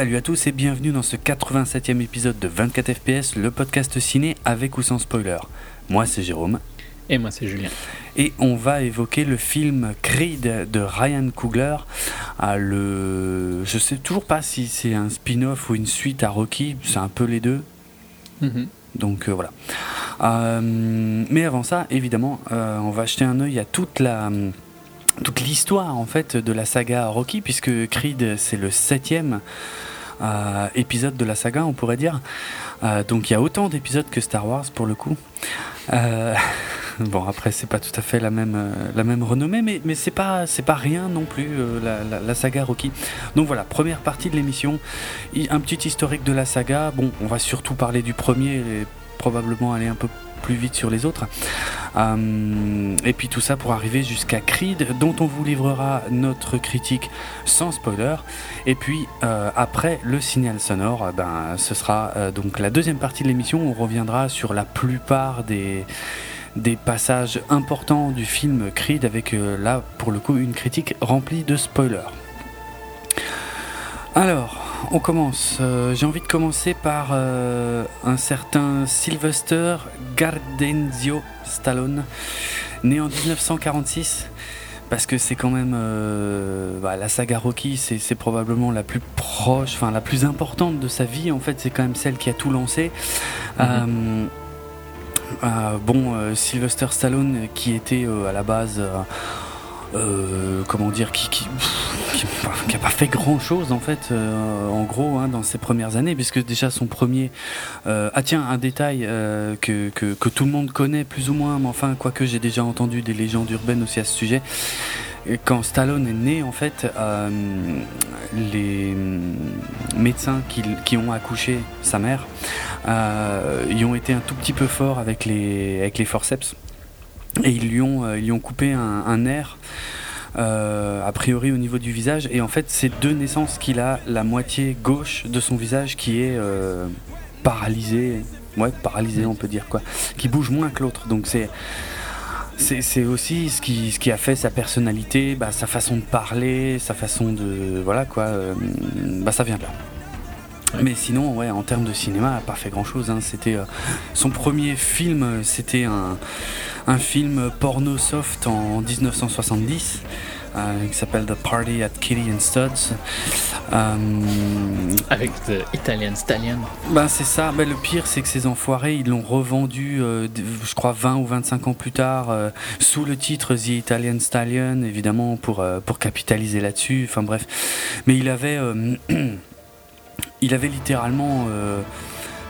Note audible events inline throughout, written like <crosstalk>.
Salut à tous et bienvenue dans ce 87e épisode de 24 FPS, le podcast ciné avec ou sans spoiler. Moi c'est Jérôme. Et moi c'est Julien. Et on va évoquer le film Creed de Ryan Coogler. Ah, le... Je sais toujours pas si c'est un spin-off ou une suite à Rocky, c'est un peu les deux. Mhm. Donc euh, voilà. Euh, mais avant ça, évidemment, euh, on va jeter un œil à toute la toute l'histoire en fait de la saga Rocky, puisque Creed c'est le septième euh, épisode de la saga, on pourrait dire. Euh, donc il y a autant d'épisodes que Star Wars pour le coup. Euh, <laughs> bon après c'est pas tout à fait la même la même renommée, mais mais c'est pas c'est pas rien non plus la, la, saga Rocky. Donc voilà première partie de l'émission, un petit historique de la saga. Bon on va surtout parler du premier et probablement aller un peu plus vite sur les autres. Euh, et puis tout ça pour arriver jusqu'à Creed, dont on vous livrera notre critique sans spoiler. Et puis euh, après le signal sonore, euh, ben, ce sera donc la deuxième partie de l'émission. On reviendra sur la plupart des des passages importants du film Creed avec là pour le coup une critique remplie de spoilers. Alors, on commence. Euh, j'ai envie de commencer par euh, un certain Sylvester Gardenzio Stallone, né en 1946. Parce que c'est quand même euh, bah, la saga Rocky, c'est probablement la plus proche, enfin la plus importante de sa vie. En fait, c'est quand même celle qui a tout lancé. Mhm. bon, Sylvester Stallone, qui était à la base euh, comment dire, qui, qui, pas fait grand chose en fait, euh, en gros, hein, dans ses premières années, puisque déjà son premier. Euh, ah tiens, un détail que, que, tout le monde connaît plus ou moins, mais enfin, quoique j'ai déjà entendu des légendes urbaines aussi à ce sujet. Quand Stallone est né, en fait, les médecins qui, qui, ont accouché sa mère, y ont été un tout petit peu forts avec les, avec les forceps et ils lui ont, euh, ils lui ont coupé un, un nerf. Euh, a priori au niveau du visage et en fait c'est deux naissances qu'il a la moitié gauche de son visage qui est euh, paralysée ouais paralysée on peut dire quoi qui bouge moins que l'autre donc c'est c'est aussi ce qui, ce qui a fait sa personnalité, bah, sa façon de parler, sa façon de. Voilà quoi. Bah, ça vient de là. Mais sinon, ouais, en termes de cinéma, il n'a pas fait grand-chose. Hein. C'était euh, son premier film, c'était un, un, film porno soft en 1970. Euh, qui s'appelle The Party at Kitty and Studs. Euh, Avec The Italian Stallion. Ben c'est ça. Ben, le pire, c'est que ces enfoirés, ils l'ont revendu, je crois, 20 ou 25 ans plus tard, sous le titre The Italian Stallion, évidemment, pour, pour capitaliser là-dessus. Enfin bref. Mais il avait. <clears throat> il avait littéralement euh,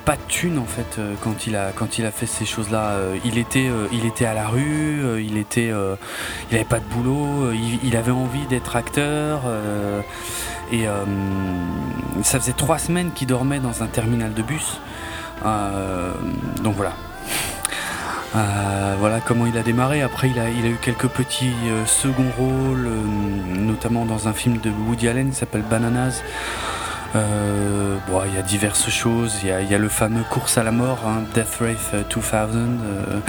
pas de thune en fait euh, quand il a fait ces choses là euh, il était à la rue il était il avait pas de boulot il, avait envie d'être acteur et ça faisait trois semaines qu'il dormait dans un terminal de bus. Donc voilà. Voilà comment il a démarré. Après, il a, il a eu quelques petits seconds rôles, notamment dans un film de Woody Allen qui s'appelle Bananas, euh, il y a diverses choses. Il y a, le fameux course à la mort, hein, Death Race 2000. Euh,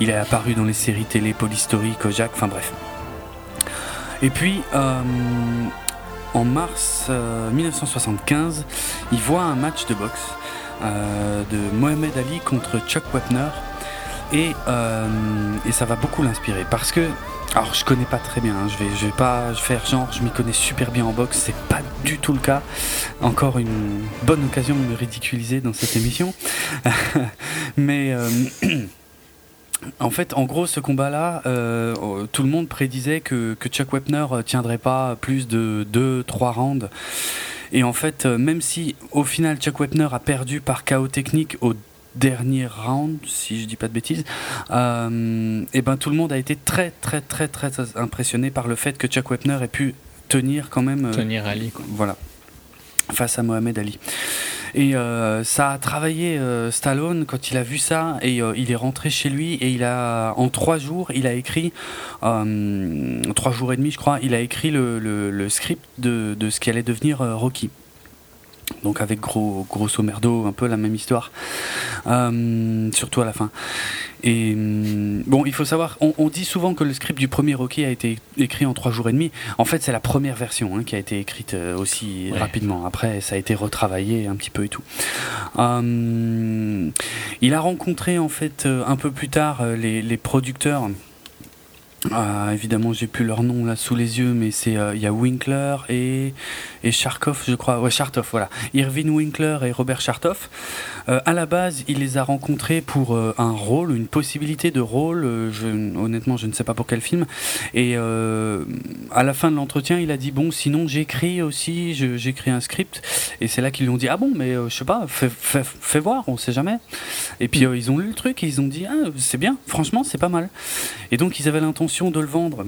il est apparu dans les séries télé Polystory, Kojak, enfin bref. Et puis, euh, en mars 1975, il voit un match de boxe de Mohamed Ali contre Chuck Wepner. Et, et ça va beaucoup l'inspirer parce que alors je connais pas très bien, hein. je vais je vais pas faire genre je m'y connais super bien en boxe, c'est pas du tout le cas. Encore une bonne occasion de me ridiculiser dans cette émission. <laughs> Mais euh, <clears throat> en fait, en gros, ce combat-là, euh, tout le monde prédisait que, que Chuck Wepner tiendrait pas plus de 2-3 rounds. Et en fait, euh, même si au final Chuck Wepner a perdu par chaos technique au dernier round, si je dis pas de bêtises, euh, et ben tout le monde a été très très très très, impressionné par le fait que Chuck Wepner ait pu tenir quand même. Euh, tenir Ali. Voilà. Face à Mohamed Ali. Et euh, ça a travaillé Stallone quand il a vu ça et il est rentré chez lui et il a en trois jours il a écrit trois jours et demi je crois il a écrit le, le, script de, de ce qui allait devenir Rocky. Donc avec gros, grosso merdo, un peu la même histoire, euh, surtout à la fin. Et hum, bon, il faut savoir, on, dit souvent que le script du premier Rocky a été écrit en trois jours et demi. En fait, c'est la première version hein, qui a été écrite euh, aussi rapidement. Après, ça a été retravaillé un petit peu et tout. Hum, il a rencontré en fait euh, un peu plus tard les, les producteurs ah, évidemment, j'ai plus leur nom là sous les yeux, mais c'est euh, il y a Winkler et et Charkov, je crois. Ouais, Chartov, voilà. Irvin Winkler et Robert Chartov. Euh, à la base, il les a rencontrés pour euh, un rôle, une possibilité de rôle. Je, honnêtement, je ne sais pas pour quel film. Et à la fin de l'entretien, il a dit bon, sinon j'écris aussi, j'écris un script. Et c'est là qu'ils lui ont dit ah bon, mais je sais pas, fais, voir, on sait jamais. Et puis ils ont lu le truc et ils ont dit ah c'est bien, franchement c'est pas mal. Et donc ils avaient l'intention de le vendre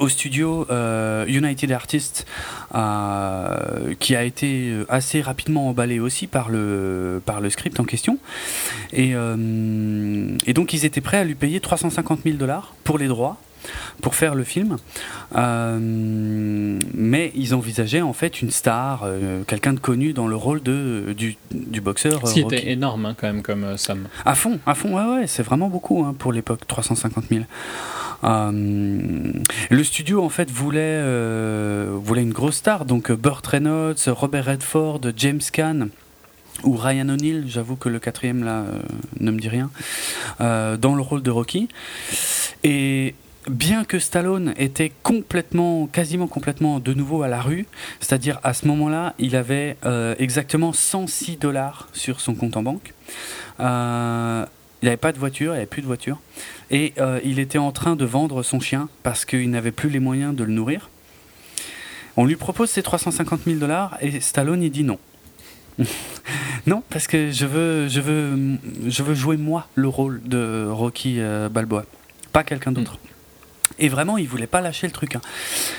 au studio euh, United Artists, euh, qui a été assez rapidement emballé aussi par le, par le script en question. Et, euh, et donc ils étaient prêts à lui payer 350 000 dollars pour les droits pour faire le film. mais ils envisageaient en fait une star, quelqu'un de connu dans le rôle de, du, du boxeur. C'était énorme hein, quand même comme somme. À fond, à fond, ouais, ouais, c'est vraiment beaucoup hein, pour l'époque, 350 000. Euh, le studio en fait voulait, euh, voulait une grosse star, donc euh, Burt Reynolds, Robert Redford, James Caan ou Ryan O'Neill, j'avoue que le quatrième là ne me dit rien, dans le rôle de Rocky. Et bien que Stallone était complètement, quasiment complètement de nouveau à la rue, c'est-à-dire à ce moment-là, il avait exactement 106 dollars sur son compte en banque. Il n'avait pas de voiture, il n'avait plus de voiture. Et euh, il était en train de vendre son chien parce qu'il n'avait plus les moyens de le nourrir. On lui propose ses 350 000 dollars et Stallone il dit non. <laughs> non, parce que je veux, je, veux, je veux jouer moi le rôle de Rocky euh, Balboa, pas quelqu'un d'autre. Mm. Et vraiment, ils voulaient pas lâcher le truc. Hein.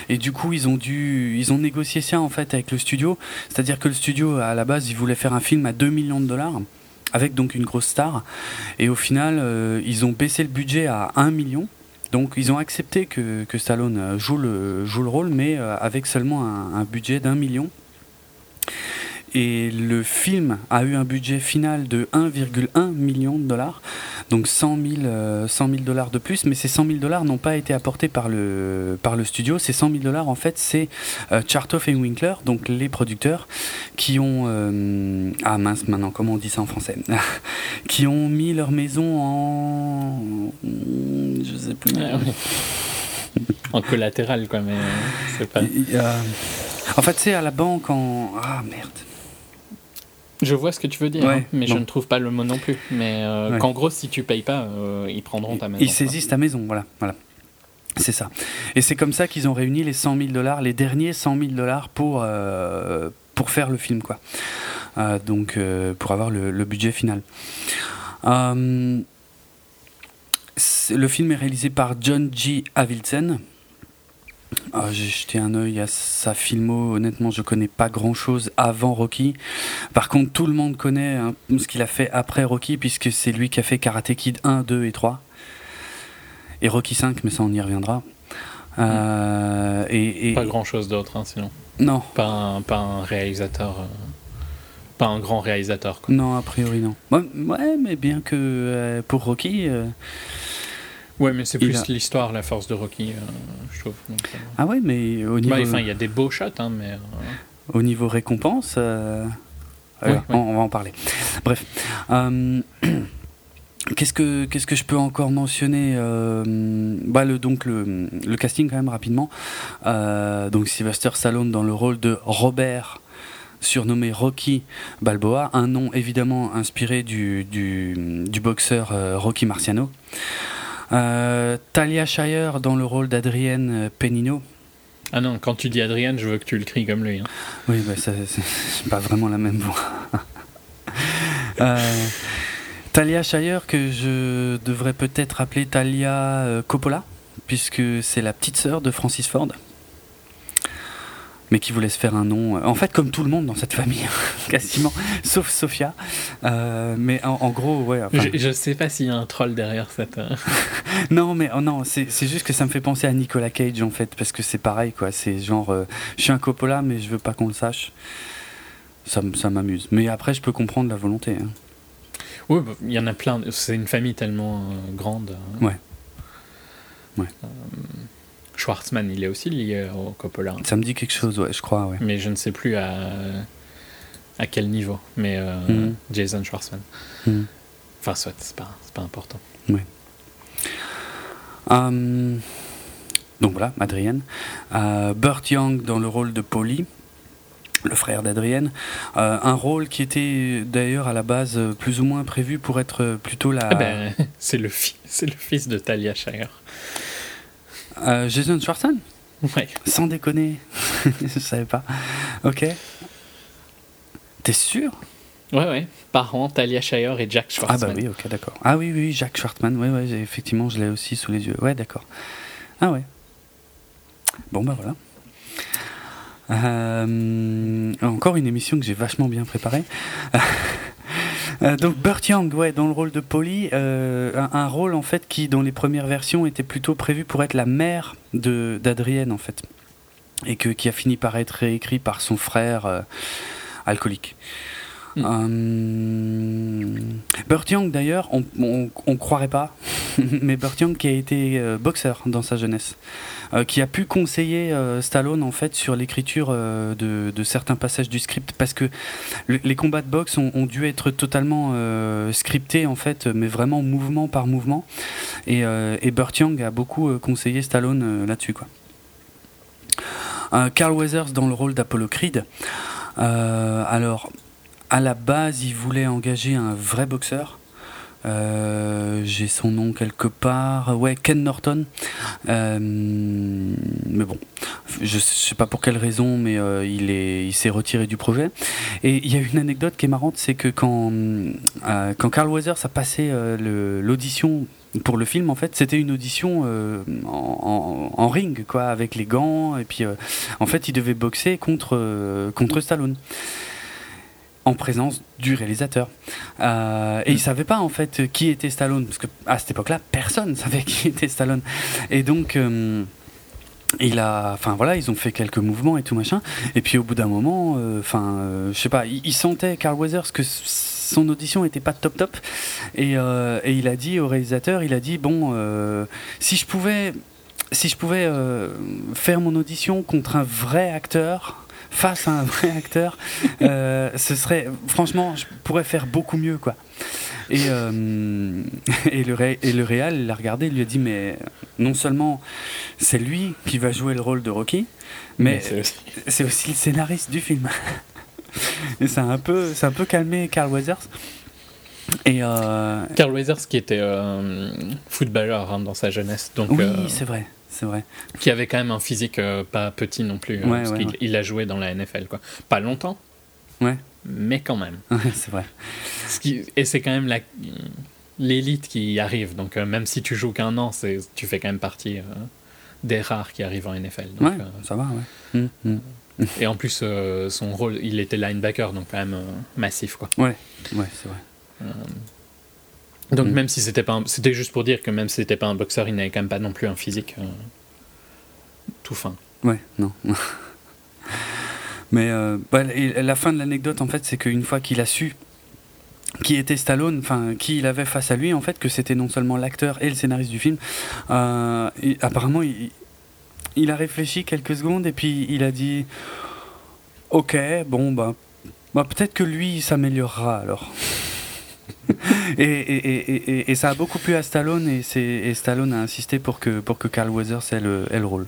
Et du coup, ils ont dû, ils ont négocié ça en fait avec le studio. C'est-à-dire que le studio, à la base, il voulait faire un film à 2 millions de dollars avec donc une grosse star. Et au final, euh, ils ont baissé le budget à 1 million. Donc ils ont accepté que, Stallone euh, joue le, joue le rôle, mais euh, avec seulement un, un budget d'un million. Et le film a eu un budget final de 1,1 million de dollars, donc 100 000, euh, dollars de plus, mais ces 100 000 dollars n'ont pas été apportés par le, par le studio. Ces 100 000 dollars, en fait, c'est euh, Chartoff et Winkler, donc les producteurs, qui ont... Euh, ah mince, maintenant, comment on dit ça en français <laughs> Qui ont mis leur maison en... Je sais plus. Ah en collatéral, quoi, mais c'est pas... En fait, c'est à la banque en... Ah merde. Je vois ce que tu veux dire, mais je ne trouve pas le mot non plus. Mais euh, qu'en gros, si tu payes pas, euh, ils prendront ta maison. Ils saisissent ta maison, voilà. voilà. C'est ça. Et c'est comme ça qu'ils ont réuni les 100 000 dollars, les derniers 100 000 dollars pour, euh, pour faire le film, quoi. donc, pour avoir le, le budget final. le film est réalisé par John G. Avildsen. Ah, j'ai jeté un œil à sa filmo. Honnêtement, je connais pas grand chose avant Rocky. Par contre, tout le monde connaît hein, ce qu'il a fait après Rocky, puisque c'est lui qui a fait Karate Kid 1, 2 et 3. Et Rocky 5, mais ça, on y reviendra. Euh, et, Pas grand chose d'autre, hein, sinon. Non. Pas un, pas un réalisateur. Euh, pas un grand réalisateur. Non, a priori, non. Ouais, mais bien que euh, pour Rocky. Ouais, mais c'est plus l'histoire, la force de Rocky, euh, je trouve. Euh. ah ouais, mais au niveau. Enfin, il y a des beaux shots, hein, mais. Euh, au niveau récompense, on, va en parler. Bref. <clears throat> Qu'est-ce que qu'est-ce que je peux encore mentionner bah le donc le, le, casting quand même rapidement donc Sylvester Stallone dans le rôle de Robert surnommé Rocky Balboa un nom évidemment inspiré du du, du boxeur Rocky Marciano Talia Shire dans le rôle d'Adrienne Penino. Ah non, quand tu dis Adrienne, je veux que tu le cries comme lui. Hein. Oui, bah, <laughs> c'est pas vraiment la même voix. <laughs> euh, Talia Shire, que je devrais peut-être appeler Talia euh, Coppola, puisque c'est la petite sœur de Francis Ford mais qui voulait se faire un nom. Euh, en fait, comme tout le monde dans cette famille, <laughs> quasiment, sauf Sophia. Euh, mais en, gros, ouais. je, sais pas s'il y a un troll derrière cette. Euh. <laughs> non, mais oh, non, c'est juste que ça me fait penser à Nicolas Cage en fait, parce que c'est pareil, quoi. C'est genre, je suis un Coppola, mais je veux pas qu'on le sache. ça, ça m'amuse. Mais après, je peux comprendre la volonté. Hein. Oui, bah, il y en a plein. C'est une famille tellement grande. Hein. Ouais. Ouais. Schwartzman, il est aussi lié au Coppola. Ça me dit quelque chose, ouais, je crois, ouais. Mais je ne sais plus à, à quel niveau. Mais mm. Jason Schwartzman. Mm. Enfin, soit, c'est pas, pas important. Ouais. Hum, donc voilà, Adrienne. Euh, Burt Young dans le rôle de Polly, le frère d'Adrienne. Euh, un rôle qui était d'ailleurs à la base plus ou moins prévu pour être plutôt la. Ah ben, <laughs> c'est le, c'est le fils de Talia Shire. Euh, Jason Schwartzman Ouais. Sans déconner. <laughs> Je savais pas. Ok. T'es sûr? Ouais, ouais. Parents, Talia Shire et Jack Schwartzman. Ah, bah oui, ok, d'accord. Ah, oui, oui, Jack Schwartzman, ouais, ouais, effectivement, je l'ai aussi sous les yeux. Ouais, d'accord. Ah, ouais. Bon, bah voilà. Euh, encore une émission que j'ai vachement bien préparée. <laughs> Euh, donc Burt Young, dans le rôle de Polly, euh, un, rôle en fait qui dans les premières versions était plutôt prévu pour être la mère d'Adrienne en fait, et qui a fini par être réécrit par son frère alcoolique. Euh, Burt Young, d'ailleurs, on, on, croirait pas, <laughs> mais Burt Young qui a été euh, boxeur dans sa jeunesse, euh, qui a pu conseiller Stallone en fait sur l'écriture de, certains passages du script, parce que les combats de boxe ont, dû être totalement scriptés en fait, mais vraiment mouvement par mouvement, et, Burt Young a beaucoup conseillé Stallone là-dessus. Carl Weathers dans le rôle d'Apollo Creed. alors, à la base, il voulait engager un vrai boxeur. Euh, j'ai son nom quelque part. Ouais, Ken Norton. Euh, mais bon, je sais pas pour quelle raison, mais euh, il est, il s'est retiré du projet. Et il y a une anecdote qui est marrante, c'est que quand quand Carl Weathers a passé l'audition pour le film en fait c'était une audition en, en, ring quoi avec les gants et puis en fait il devait boxer contre contre Stallone en présence du réalisateur. Euh, et il savait pas en fait qui était Stallone, parce que à cette époque-là, personne <laughs> savait qui était Stallone. Et donc euh, il a, enfin voilà, ils ont fait quelques mouvements et tout machin. Et puis au bout d'un moment, euh, enfin, je sais pas, il, sentait Carl Weathers que son audition était pas top top. Et, et, il a dit au réalisateur, il a dit bon, si je pouvais faire mon audition contre un vrai acteur face à un vrai acteur, euh, ce serait, franchement, je pourrais faire beaucoup mieux, quoi. Et, euh, et, le, ré, et le réal l'a regardé, il lui a dit, mais non seulement c'est lui qui va jouer le rôle de Rocky, mais, c'est aussi... le scénariste du film. <laughs> et ça a un peu, un peu calmé Carl Weathers. Et euh... Carl Weathers qui était euh, footballeur hein, dans sa jeunesse. Donc, oui, c'est vrai c'est vrai. Qui avait quand même un physique euh, pas petit non plus. Hein, parce il, a joué dans la NFL, quoi. Pas longtemps. Ouais. Mais quand même. <laughs> c'est vrai. et c'est quand même l'élite qui arrive. Donc euh, même si tu joues qu'un an, tu fais quand même partie euh, des rares qui arrivent en NFL. ouais, ça va, ouais. Hum, hum. Et en plus, son rôle, il était linebacker, donc quand même massif, quoi. Ouais, ouais, c'est vrai. Donc mm. même si c'était pas, c'était juste pour dire que même si c'était pas un boxeur, il n'avait quand même pas non plus un physique euh, tout fin. Ouais, non. <laughs> Mais euh, bah, la fin de l'anecdote en fait, c'est qu'une fois qu'il a su qui était Stallone, enfin qui il avait face à lui en fait, que c'était non seulement l'acteur et le scénariste du film. Euh, apparemment, il, il, a réfléchi quelques secondes et puis il a dit, ok, bon bah, bah peut-être que lui s'améliorera alors. <laughs> et, et, et, et, ça a beaucoup plu à Stallone et, Stallone a insisté pour que, pour que Carl Weathers ait le, ait le rôle.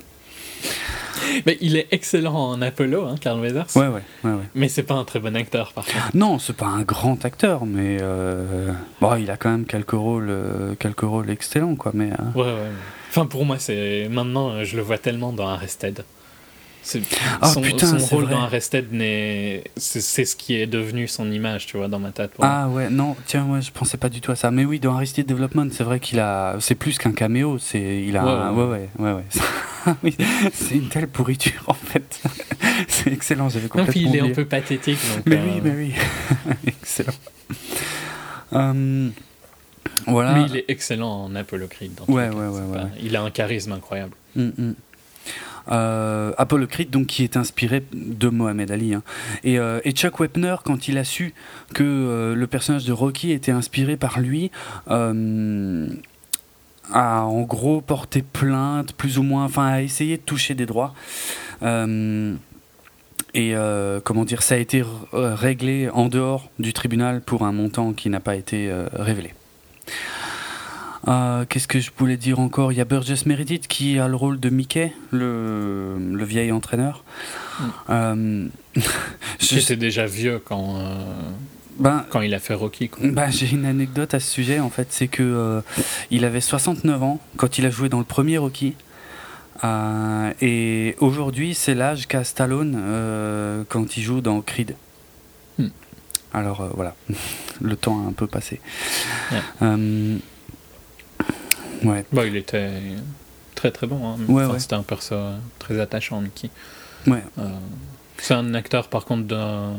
Mais il est excellent en Apollo, hein, Carl Weathers. Ouais, ouais, ouais, ouais. Mais c'est pas un très bon acteur, par contre. Non, c'est pas un grand acteur, mais euh, bon, il a quand même quelques rôles, euh, quelques rôles excellents, quoi. Mais, euh. ouais, ouais. Enfin, pour moi, c'est maintenant, je le vois tellement dans Arrested. Ah, son, putain, rôle vrai. dans Arrested, c'est ce qui est devenu son image, tu vois, dans ma tête. Ah ouais, non, tiens, moi je pensais pas du tout à ça. Mais oui, dans Arrested Development, c'est vrai qu'il a, c'est plus qu'un caméo, c'est, il a, ouais, ouais, ouais, ouais. <laughs> oui, c'est une telle pourriture en fait. <laughs> c'est excellent, j'avais complètement. Non, puis il est un peu pathétique. Donc, mais oui, euh, mais oui, <laughs> excellent. Hum, voilà. Mais il est excellent en Apollo Creed. Ouais, ouais, ouais, ouais, Il a un charisme incroyable. Hum, hum. Euh, Apollo donc, qui est inspiré de Mohamed Ali. Hein. Et, euh, et, Chuck Wepner, quand il a su que euh, le personnage de Rocky était inspiré par lui, a en gros porté plainte, plus ou moins, enfin, a essayé de toucher des droits. et comment dire, ça a été réglé en dehors du tribunal pour un montant qui n'a pas été révélé. Euh, qu'est-ce que je voulais dire encore? Il y a Burgess Meredith qui a le rôle de Mickey, le, le vieil entraîneur. Mm. Euh, <laughs> J'étais déjà vieux quand, euh, ben, quand il a fait Rocky. Ben, J'ai une anecdote à ce sujet, en fait. C'est que euh, il avait 69 ans quand il a joué dans le premier Rocky. et aujourd'hui, c'est l'âge qu'a Stallone quand il joue dans Creed. Mm. Alors voilà, <laughs> le temps a un peu passé. Ouais. Bah, il était très très bon. Hein. Ouais, C'était un perso très attachant, Mickey. Ouais. Euh, c'est un acteur, par contre, d'un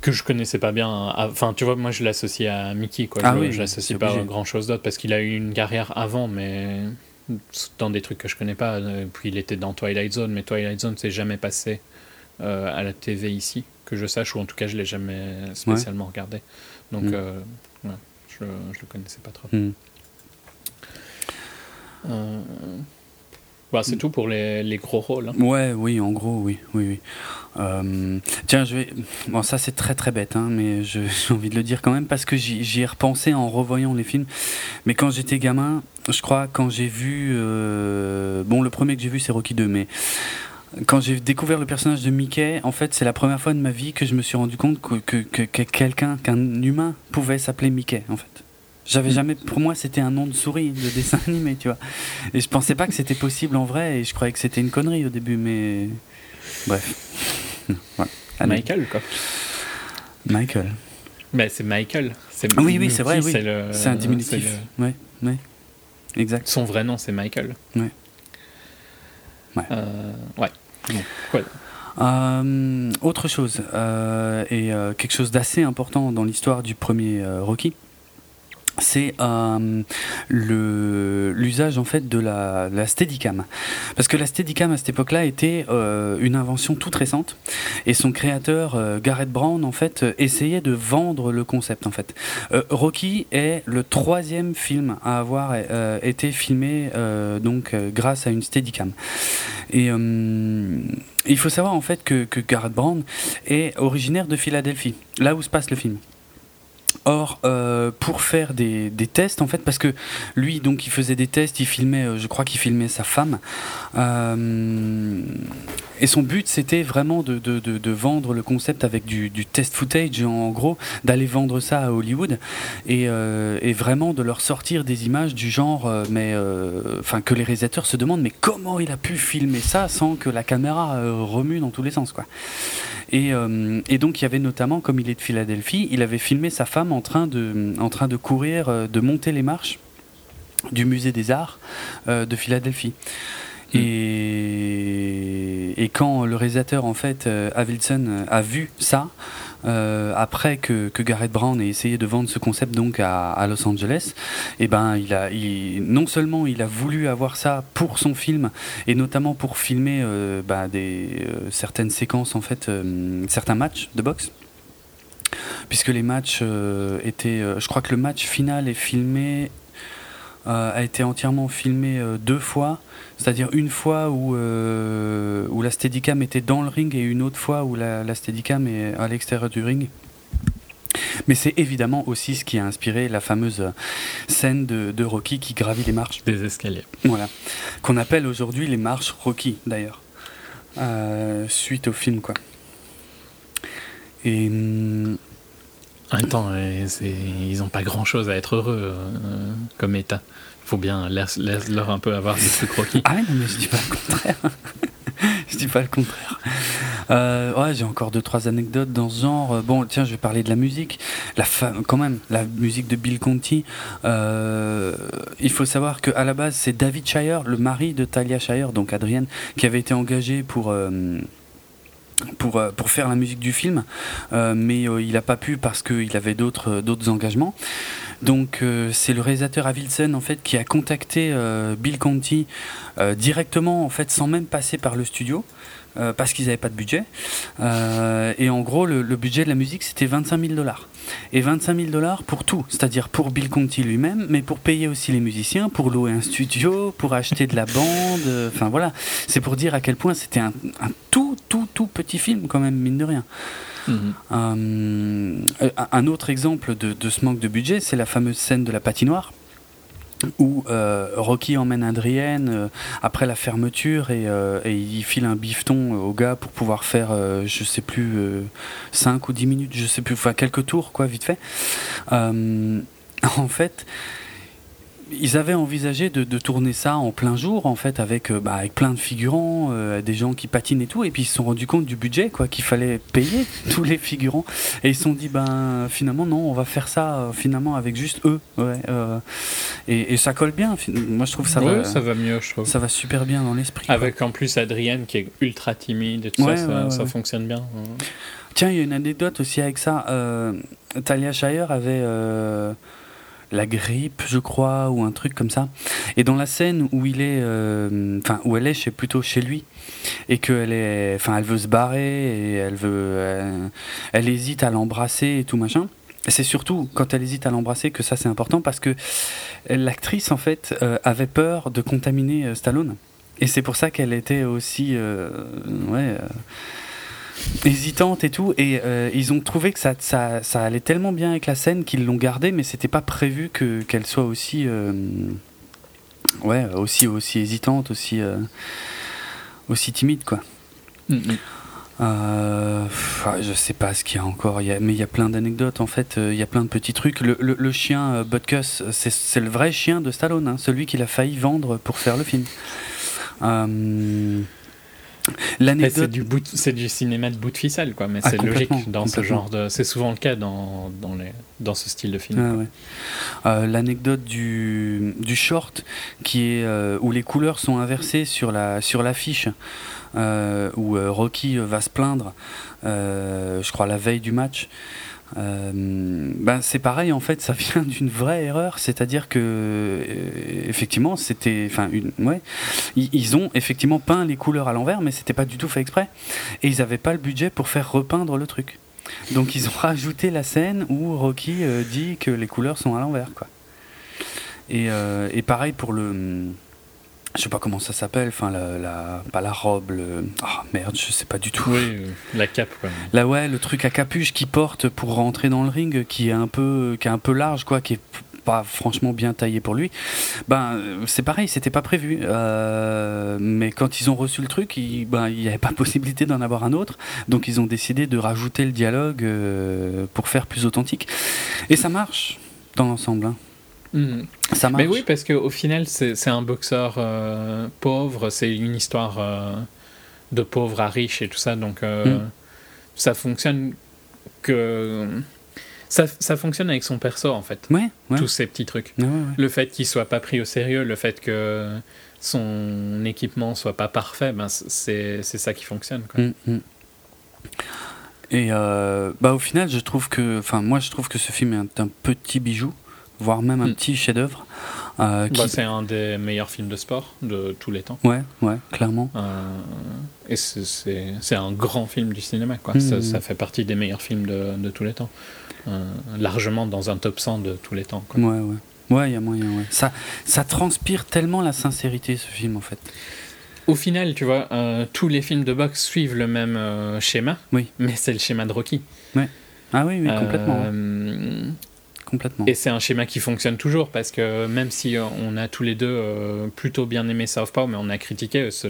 que je connaissais pas bien. Enfin, tu vois, moi je l'associe à Mickey, quoi. Ah je, oui, l'associe pas à grand chose d'autre parce qu'il a eu une carrière avant, mais dans des trucs que je connais pas. Euh, puis il était dans Twilight Zone, mais Twilight Zone s'est jamais passé euh, à la TV ici, que je sache, ou en tout cas je l'ai jamais spécialement regardé. Donc, mm. ouais je, le connaissais pas trop. Euh, bah, c'est tout pour les, les gros rôles. Hein. Ouais, oui, en gros, oui, oui, oui. Euh, tiens, je vais. Bon, ça c'est très très bête, hein, mais <laughs> j'ai envie de le dire quand même parce que j'y ai repensé en revoyant les films. Mais quand j'étais gamin, je crois quand j'ai vu, euh, bon, le premier que j'ai vu c'est Rocky 2, mais quand j'ai découvert le personnage de Mickey, en fait, c'est la première fois de ma vie que je me suis rendu compte que, que, que, quelqu'un, qu'un humain pouvait s'appeler Mickey, en fait. J'avais mm. jamais, pour moi, c'était un nom de souris de dessin animé, tu vois. Et je pensais pas que c'était possible en vrai, et je croyais que c'était une connerie au début, mais bref. Michael, quoi. Michael. Mais c'est Michael. oui, oui, c'est vrai, oui. C'est un diminutif. Ouais, ouais. Exact. Son vrai nom, c'est Michael. Ouais. Ouais. Euh, ouais. Euh, autre chose, euh, et quelque chose d'assez important dans l'histoire du premier Rocky, c'est euh, l'usage en fait de la, la, Steadicam. Parce que la Steadicam à cette époque-là était euh, une invention toute récente. Et son créateur euh, Gareth Brown en fait essayait de vendre le concept en fait. Rocky est le troisième film à avoir été filmé donc grâce à une Steadicam. Et il faut savoir en fait que, que Gareth Brown est originaire de Philadelphie là où se passe le film Or, euh, pour faire des, des, tests, en fait, parce que lui, donc, il faisait des tests, il filmait, euh, je crois qu'il filmait sa femme, euh, et son but, c'était vraiment de, de, de, vendre le concept avec du, test footage, en gros, d'aller vendre ça à Hollywood, et, et, vraiment de leur sortir des images du genre, mais, enfin, que les réalisateurs se demandent, mais comment il a pu filmer ça sans que la caméra remue dans tous les sens, quoi. Et, et donc, il y avait notamment, comme il est de Philadelphie, il avait filmé sa femme en train de, en train de courir, euh, de monter les marches du musée des arts euh, de Philadelphie. Hmm. Et, et, quand le réalisateur, en fait, euh, Avildsen, a vu ça, après que, que, Gareth Brown ait essayé de vendre ce concept donc à, à Los Angeles, et eh ben il a, non seulement il a voulu avoir ça pour son film et notamment pour filmer bah, des certaines séquences en fait, certains matchs de boxe puisque les matchs euh, étaient. Euh, je crois que le match final est filmé. Euh, a été entièrement filmé deux fois, c'est-à-dire une fois où, où la Steadicam était dans le ring et une autre fois où la, la Steadicam est à l'extérieur du ring. Mais c'est évidemment aussi ce qui a inspiré la fameuse scène de, de, Rocky qui gravit les marches. Des escaliers. Voilà. Qu'on appelle aujourd'hui les marches Rocky, d'ailleurs. suite au film, quoi. Et. Temps, ils n'ont pas grand chose à être heureux euh, comme état. Faut bien laisse-leur un peu avoir des trucs croquis. Ah non, mais je dis pas le contraire. <laughs> je dis pas le contraire. Euh, ouais, j'ai encore deux trois anecdotes dans ce genre. Bon, tiens, je vais parler de la musique. La quand même, la musique de Bill Conti. Euh, il faut savoir que à la base, c'est David Shire, le mari de Talia Shire, donc Adrienne, qui avait été engagé pour pour, euh, pour faire la musique du film, mais il n'a pas pu parce qu'il avait d'autres engagements. Donc c'est le réalisateur Avilson en fait qui a contacté Bill Conti directement en fait sans même passer par le studio. Euh, parce qu'ils n'avaient pas de budget. Euh, et en gros, le, budget de la musique, c'était 25 000 dollars. Et 25 000 dollars pour tout, c'est-à-dire pour Bill Conti lui-même, mais pour payer aussi les musiciens, pour louer un studio, pour acheter de la bande. Euh, enfin voilà, c'est pour dire à quel point c'était un, tout, tout, tout petit film, quand même, mine de rien. Mhm. un autre exemple de, ce manque de budget, c'est la fameuse scène de la patinoire où euh, Rocky emmène Adrienne euh, après la fermeture euh, et, il file un bifton au gars pour pouvoir faire, je sais plus, 5 ou 10 minutes, je sais plus, quelques tours, quoi, vite fait. <laughs> en fait, ils avaient envisagé de, tourner ça en plein jour, en fait, avec, euh, bah, avec plein de figurants, euh, des gens qui patinent et tout, et puis ils se sont rendus compte du budget, quoi, qu'il fallait payer <laughs> tous les figurants, et ils se sont dit, ben finalement non, on va faire ça euh, finalement avec juste eux, ouais, et, ça colle bien. Moi, je trouve ça va, ça va mieux, je trouve. Ça va super bien dans l'esprit. Avec en plus Adrienne qui est ultra timide et tout ça, ça, fonctionne bien. Tiens, il y a une anecdote aussi avec ça. Talia Shire avait la grippe, je crois, ou un truc comme ça. Et dans la scène où il est, euh, enfin où elle est, plutôt chez lui, et qu'elle est, enfin elle veut se barrer et elle veut, elle, hésite à l'embrasser et tout machin. C'est surtout quand elle hésite à l'embrasser que ça c'est important parce que l'actrice en fait euh, avait peur de contaminer euh, Stallone. Et c'est pour ça qu'elle était aussi, ouais hésitante et tout. Et euh, ils ont trouvé que ça, ça, ça, allait tellement bien avec la scène qu'ils l'ont gardée, mais c'était pas prévu que qu'elle soit aussi, euh, ouais, aussi aussi hésitante, aussi euh, aussi timide, quoi. Mm, mm. je sais pas ce qu'il y a encore, mais il y a plein d'anecdotes en fait, il y a plein de petits trucs. Le, le, chien Butkus, c'est le vrai chien de Stallone, hein, celui qu'il a failli vendre pour faire le film. C'est du, c'est du cinéma de bout de ficelle, quoi, mais ah, c'est logique dans ce genre de. C'est souvent le cas dans, dans, les, dans ce style de film. Ah, euh, l'anecdote du, du short qui est, euh, où les couleurs sont inversées sur la sur l'affiche, euh, où Rocky va se plaindre, je crois, la veille du match. Euh, ben c'est pareil en fait, ça <laughs> vient d'une vraie erreur, c'est-à-dire que euh, effectivement c'était, enfin ouais, ils, ont effectivement peint les couleurs à l'envers, mais c'était pas du tout fait exprès, et ils avaient pas le budget pour faire repeindre le truc. Donc ils ont <laughs> rajouté la scène où Rocky euh, dit que les couleurs sont à l'envers, quoi. Et pareil pour le je sais pas comment ça s'appelle, enfin la, la, pas la robe, le... oh merde, je sais pas du tout. Oui, la cape quoi. Là ouais, le truc à capuche qui porte pour rentrer dans le ring, qui est un peu, qui est un peu large quoi, qui est pas franchement bien taillé pour lui. Ben c'est pareil, c'était pas prévu. Euh, mais quand ils ont reçu le truc, il ben, il n'y avait pas <laughs> possibilité d'en avoir un autre, donc ils ont décidé de rajouter le dialogue euh, pour faire plus authentique. Et ça marche dans l'ensemble. Hein. Mhm. Ça marche. Mais oui, parce qu'au final, c'est un boxeur euh, pauvre, c'est une histoire euh, de pauvre à riche et tout ça, donc euh, mm. ça fonctionne que. Ça, ça, fonctionne avec son perso en fait. Ouais, Tous ces petits trucs. le fait qu'il soit pas pris au sérieux, le fait que son équipement soit pas parfait, ben c'est ça qui fonctionne. Quoi. Mm, mm. Et bah, au final, je trouve que, enfin, moi, je trouve que ce film est un petit bijou voire même un hmm. petit chef-d'œuvre. Euh, bah, c'est un des meilleurs films de sport de tous les temps. Ouais, ouais, clairement. Euh, et c'est un grand film du cinéma, quoi. Hmm. Ça, fait partie des meilleurs films de, de tous les temps. Euh, largement dans un top 100 de tous les temps. Quoi. Ouais, ouais. Ouais, il y a moyen, ouais. Ça, ça transpire tellement la sincérité, ce film, en fait. Au final, tu vois, tous les films de boxe suivent le même schéma. Oui. Mais c'est le schéma de Rocky. Ouais. Ah oui, oui, complètement. Et c'est un schéma qui fonctionne toujours parce que même si on a tous les deux euh, plutôt bien aimé Southpaw, mais on a critiqué ce,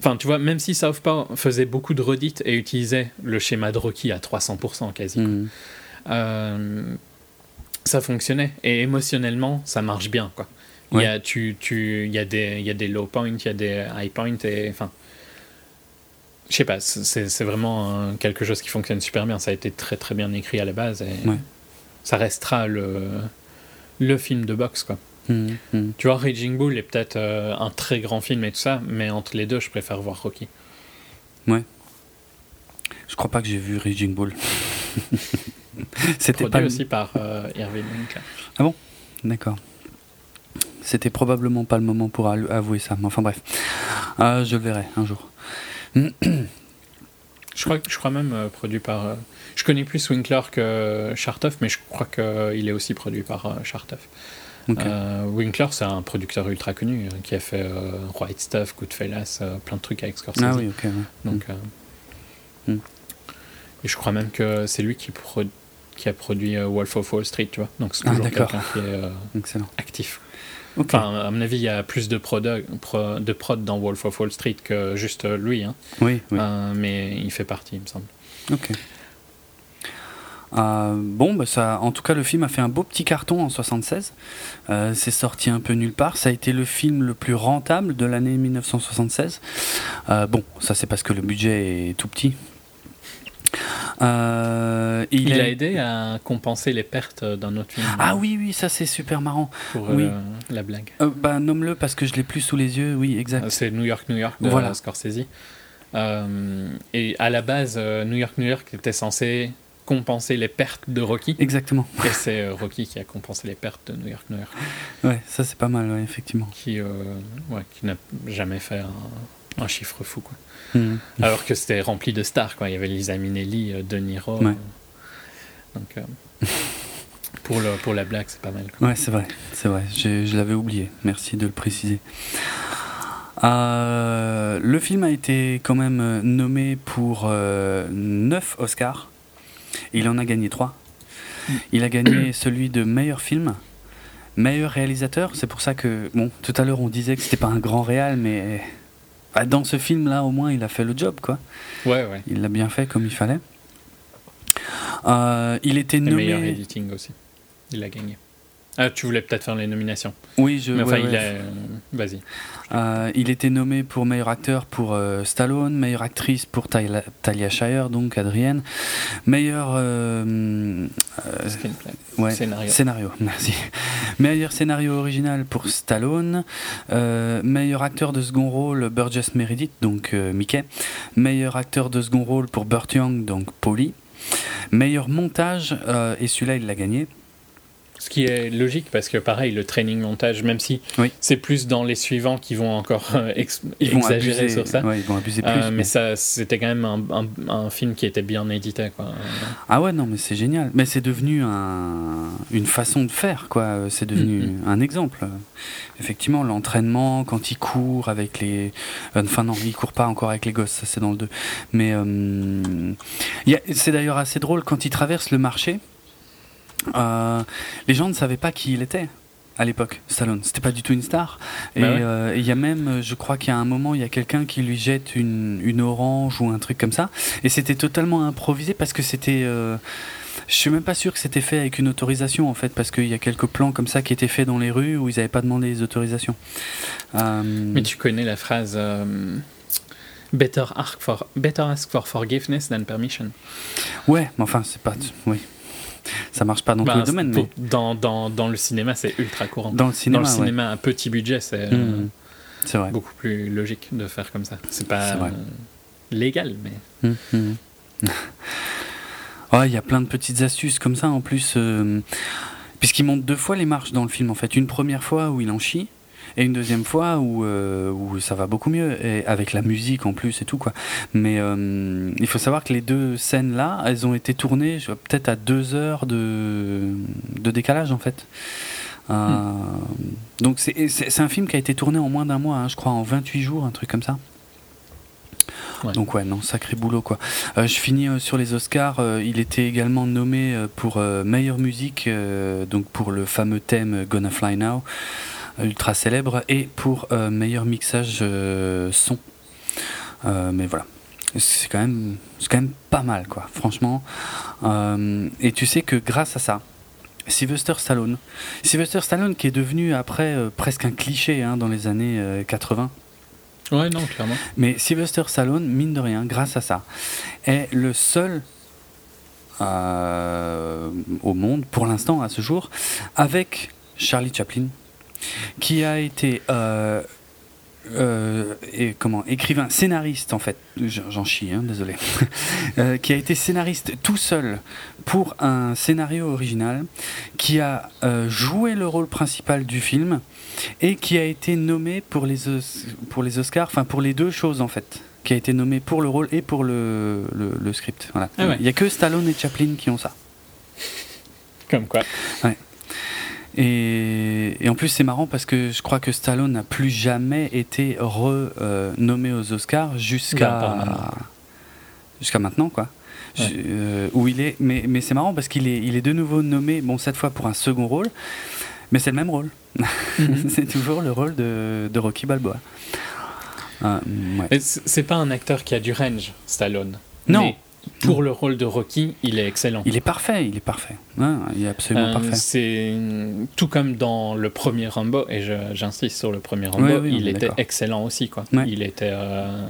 Enfin, tu vois, même si Southpaw faisait beaucoup de redites et utilisait le schéma de Rocky à 300% quasi, mm. euh, ça fonctionnait. Et émotionnellement, ça marche bien, quoi. Il, y a, tu, tu, il, y a des, il y a des low points, il y a des high points, et enfin je sais pas, c'est vraiment quelque chose qui fonctionne super bien. Ça a été très très bien écrit à la base et ça restera le, le film de boxe quoi. Mmh, mmh. Tu vois, Raging Bull est peut-être euh, un très grand film et tout ça, mais entre les deux, je préfère voir Rocky. Ouais. Je crois pas que j'ai vu Raging Bull. <laughs> C'était pas aussi par euh, Irving Winkler. Ah bon? D'accord. C'était probablement pas le moment pour avouer ça. Mais enfin bref, euh, je le verrai un jour. Je crois, je crois même euh, produit par. Euh, je connais plus Winkler que Chartoff, mais je crois qu'il est aussi produit par Chartoff. Winkler, c'est un producteur ultra connu qui a fait White Stuff, Goodfellas, plein de trucs avec Scorsese. Ah oui, ok. Donc, mm. Et je crois même que c'est lui qui, qui a produit Wolf of Wall Street, tu vois. Donc c'est ah, toujours quelqu'un qui est actif. Enfin, à mon avis, il y a plus de prod, de prod dans Wolf of Wall Street que juste lui. Hein. Oui, euh, mais il fait partie, il me semble. Ok. Euh, bon, bah ça, en tout cas, le film a fait un beau petit carton en 76. Euh, c'est sorti un peu nulle part. Ça a été le film le plus rentable de l'année 1976. bon, ça c'est parce que le budget est tout petit. Euh, il, a... aidé à compenser les pertes d'un autre film. Ah oui, oui, ça c'est super marrant. Pour oui. Euh, la blague. Euh, bah, nomme-le parce que je l'ai plus sous les yeux, oui, exact. C'est New York, New York de voilà. Scorsese. et à la base, New York, New York était censé compenser les pertes de Rocky. Exactement. Et c'est Rocky qui a compensé les pertes de New York, New York. Ouais, ça c'est pas mal, effectivement. Qui, ouais, qui n'a jamais fait un, un chiffre fou, quoi. Mm. Alors que c'était rempli de stars, quoi. Il y avait Lisa Minnelli, euh, De Niro. Donc, euh, pour, le, pour la blague, c'est pas mal. Ouais, c'est vrai, c'est vrai. Je, l'avais oublié. Merci de le préciser. Euh, le film a été quand même nommé pour 9 Oscars. Il en a gagné 3. Il a gagné <coughs> celui de meilleur film, meilleur réalisateur. C'est pour ça que, bon, tout à l'heure on disait que c'était pas un grand réal, mais bah, dans ce film-là, au moins, il a fait le job, quoi. Ouais, ouais. Il l'a bien fait comme il fallait. Euh, il était nommé. meilleur editing aussi. Il a gagné. Ah, tu voulais peut-être faire les nominations. Oui, je. Mais enfin, il a. Vas-y. Euh, il était nommé pour meilleur acteur pour euh, Stallone, meilleure actrice pour Talia Shire, donc Adrienne, meilleur euh, scénario. scénario, <laughs> merci. meilleur scénario original pour Stallone, meilleur acteur de second rôle Burgess Meredith, donc Mickey, meilleur acteur de second rôle pour Burt Young, donc Polly, meilleur montage et celui-là il l'a gagné ce qui est logique parce que pareil, le training montage, même si c'est plus dans les suivants qui vont encore euh, exagérer sur ça. ils vont abuser euh, plus. mais, ça, c'était quand même un, un, film qui était bien édité. Quoi. Ah ouais, non, mais c'est génial. Mais c'est devenu un, une façon de faire, quoi. C'est devenu mm, mm. un exemple. Effectivement, l'entraînement, quand il court avec les. Enfin, non, il court pas encore avec les gosses, ça c'est dans le 2. Mais euh, c'est d'ailleurs assez drôle quand il traverse le marché. Euh, les gens ne savaient pas qui il était à l'époque, Stallone. C'était pas du tout une star. Et bah euh, il y a même, je crois qu'il y a un moment, il y a quelqu'un qui lui jette une, une, orange ou un truc comme ça. Et c'était totalement improvisé parce que c'était. Euh, je suis même pas sûr que c'était fait avec une autorisation en fait, parce qu'il y a quelques plans comme ça qui étaient faits dans les rues où ils n'avaient pas demandé les autorisations. Mais tu connais la phrase. Better ask, for, better ask for forgiveness than permission. Ouais, mais enfin, c'est pas. Oui, ça marche pas dans tous les bah, domaines. Mais... Dans, dans, dans, le cinéma, c'est ultra courant. Dans le cinéma, dans le cinéma un petit budget, c'est mmh. vrai. beaucoup plus logique de faire comme ça. C'est pas légal, mais. Mmh, mmh. <laughs> il y a plein de petites astuces comme ça en plus. Euh, puisqu'il monte deux fois les marches dans le film en fait. Une première fois où il en chie et une deuxième fois où, euh, où ça va beaucoup mieux, et avec la musique en plus et tout quoi. Mais euh, il faut savoir que les deux scènes là, elles ont été tournées peut-être à deux heures de, de décalage en fait. Euh, hmm. Donc c'est un film qui a été tourné en moins d'un mois, hein, je crois en 28 jours, un truc comme ça. Donc ouais, non, sacré boulot quoi. je finis sur les Oscars. il était également nommé pour meilleure musique, donc pour le fameux thème Gonna Fly Now ultra célèbre, et pour euh, meilleur mixage euh, son. Euh, mais voilà, c'est quand même c'est quand même pas mal quoi. Franchement et tu sais que grâce à ça Sylvester Stallone Sylvester Stallone qui est devenu après presque un cliché hein, dans les années 80 ouais non clairement. Mais Sylvester Stallone mine de rien grâce à ça est le seul au monde pour l'instant à ce jour avec Charlie Chaplin qui a été euh, et, comment, écrivain, scénariste en fait, j'en chie, hein, désolé, <laughs> qui a été scénariste tout seul pour un scénario original, qui a joué le rôle principal du film et qui a été nommé pour les, pour les Oscars, enfin pour les deux choses en fait qui a été nommé pour le rôle et pour le, le, script. Voilà. Ah Il n'y a que Stallone et Chaplin qui ont ça. Comme quoi. Ouais. Et, et, en plus, c'est marrant parce que je crois que Stallone n'a plus jamais été renommé aux Oscars jusqu'à jusqu'à maintenant, quoi. Euh, où il est, mais, mais c'est marrant parce qu'il est, il est de nouveau nommé, bon, cette fois pour un second rôle, mais c'est le même rôle. Mhm. <laughs> c'est toujours le rôle de, de Rocky Balboa. Ah, c'est pas un acteur qui a du range, Stallone. Non. Mais pour le rôle de Rocky, il est excellent. Il est parfait, il est parfait. il est absolument euh, parfait. C'est tout comme dans le premier Rambo, et j'insiste sur le premier Rambo, il était excellent aussi. Quoi. Il était, euh,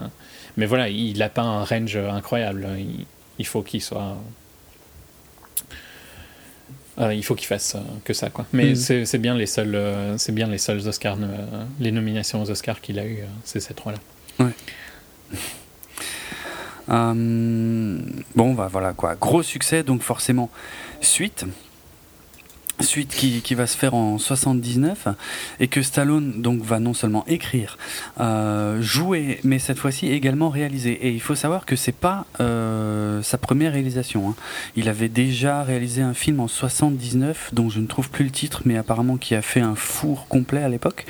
mais voilà, il n'a pas un range incroyable. Il, faut qu'il soit. Euh, il faut qu'il fasse que ça, quoi. Mais mm. c'est bien les seuls, c'est bien les seuls Oscars, les nominations aux Oscars qu'il a eu, c'est ces trois-là. Ouais. Euh, bon, bah voilà quoi. Gros succès, donc forcément, suite. Suite qui, va se faire en 79 et que Stallone donc va non seulement écrire, euh, jouer, mais cette fois-ci également réaliser. Et il faut savoir que c'est pas euh, sa première réalisation. Hein. Il avait déjà réalisé un film en 79 dont je ne trouve plus le titre, mais apparemment qui a fait un four complet à l'époque.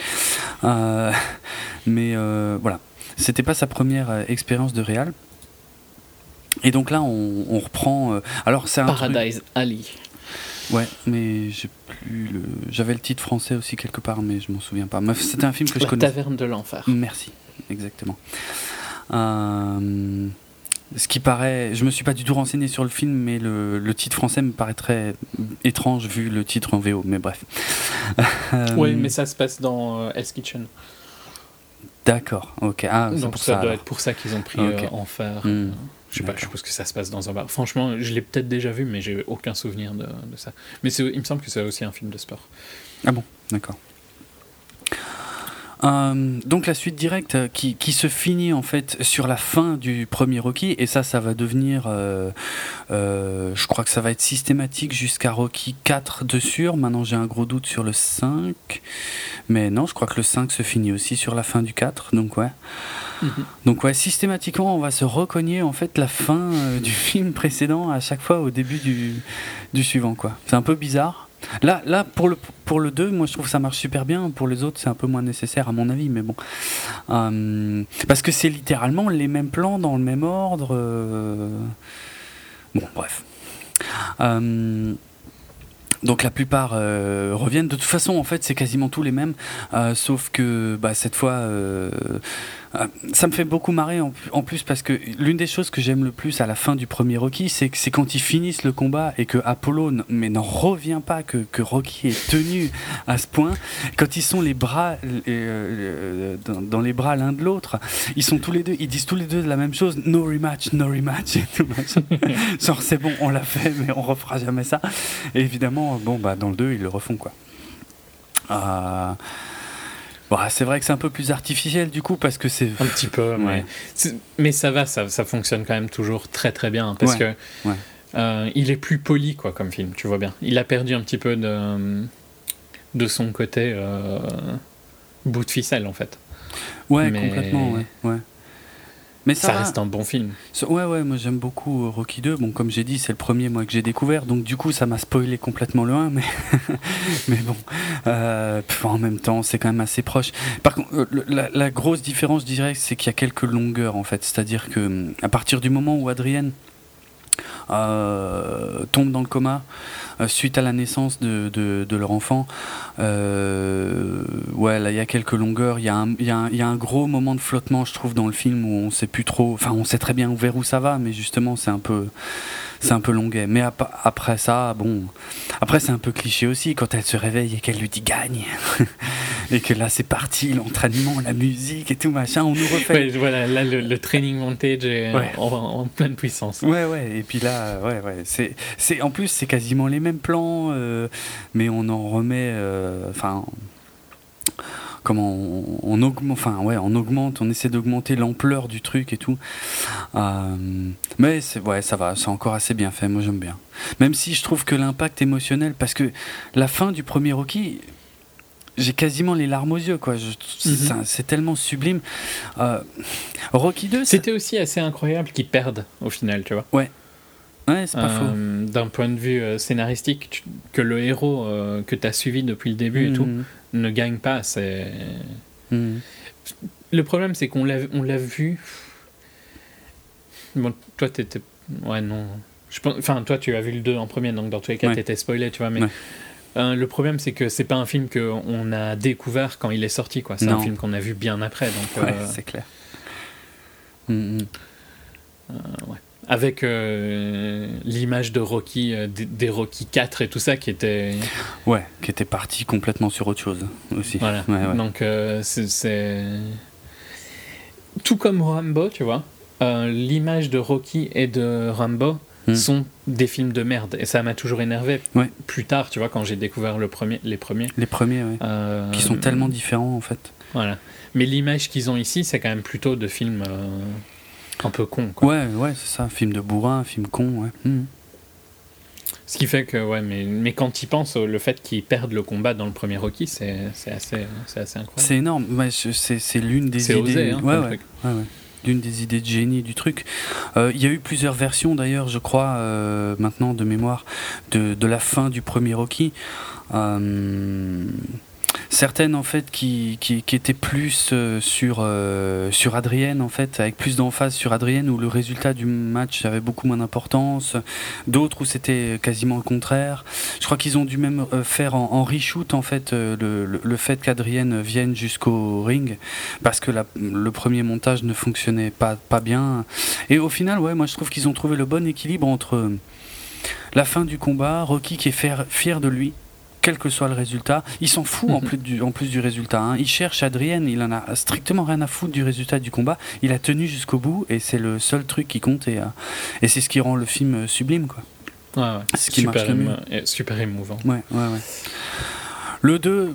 <laughs> mais voilà, c'était pas sa première expérience de réal. Et donc là, on, reprend. Euh, alors c'est Paradise Ali. Ouais, mais j'ai plus le. J'avais le titre français aussi quelque part, mais je m'en souviens pas. C'était un film que je connais. Taverne de l'enfer. Merci, exactement. Euh, ce qui paraît, je me suis pas du tout renseigné sur le film, mais le, le, titre français me paraît très étrange vu le titre en VO. Mais bref. <laughs> oui, mais ça se passe dans S Kitchen. D'accord, ok. Ah, Donc ça, doit être pour ça qu'ils ont pris Enfer. Hmm. Je sais pas, je suppose que ça se passe dans un bar. Franchement, je l'ai peut-être déjà vu, mais j'ai aucun souvenir de, de ça. Mais il me semble que c'est aussi un film de sport. Ah bon, d'accord. Euh, donc la suite directe euh, qui, qui, se finit en fait sur la fin du premier Rocky et ça ça va devenir euh, je crois que ça va être systématique jusqu'à Rocky 4 de sûr. Maintenant j'ai un gros doute sur le 5 mais non je crois que le 5 se finit aussi sur la fin du 4 donc ouais. Mhm. donc ouais systématiquement on va se recogner en fait la fin du <laughs> film précédent à chaque fois au début du, du suivant quoi. C'est un peu bizarre Là, là pour, le, pour le 2, moi je trouve que ça marche super bien. Pour les autres, c'est un peu moins nécessaire à mon avis, mais bon. Euh, parce que c'est littéralement les mêmes plans dans le même ordre. Euh. Bon, bref. Euh, donc la plupart reviennent. De toute façon, en fait, c'est quasiment tous les mêmes, sauf que bah, cette fois, ça me fait beaucoup marrer en, plus parce que l'une des choses que j'aime le plus à la fin du premier Rocky, c'est c'est quand ils finissent le combat et que Apollo mais n'en revient pas que, que, Rocky est tenu à ce point. Quand ils sont les bras euh, euh, dans, les bras l'un de l'autre, ils sont tous les deux, ils disent tous les deux la même chose, no rematch, no rematch. <laughs> Genre c'est bon, on l'a fait, mais on refera jamais ça. Et évidemment, bon bah dans le 2 ils le refont quoi. Euh, bah, c'est vrai que c'est un peu plus artificiel du coup parce que c'est un petit peu mais, mais ça va ça, ça, fonctionne quand même toujours très très bien parce que euh, il est plus poli quoi comme film tu vois bien. Il a perdu un petit peu de de son côté euh, bout de ficelle en fait. Ouais complètement ouais, ouais. Mais ça, reste un bon film. Ouais, ouais, moi j'aime beaucoup euh, Rocky 2. Bon, comme j'ai dit, c'est le premier moi que j'ai découvert, donc du coup ça m'a spoilé complètement le 1, mais, <laughs> mais bon, euh, en même temps c'est quand même assez proche. Par contre, euh, la, la grosse différence, je dirais, c'est qu'il y a quelques longueurs en fait. C'est-à-dire que à partir du moment où Adrienne euh, tombent dans le coma euh, suite à la naissance de, de, leur enfant. Euh, ouais, là, il y a quelques longueurs. Il y, y, y, a un gros moment de flottement, je trouve, dans le film où on sait plus trop. Enfin, on sait très bien vers où ça va, mais justement, c'est un peu c'est un peu longuet. Mais après ça, bon, après c'est un peu cliché aussi quand elle se réveille et qu'elle lui dit gagne. <laughs> et que là c'est parti, l'entraînement, la musique et tout machin, on nous refait. voilà, là le, training montage est en, pleine puissance. Ouais, ouais, et puis là, ouais, ouais, c'est, c'est, en plus c'est quasiment les mêmes plans, euh, mais on en remet, euh, enfin comment on, augmente, enfin ouais, on augmente, on essaie d'augmenter l'ampleur du truc et tout. mais c'est ouais, ça va, c'est encore assez bien fait. Moi j'aime bien. Même si je trouve que l'impact émotionnel, parce que la fin du premier Rocky, j'ai quasiment les larmes aux yeux, quoi. Mhm. C'est tellement sublime. Euh, Rocky 2. C'était aussi assez incroyable qu'ils perdent au final, tu vois. Ouais. Ouais, c'est pas faux. Euh, d'un point de vue euh, scénaristique, que le héros que tu as suivi depuis le début et tout mhm. ne gagne pas, c'est. Mhm. Le problème, c'est qu'on l'a, vu. Bon, toi, t'étais. Ouais, non. Je Enfin, toi, tu as vu le 2 en premier, donc dans tous les cas, tu t'étais spoilé, tu vois. Mais euh, le problème, c'est que c'est pas un film qu'on a découvert quand il est sorti, quoi. C'est un film qu'on a vu bien après, donc. Ouais, euh, c'est clair. Euh, ouais. Avec l'image de Rocky, des, Rocky 4 et tout ça qui était. Ouais, qui était parti complètement sur autre chose aussi. Voilà. Donc c'est. Tout comme Rambo, tu vois. l'image de Rocky et de Rambo Hmm. sont des films de merde. Et ça m'a toujours énervé. Plus tard, tu vois, quand j'ai découvert le premier, les premiers. Les premiers, oui. Euh, qui sont tellement différents, en fait. Voilà. Mais l'image qu'ils ont ici, c'est quand même plutôt de films euh, un peu cons. Quoi. Ouais, ouais, c'est ça. Un film de bourrin, un film con, ouais. Hmm. Ce qui fait que, ouais, mais, mais quand ils pensent, le fait qu'ils perdent le combat dans le premier Rocky, c'est assez, assez incroyable. C'est énorme. Ouais, c'est l'une des idées. Osé, hein, ouais, ouais, ouais, d'une des idées de génie du truc. Euh, il y a eu plusieurs versions d'ailleurs, je crois, euh, maintenant de mémoire, de, de, la fin du premier Rocky. Euh, certaines en fait qui, qui, étaient plus euh, sur, euh, sur Adrienne en fait, avec plus d'emphase sur Adrienne où le résultat du match avait beaucoup moins d'importance, d'autres où c'était quasiment le contraire. Je crois qu'ils ont dû même euh, faire en, en reshoot en fait le, le, fait qu'Adrienne vienne jusqu'au ring parce que le premier montage ne fonctionnait pas, pas bien. Et au final, ouais, moi je trouve qu'ils ont trouvé le bon équilibre entre la fin du combat, Rocky qui est fier de lui, quel que soit le résultat. Il s'en fout en, mhm. plus du, en plus du résultat. Hein. Il cherche Adrienne, il en a strictement rien à foutre du résultat du combat. Il a tenu jusqu'au bout et c'est le seul truc qui compte et, euh, et c'est ce qui rend le film euh, sublime. Quoi. Ouais, ouais. Ce qui super, marche super émouvant. Ouais, ouais, ouais. Le 2.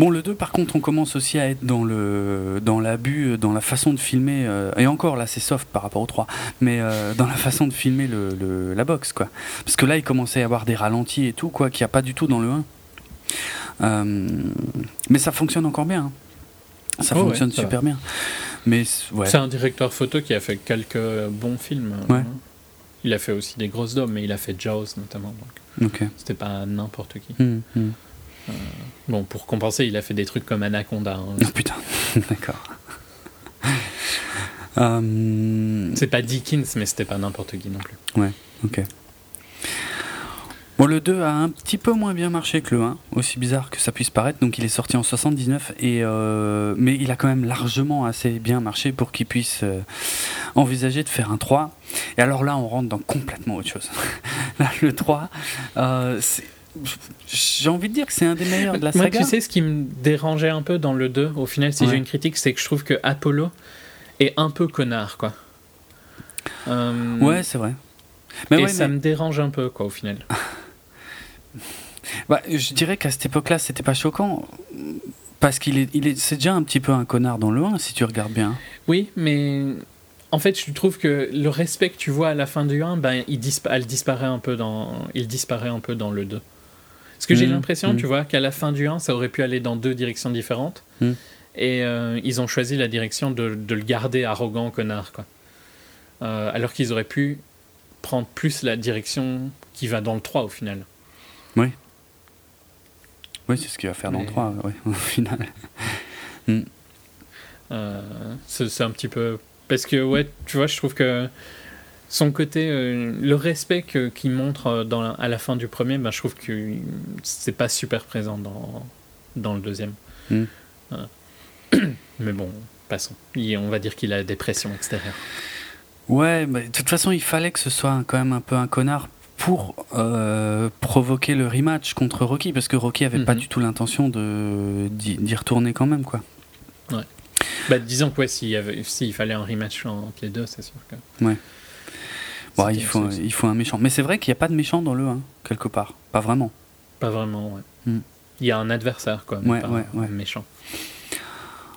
Bon, le 2, par contre, on commence aussi à être dans le dans l'abus, dans la façon de filmer, euh, et encore là, c'est soft par rapport au 3, mais euh, dans la façon de filmer le, la boxe, quoi. Parce que là, il commençait à y avoir des ralentis et tout, quoi, qu'il n'y a pas du tout dans le 1. Euh, mais ça fonctionne encore bien. Hein. Ça oh, fonctionne super bien. Mais ouais. C'est un directeur photo qui a fait quelques bons films. Ouais. Il a fait aussi des grosses dames, mais il a fait Jaws notamment. Donc C'était pas n'importe qui. Hum, hum. Euh, bon, pour compenser, il a fait des trucs comme Anaconda. Hein. Oh putain, <laughs> d'accord. Euh, C'est pas Dickens, mais c'était pas n'importe qui non plus. Ouais, ok. Bon, le 2 a un petit peu moins bien marché que le 1, aussi bizarre que ça puisse paraître. Donc, il est sorti en 79, et, euh, mais il a quand même largement assez bien marché pour qu'il puisse envisager de faire un 3. Et alors là, on rentre dans complètement autre chose. <laughs> là, le 3, c'est j'ai envie de dire que c'est un des meilleurs de la saga. Moi, tu sais, ce qui me dérangeait un peu dans le 2, au final, si j'ai une critique, c'est que je trouve que Apollo est un peu connard, quoi. Euh, ouais, c'est vrai. Mais et ça me dérange un peu, quoi, au final. bah, je dirais qu'à cette époque-là, c'était pas choquant. Parce qu'il est, il est, c'est déjà un petit peu un connard dans le 1, si tu regardes bien. Oui, mais en fait, je trouve que le respect que tu vois à la fin du 1, ben, il disparaît un peu dans, il disparaît un peu dans le 2. Parce que j'ai mmh, l'impression, mmh. tu vois, qu'à la fin du 1, ça aurait pu aller dans deux directions différentes. Mmh. Et euh, ils ont choisi la direction de, de, le garder arrogant, connard, quoi. Euh, alors qu'ils auraient pu prendre plus la direction qui va dans le 3 au final. Oui. Oui, c'est ce qu'il va faire dans le 3, oui, <laughs> au final. Euh, c'est un petit peu. Parce que, ouais, tu vois, je trouve que son côté, euh, le respect qu'il montre euh, à la fin du premier, ben, je trouve que c'est pas super présent dans, dans le deuxième. Hmm. <clears throat> Mais bon, passons. on va dire qu'il a des pressions extérieures. Ouais, mais de toute façon, il fallait que ce soit quand même un peu un connard pour euh, provoquer le rematch contre Rocky, parce que Rocky avait pas mhm. du tout l'intention d'y retourner quand même, quoi. Ouais. Bah, disons que s'il fallait un rematch entre les deux, c'est sûr que. Ouais il, faut, il faut un méchant. Mais c'est vrai qu'il n'y a pas de méchant dans le 1, quelque part. Pas vraiment. Pas vraiment, ouais. Hmm. Il y a un adversaire, quoi. Ouais, ouais, ouais. méchant.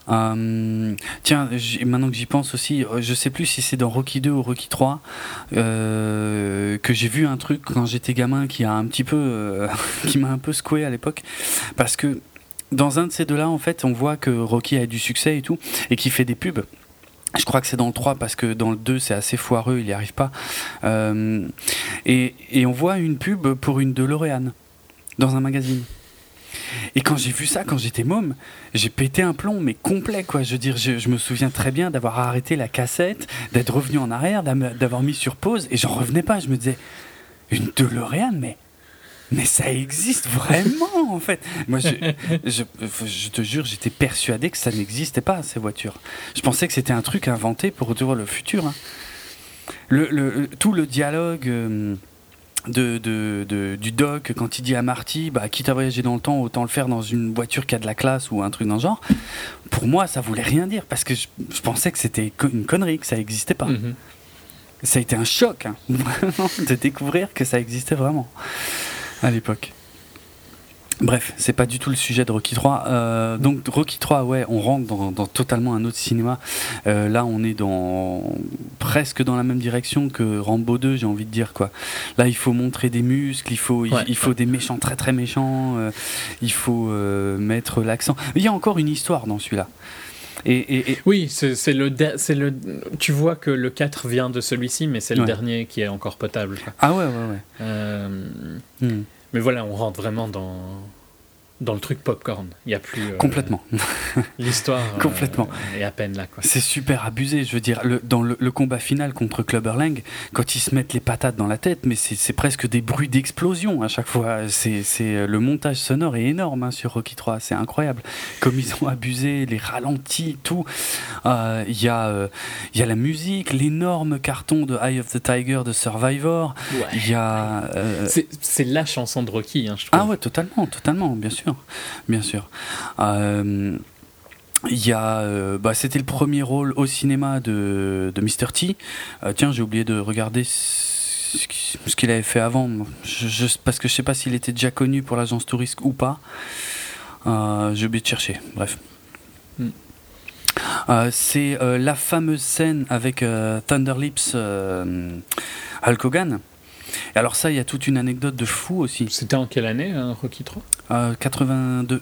Euh, tiens, maintenant que j'y pense aussi, euh, je sais plus si c'est dans Rocky 2 ou Rocky 3 euh, que j'ai vu un truc quand j'étais gamin qui a un petit peu, <laughs> qui m'a un peu secoué à l'époque, parce que dans un de ces deux-là, en fait, on voit que Rocky a du succès et tout, et qu'il fait des pubs. Je crois que c'est dans le 3 parce que dans le 2 c'est assez foireux, il n'y arrive pas. et, et on voit une pub pour une DeLorean dans un magazine. Et quand j'ai vu ça, quand j'étais môme, j'ai pété un plomb, mais complet, quoi. Je veux dire, je, me souviens très bien d'avoir arrêté la cassette, d'être revenu en arrière, d'avoir mis sur pause, et j'en revenais pas. Je me disais, une DeLorean, mais. Mais ça existe vraiment, en fait. Moi, <laughs> je, je, te jure, j'étais persuadé que ça n'existait pas, ces voitures. Je pensais que c'était un truc inventé pour retourner le futur. Hein. Le, tout le dialogue. Euh, de, de, du doc quand il dit à Marty bah, quitte à voyager dans le temps autant le faire dans une voiture qui a de la classe ou un truc dans le genre pour moi ça voulait rien dire parce que je, pensais que c'était une connerie que ça n'existait pas mhm. ça a été un choc hein, <laughs> de découvrir que ça existait vraiment à l'époque Bref, c'est pas du tout le sujet de Rocky 3. Euh, donc Rocky 3, ouais, on rentre dans, totalement un autre cinéma. Euh, là, on est dans presque dans la même direction que Rambo 2, j'ai envie de dire quoi. Là, il faut montrer des muscles, il faut, il, faut des méchants très très méchants, euh, il faut mettre l'accent. Il y a encore une histoire dans celui-là. Et, Oui, c'est le, le. Tu vois que le 4 vient de celui-ci, mais c'est le dernier qui est encore potable. Ah ouais, ouais, ouais. Hmm. Mais voilà, on rentre vraiment dans, dans le truc popcorn. Il n'y a plus. Euh, Complètement. <laughs> L'histoire euh, Complètement. est à peine là. C'est super abusé. Je veux dire, le, dans le, combat final contre Clubberlang, quand ils se mettent les patates dans la tête, mais c'est presque des bruits d'explosion à chaque fois. C'est euh, le montage sonore est énorme hein, sur Rocky 3. C'est incroyable. Comme ils ont abusé, les ralentis, tout. Il y, a, il y a la musique, l'énorme carton de Eye of the Tiger de Survivor. Il y a. C'est la chanson de Rocky, hein, je trouve. Ah ouais, totalement, totalement, bien sûr bien sûr. Euh, il y a, euh, bah, c'était le premier rôle au cinéma de, de Mr. T. Euh, tiens, j'ai oublié de regarder ce qu'il avait fait avant, je, parce que je sais pas s'il était déjà connu pour l'agence touriste ou pas. j'ai oublié de chercher. Bref. Hmm. c'est la fameuse scène avec Thunder Lips Hulk Hogan. Et alors ça, il y a toute une anecdote de fou aussi. C'était en quelle année, hein, Rocky 3 82.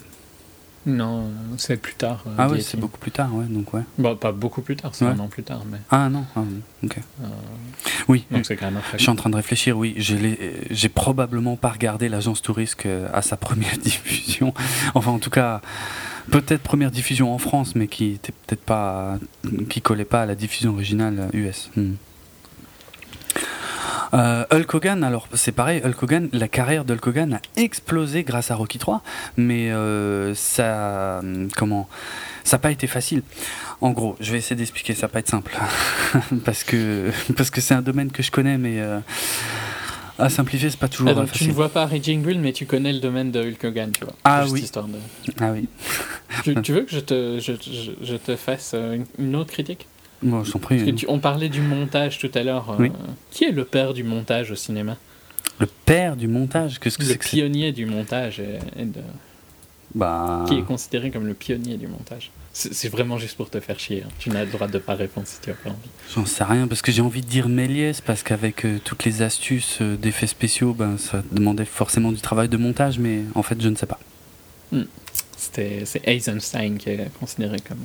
Non, c'est plus tard. Euh, ah oui, c'est beaucoup plus tard, ouais, donc ouais. Bon, pas beaucoup plus tard, c'est un an plus tard, mais. Ah non, ah, ok. Euh, oui. Donc c'est quand même. Je suis en train de réfléchir, oui, j'ai probablement pas regardé l'agence Tourisque euh, à sa première <laughs> diffusion. enfin, en tout cas, peut-être première diffusion en France, mais qui était peut-être pas, qui collait pas à la diffusion originale US. Euh, Hulk Hogan, alors c'est pareil, Hulk Hogan, la carrière d'Hulk Hogan a explosé grâce à Rocky 3, mais euh, ça, comment, ça n'a pas été facile. En gros, je vais essayer d'expliquer, ça va pas être simple, <laughs> parce que parce que c'est un domaine que je connais, mais euh, à simplifier, c'est pas toujours ah, facile. Tu ne vois pas Raging Bull, mais tu connais le domaine de Hulk Hogan, tu vois. Ah oui. Ah oui. <laughs> tu, veux que je te, je, je te fasse une autre critique? On parlait du montage tout à l'heure. Euh, qui est le père du montage au cinéma? Le père du montage Qu'est-ce que Le pionnier du montage et, Bah... Qui est considéré comme le pionnier du montage c'est vraiment juste pour te faire chier. Hein. Tu n'as le droit de pas répondre si tu as pas envie. J'en sais rien parce que j'ai envie de dire Méliès parce qu'avec euh, toutes les astuces euh, d'effets spéciaux, ben, ça demandait forcément du travail de montage, mais en fait je ne sais pas. Hmm. C'est Eisenstein qui est considéré comme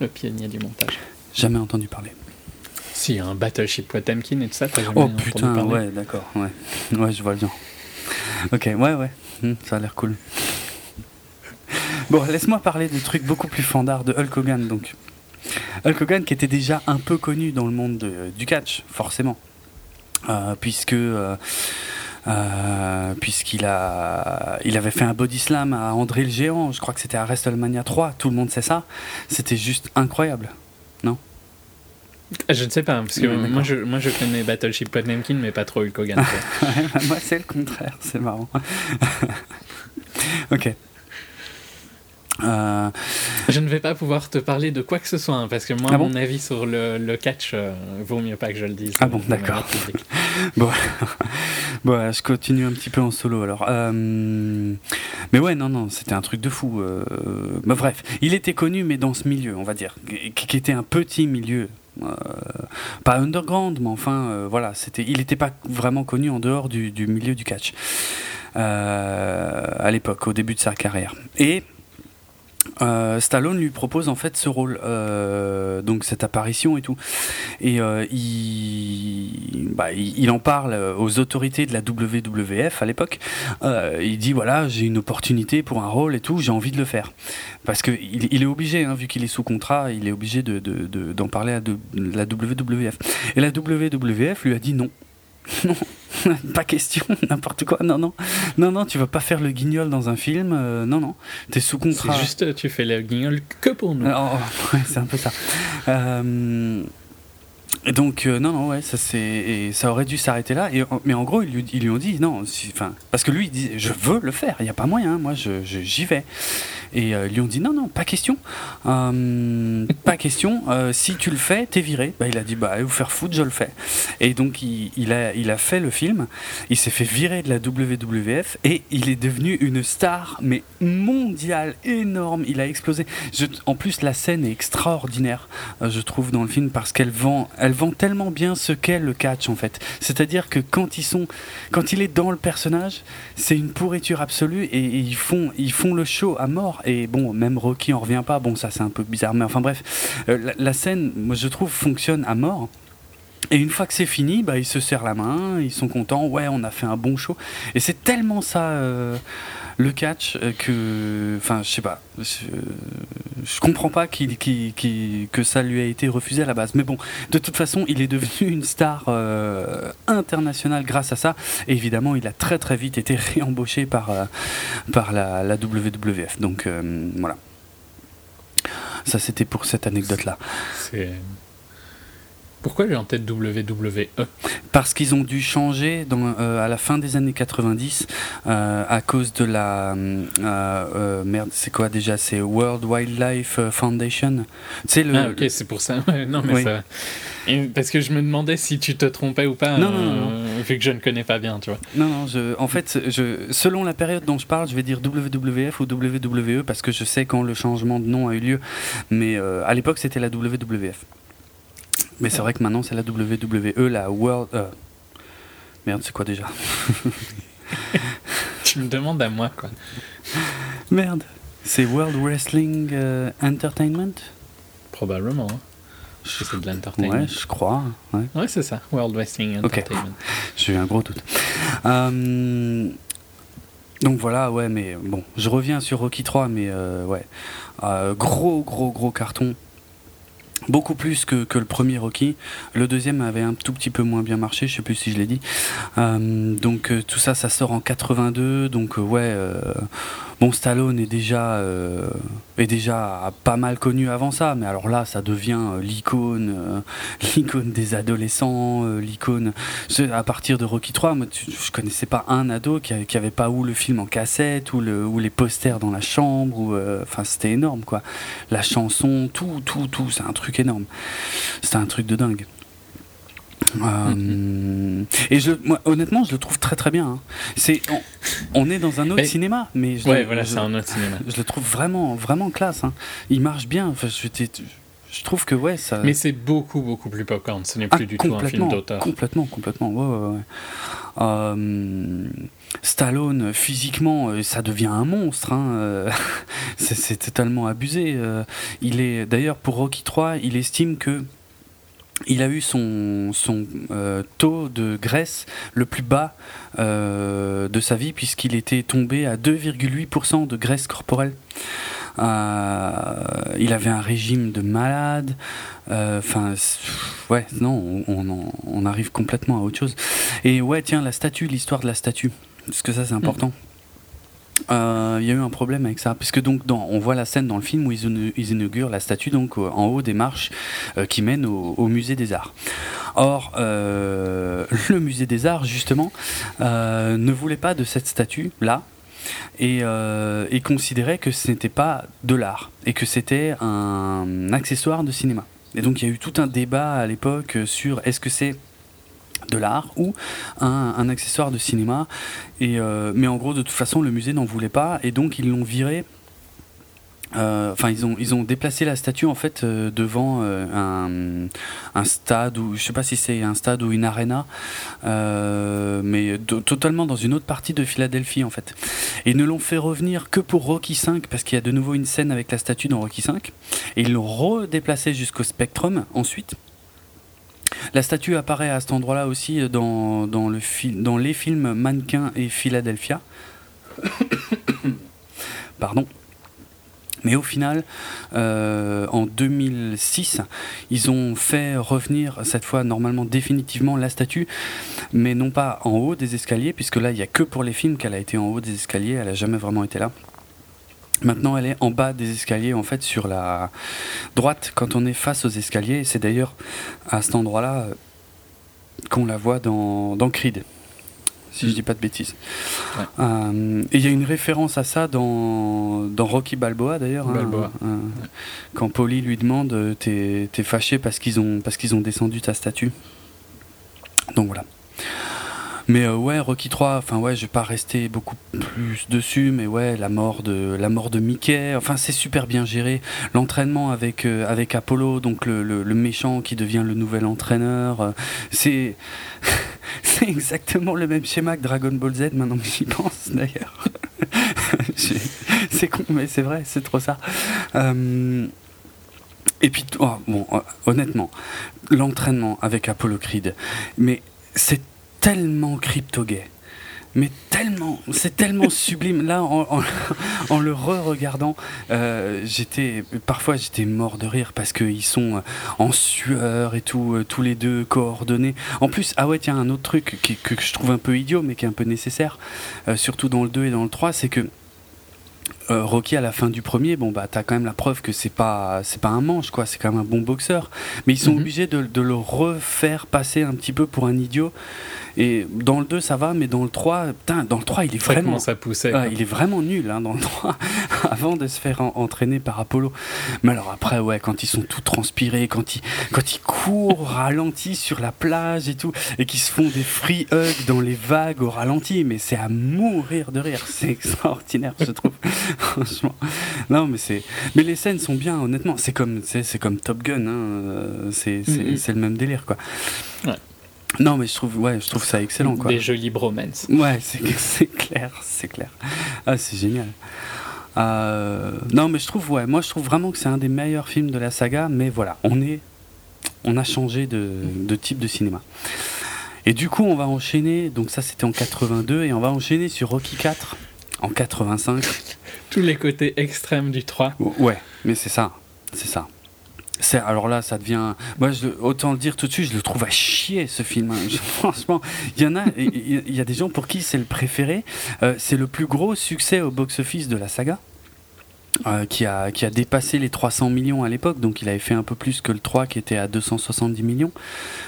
le pionnier du montage. Jamais entendu parler. Si, un Battleship Potemkin et tout ça, t'as jamais Oh putain, ouais, d'accord, ouais. <laughs> Ouais, je vois le genre. Ok, ouais, ouais, hmm, ça a l'air cool. Bon, laisse-moi parler de trucs beaucoup plus fandards de Hulk Hogan, donc. Hulk Hogan qui était déjà un peu connu dans le monde du catch, forcément. Euh, puisque... Euh, euh, puisqu'il a, il avait fait un body slam à André le Géant, je crois que c'était à WrestleMania 3, tout le monde sait ça. C'était juste incroyable, non? Je ne sais pas, parce que moi, je, moi je connais Battleship Potemkin, mais pas trop Hulk Hogan. <laughs> moi c'est le contraire, c'est marrant. <laughs> ok. Euh, Je ne vais pas pouvoir te parler de quoi que ce soit, hein, parce que moi, ah mon avis sur le, catch, euh, vaut mieux pas que je le dise. Ah bon, d'accord. <laughs> bon. <laughs> bon, je continue un petit peu en solo alors. Euh, mais ouais, non, non, c'était un truc de fou. Euh... Mais bref, il était connu, mais dans ce milieu, on va dire, qui était un petit milieu. Euh, pas underground, mais enfin, voilà, c'était, il n'était pas vraiment connu en dehors du, du milieu du catch à l'époque, au début de sa carrière. Et euh, Stallone lui propose en fait ce rôle, euh, donc cette apparition et tout, et euh, il, bah, il, en parle aux autorités de la WWF à l'époque. il dit voilà j'ai une opportunité pour un rôle et tout, j'ai envie de le faire parce que il, est obligé, hein, vu qu'il est sous contrat, il est obligé de, d'en parler à la WWF. Et la WWF lui a dit non, <laughs> non, <laughs> pas question, <laughs> n'importe quoi. Non, non, non, non, tu vas pas faire le guignol dans un film. Euh, non, non, t'es sous contrat. C'est juste, tu fais le guignol que pour nous. Oh, c'est un peu ça. Euh, donc euh, non non ouais ça c'est ça aurait dû s'arrêter là. Et mais en gros ils lui, ont dit non enfin parce que lui il dit je veux le faire il n'y a pas moyen moi j'y vais. Et euh, ils lui ont dit non non pas question. Euh, pas question. Si tu le fais t'es viré. Bah, il a dit bah vous faire foutre je le fais. Et donc il a il a fait le film. Il s'est fait virer de la WWF et il est devenu une star mais mondiale énorme. Il a explosé. En plus la scène est extraordinaire je trouve dans le film parce qu'elle vend elle vend tellement bien ce qu'est le catch en fait. C'est-à-dire que quand ils sont, quand il est dans le personnage, c'est une pourriture absolue et, ils font, ils font le show à mort. Et bon, même Rocky en revient pas. Bon, ça c'est un peu bizarre, mais enfin bref, euh, la, scène, je trouve, fonctionne à mort. Et une fois que c'est fini, bah, ils se serrent la main, ils sont contents, ouais, on a fait un bon show. Et c'est tellement ça, euh, le catch euh, que, enfin, je sais pas, je, comprends pas que ça lui a été refusé à la base. Mais bon, de toute façon, il est devenu une star euh, internationale grâce à ça. Et évidemment, il a très très vite été réembauché par, euh, par la, la, WWF. Donc voilà. Ça, c'était pour cette anecdote-là. C'est pourquoi j'ai en tête WWE Parce qu'ils ont dû changer dans, euh, à la fin des années 90 euh, à cause de la euh, merde, c'est quoi déjà? C'est World Wildlife Foundation. C'est le. Ah, ok, c'est pour ça. <laughs> non mais ça. parce que je me demandais si tu te trompais ou pas. Non, non, non, Vu que je ne connais pas bien, tu vois. Non, non. Je, en fait, je, selon la période dont je parle, je vais dire WWF ou WWE parce que je sais quand le changement de nom a eu lieu. Mais à l'époque, c'était la WWF. Mais c'est vrai que maintenant c'est la WWE, la World. Euh, merde, c'est quoi déjà? <laughs> Tu me demandes à moi quoi. Merde, c'est World Wrestling euh, Entertainment? Probablement. Hein. C'est de l'entertainment. Ouais, je crois. Ouais, ouais c'est ça, World Wrestling Entertainment. J'ai eu un gros doute. Euh, donc voilà, ouais, mais bon, je reviens sur Rocky 3, mais ouais, gros, gros, gros carton beaucoup plus que, que, le premier Rocky. Le deuxième avait un tout petit peu moins bien marché, je sais plus si je l'ai dit. Euh, donc euh, tout ça, ça sort en 82. Donc euh, ouais, bon Stallone est déjà est déjà pas mal connu avant ça, mais alors là, ça devient l'icône, <laughs> l'icône des adolescents, l'icône. À partir de Rocky 3, moi, je connaissais pas un ado qui, qui avait pas ou le film en cassette ou, ou les posters dans la chambre. Ou enfin, c'était énorme quoi. La chanson, tout, tout, tout, c'est un truc énorme. C'était un truc de dingue. Euh, et je, moi, honnêtement, je le trouve très très bien. Hein. C'est, on, est dans un autre cinéma, mais je, ouais, voilà, c'est un autre cinéma. Je le trouve vraiment vraiment classe. Hein. Il marche bien. Enfin, je, je trouve que ouais, ça. Mais c'est beaucoup beaucoup plus popcorn. Ce n'est plus ah, du tout un film d'auteur. Complètement, complètement. Ouais, ouais, euh, Stallone, physiquement, euh, ça devient un monstre. Hein. <laughs> c'est totalement abusé. Il est d'ailleurs pour Rocky 3, il estime que il a eu son, son euh, taux de graisse le plus bas euh, de sa vie puisqu'il était tombé à 2,8% de graisse corporelle. Euh, il avait un régime de malade. Enfin, ouais, non, on, on, arrive complètement à autre chose. Et ouais, tiens, la statue, l'histoire de la statue, parce que ça c'est important. Euh, il y a eu un problème avec ça, puisque donc on voit la scène dans le film où ils, inaugurent la statue donc en haut des marches euh, qui mènent au, musée des Arts. Or, euh, le musée des Arts justement ne voulait pas de cette statue là, et considérait que ce n'était pas de l'art et que c'était un accessoire de cinéma. Et donc il y a eu tout un débat à l'époque sur est-ce que c'est de l'art ou un, accessoire de cinéma. Et, euh, mais en gros, de toute façon, le musée n'en voulait pas et donc ils l'ont viré. Euh, enfin, ils ont ils ont déplacé la statue en fait euh, devant un, stade ou je sais pas si c'est un stade ou une arena, mais totalement dans une autre partie de Philadelphie en fait. Et ils ne l'ont fait revenir que pour Rocky 5 parce qu'il y a de nouveau une scène avec la statue dans Rocky 5 et ils l'ont redéplacé jusqu'au Spectrum ensuite. La statue apparaît à cet endroit-là aussi le dans les films Mannequin et Philadelphia. <coughs> Pardon. Mais au final, euh, en 2006, ils ont fait revenir, cette fois normalement définitivement, la statue, mais non pas en haut des escaliers, puisque là, il n'y a que pour les films qu'elle a été en haut des escaliers, elle n'a jamais vraiment été là. Maintenant, elle est en bas des escaliers, en fait, sur la droite, quand on est face aux escaliers. C'est d'ailleurs à cet endroit-là euh, qu'on la voit dans, dans Creed, si je dis pas de bêtises. Euh, et il y a une référence à ça dans, dans Rocky Balboa, d'ailleurs. Hein, euh, quand Polly lui demande T'es es fâché parce qu'ils ont, parce qu'ils ont descendu ta statue Donc voilà. Mais euh, ouais, Rocky 3, enfin ouais, je vais pas rester beaucoup plus dessus, mais ouais, la mort de la mort de Mickey, enfin c'est super bien géré. L'entraînement avec euh, avec Apollo, donc le, le, méchant qui devient le nouvel entraîneur, euh, c'est <laughs> c'est exactement le même schéma que Dragon Ball Z. Maintenant que j'y pense d'ailleurs, <laughs> c'est con, mais c'est vrai, c'est trop ça. Et puis, oh, bon, honnêtement, l'entraînement avec Apollo Creed, mais c'est tellement crypto-gay. Mais tellement, c'est tellement <laughs> sublime. Là, <laughs> en, le re-regardant, euh, j'étais parfois j'étais mort de rire parce qu'ils sont en sueur et tout, euh, tous les deux coordonnés. En plus, ah ouais, tiens, un autre truc que, je trouve un peu idiot, mais qui est un peu nécessaire, euh, surtout dans le 2 et dans le 3, c'est que Rocky à la fin du premier, bon bah t'as quand même la preuve que c'est pas c'est pas un manche quoi, c'est quand même un bon boxeur. Mais ils sont mhm. obligés de, de, le refaire passer un petit peu pour un idiot et dans le 2, ça va, mais dans le 3, putain, dans le 3, il est vraiment. ça poussait. il est vraiment nul hein, dans le 3, <laughs> avant de se faire entraîner par Apollo. Mais alors après, ouais, quand ils sont tout transpirés, quand ils, quand ils courent au ralenti sur la plage et tout, et qu'ils se font des free hugs dans les vagues au ralenti, mais c'est à mourir de rire. <laughs> C'est extraordinaire, je trouve. <laughs> Franchement. Non, mais c'est. Mais les scènes sont bien, honnêtement. C'est comme, c'est comme Top Gun, hein. Euh, mm-hmm. c'est le même délire, quoi. Ouais. Non, mais je trouve, ouais, je trouve ça excellent. Quoi. Des jolis bromance. Ouais, <laughs> c'est clair, c'est clair. Ah, c'est génial. Euh, non, mais je trouve, ouais, moi je trouve vraiment que c'est un des meilleurs films de la saga, mais voilà, on est, on a changé de, de type de cinéma. Et du coup, on va enchaîner, donc ça c'était en 82, et on va enchaîner sur Rocky 4 en 85. <laughs> Tous les côtés extrêmes du 3. Ouais, mais c'est ça, c'est ça alors là, ça devient. Moi, je, autant le dire tout de suite, je le trouve à chier ce film. Hein. <laughs> franchement, il y en a, il y, a des gens pour qui c'est le préféré. Euh, c'est le plus gros succès au box-office de la saga. Euh, qui, a, qui a dépassé les 300 millions à l'époque, donc il avait fait un peu plus que le 3 qui était à 270 millions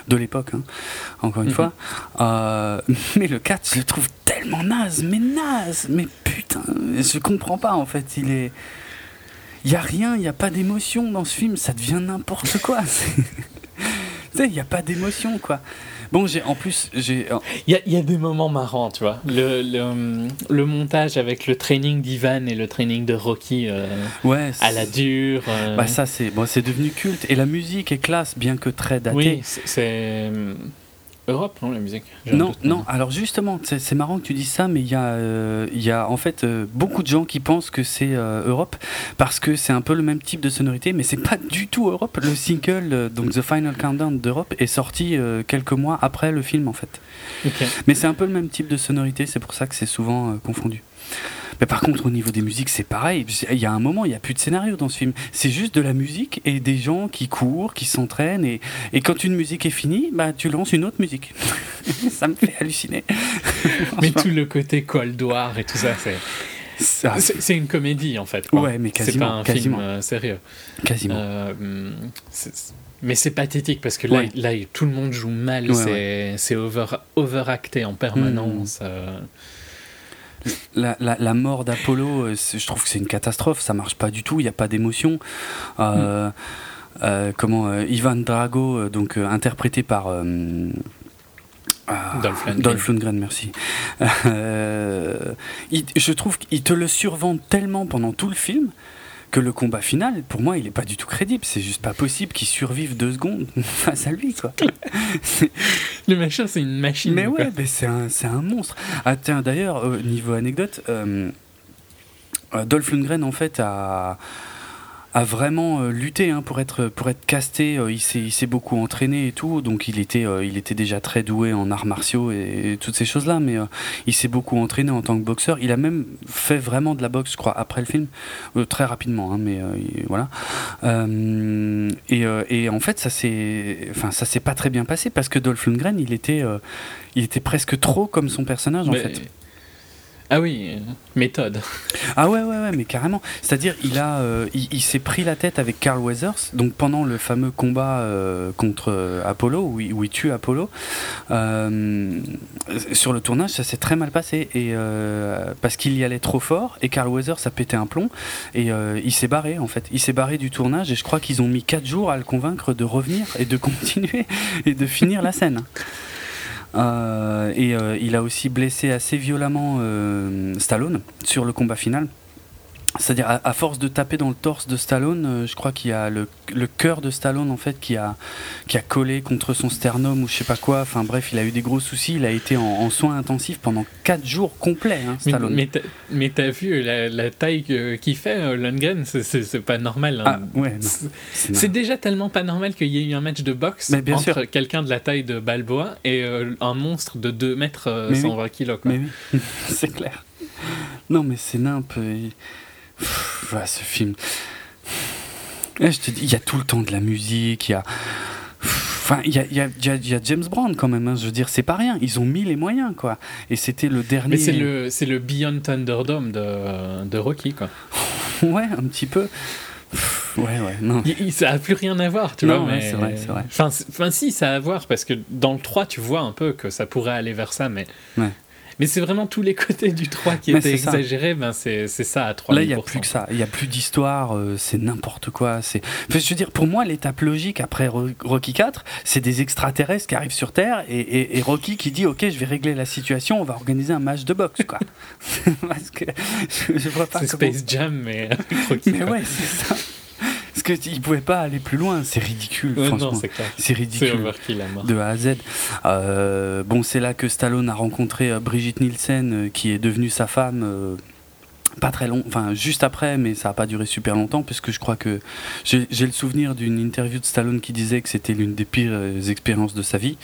de l'époque, hein, encore une mhm. fois. Euh, <laughs> mais le 4, je le trouve tellement naze, mais naze, mais putain, je comprends pas en fait, il est il y a rien, il n'y a pas d'émotion dans ce film, ça devient n'importe quoi. <laughs> tu sais, il n'y a pas d'émotion, quoi. Bon, j'ai en plus, j'ai. Il y, a des moments marrants, tu vois. Le, le, montage avec le training d'Ivan et le training de Rocky euh, ouais, à la dure. Euh. Bah, ça, c'est bon, devenu culte. Et la musique est classe, bien que très datée. Oui, c'est. Europe, non, la musique Non, non, alors justement, c'est marrant que tu dises ça, mais il y, a, euh, y a en fait euh, beaucoup de gens qui pensent que c'est euh, Europe parce que c'est un peu le même type de sonorité, mais c'est pas du tout Europe. Le single, donc The Final Countdown d'Europe, est sorti quelques mois après le film en fait. Mais c'est un peu le même type de sonorité, c'est pour ça que c'est souvent confondu. Mais par contre, au niveau des musiques, c'est pareil. Il y a un moment, il n'y a plus de scénario dans ce film. C'est juste de la musique et des gens qui courent, qui s'entraînent. Et, et, quand une musique est finie, bah, tu lances une autre musique. <laughs> ça me fait halluciner. <laughs> mais tout le côté Cold War et tout ça, c'est. C'est une comédie en fait. Ouais, mais quasiment. C'est pas un quasiment. film euh, sérieux. Quasiment. Euh, mais c'est pathétique parce que là, là, tout le monde joue mal. c'est over, overacté en permanence. Hmm. Euh. La, la, mort d'Apollo, je trouve que c'est une catastrophe. Ça marche pas du tout. Il n'y a pas d'émotion. Mm. comment Ivan Drago, donc interprété par ah, Dolph Lundgren. merci. Euh, je trouve qu'il te le survend tellement pendant tout le film que le combat final, pour moi, il n'est pas du tout crédible. C'est juste pas possible qu'il survive deux secondes <laughs> face à lui, quoi. <laughs> le machin, c'est une machine. Mais ouais, mais c'est un, un, monstre. Ah tiens, d'ailleurs, niveau anecdote, euh, euh, Dolph Lundgren, en fait, a a vraiment euh, lutté hein, pour être pour être casté. Euh, il s'est il s'est beaucoup entraîné et tout, donc il était euh, il était déjà très doué en arts martiaux et, toutes ces choses là. Mais il s'est beaucoup entraîné en tant que boxeur. Il a même fait vraiment de la boxe, je crois, après le film, très rapidement. Hein, mais voilà. Et, et, en fait, ça s'est enfin ça s'est pas très bien passé parce que Dolph Lundgren, il était il était presque trop comme son personnage en fait. Ah oui, méthode. Ah ouais, ouais, ouais, mais carrément. C'est-à-dire, il a, euh, il, s'est pris la tête avec Carl Weathers, donc pendant le fameux combat euh, contre euh, Apollo, où il, tue Apollo. sur le tournage, ça s'est très mal passé, parce qu'il y allait trop fort, et Carl Weathers a pété un plomb, et il s'est barré en fait. Il s'est barré du tournage, et je crois qu'ils ont mis 4 jours à le convaincre de revenir et de <laughs> continuer et de finir la scène. Euh, et euh, il a aussi blessé assez violemment euh, Stallone sur le combat final. C'est-à-dire, à, force de taper dans le torse de Stallone, euh, je crois qu'il y a le, le cœur de Stallone en fait qui a, qui a collé contre son sternum ou je sais pas quoi. Enfin bref, il a eu des gros soucis. Il a été en, soins intensifs pendant 4 jours complets, hein, Stallone. Mais, t'as vu la, taille qu'il fait, euh, Lundgren? C'est pas normal. Hein. Ah, ouais, c'est déjà tellement pas normal qu'il y ait eu un match de boxe entre quelqu'un de la taille de Balboa et euh, un monstre de 2 mètres 120 kg kilos. Mais oui, <laughs> c'est clair. Non, mais c'est nimp voilà, ce film. je te dis, il y a tout le temps de la musique, il y a. Enfin, il y a, y, a, y a, James Brown quand même, hein. je veux dire, c'est pas rien. Ils ont mis les moyens, quoi. Et c'était le dernier. Mais c'est le, c'est le Beyond Thunderdome de, de Rocky, quoi. <laughs> ouais, un petit peu. Ouais, ouais, non. ça a plus rien à voir, tu vois. Mais... c'est vrai, c'est vrai. Enfin, enfin, si, ça a à voir, parce que dans le 3, tu vois un peu que ça pourrait aller vers ça, mais. Ouais. Mais c'est vraiment tous les côtés du 3 qui étaient exagérés. Ben c'est ça à 3 Là, il n'y a plus que ça. Il n'y a plus d'histoire. Euh, c'est n'importe quoi. C'est. je veux dire, pour moi, l'étape logique après Rocky 4, c'est des extraterrestres qui arrivent sur Terre et, et, Rocky qui dit Ok, je vais régler la situation, on va organiser un match de boxe. Quoi. <laughs> Parce que je, vois pas. C'est Space Jam, mais Rocky. Mais ouais, c'est ça. Parce qu'il pouvait pas aller plus loin, c'est ridicule, franchement. C'est ridicule. De A à Z. Euh, bon, c'est là que Stallone a rencontré euh, Brigitte Nielsen, euh, qui est devenue sa femme. pas très long, enfin juste après, mais ça n'a pas duré super longtemps, puisque je crois que j'ai le souvenir d'une interview de Stallone qui disait que c'était l'une des pires expériences de sa vie,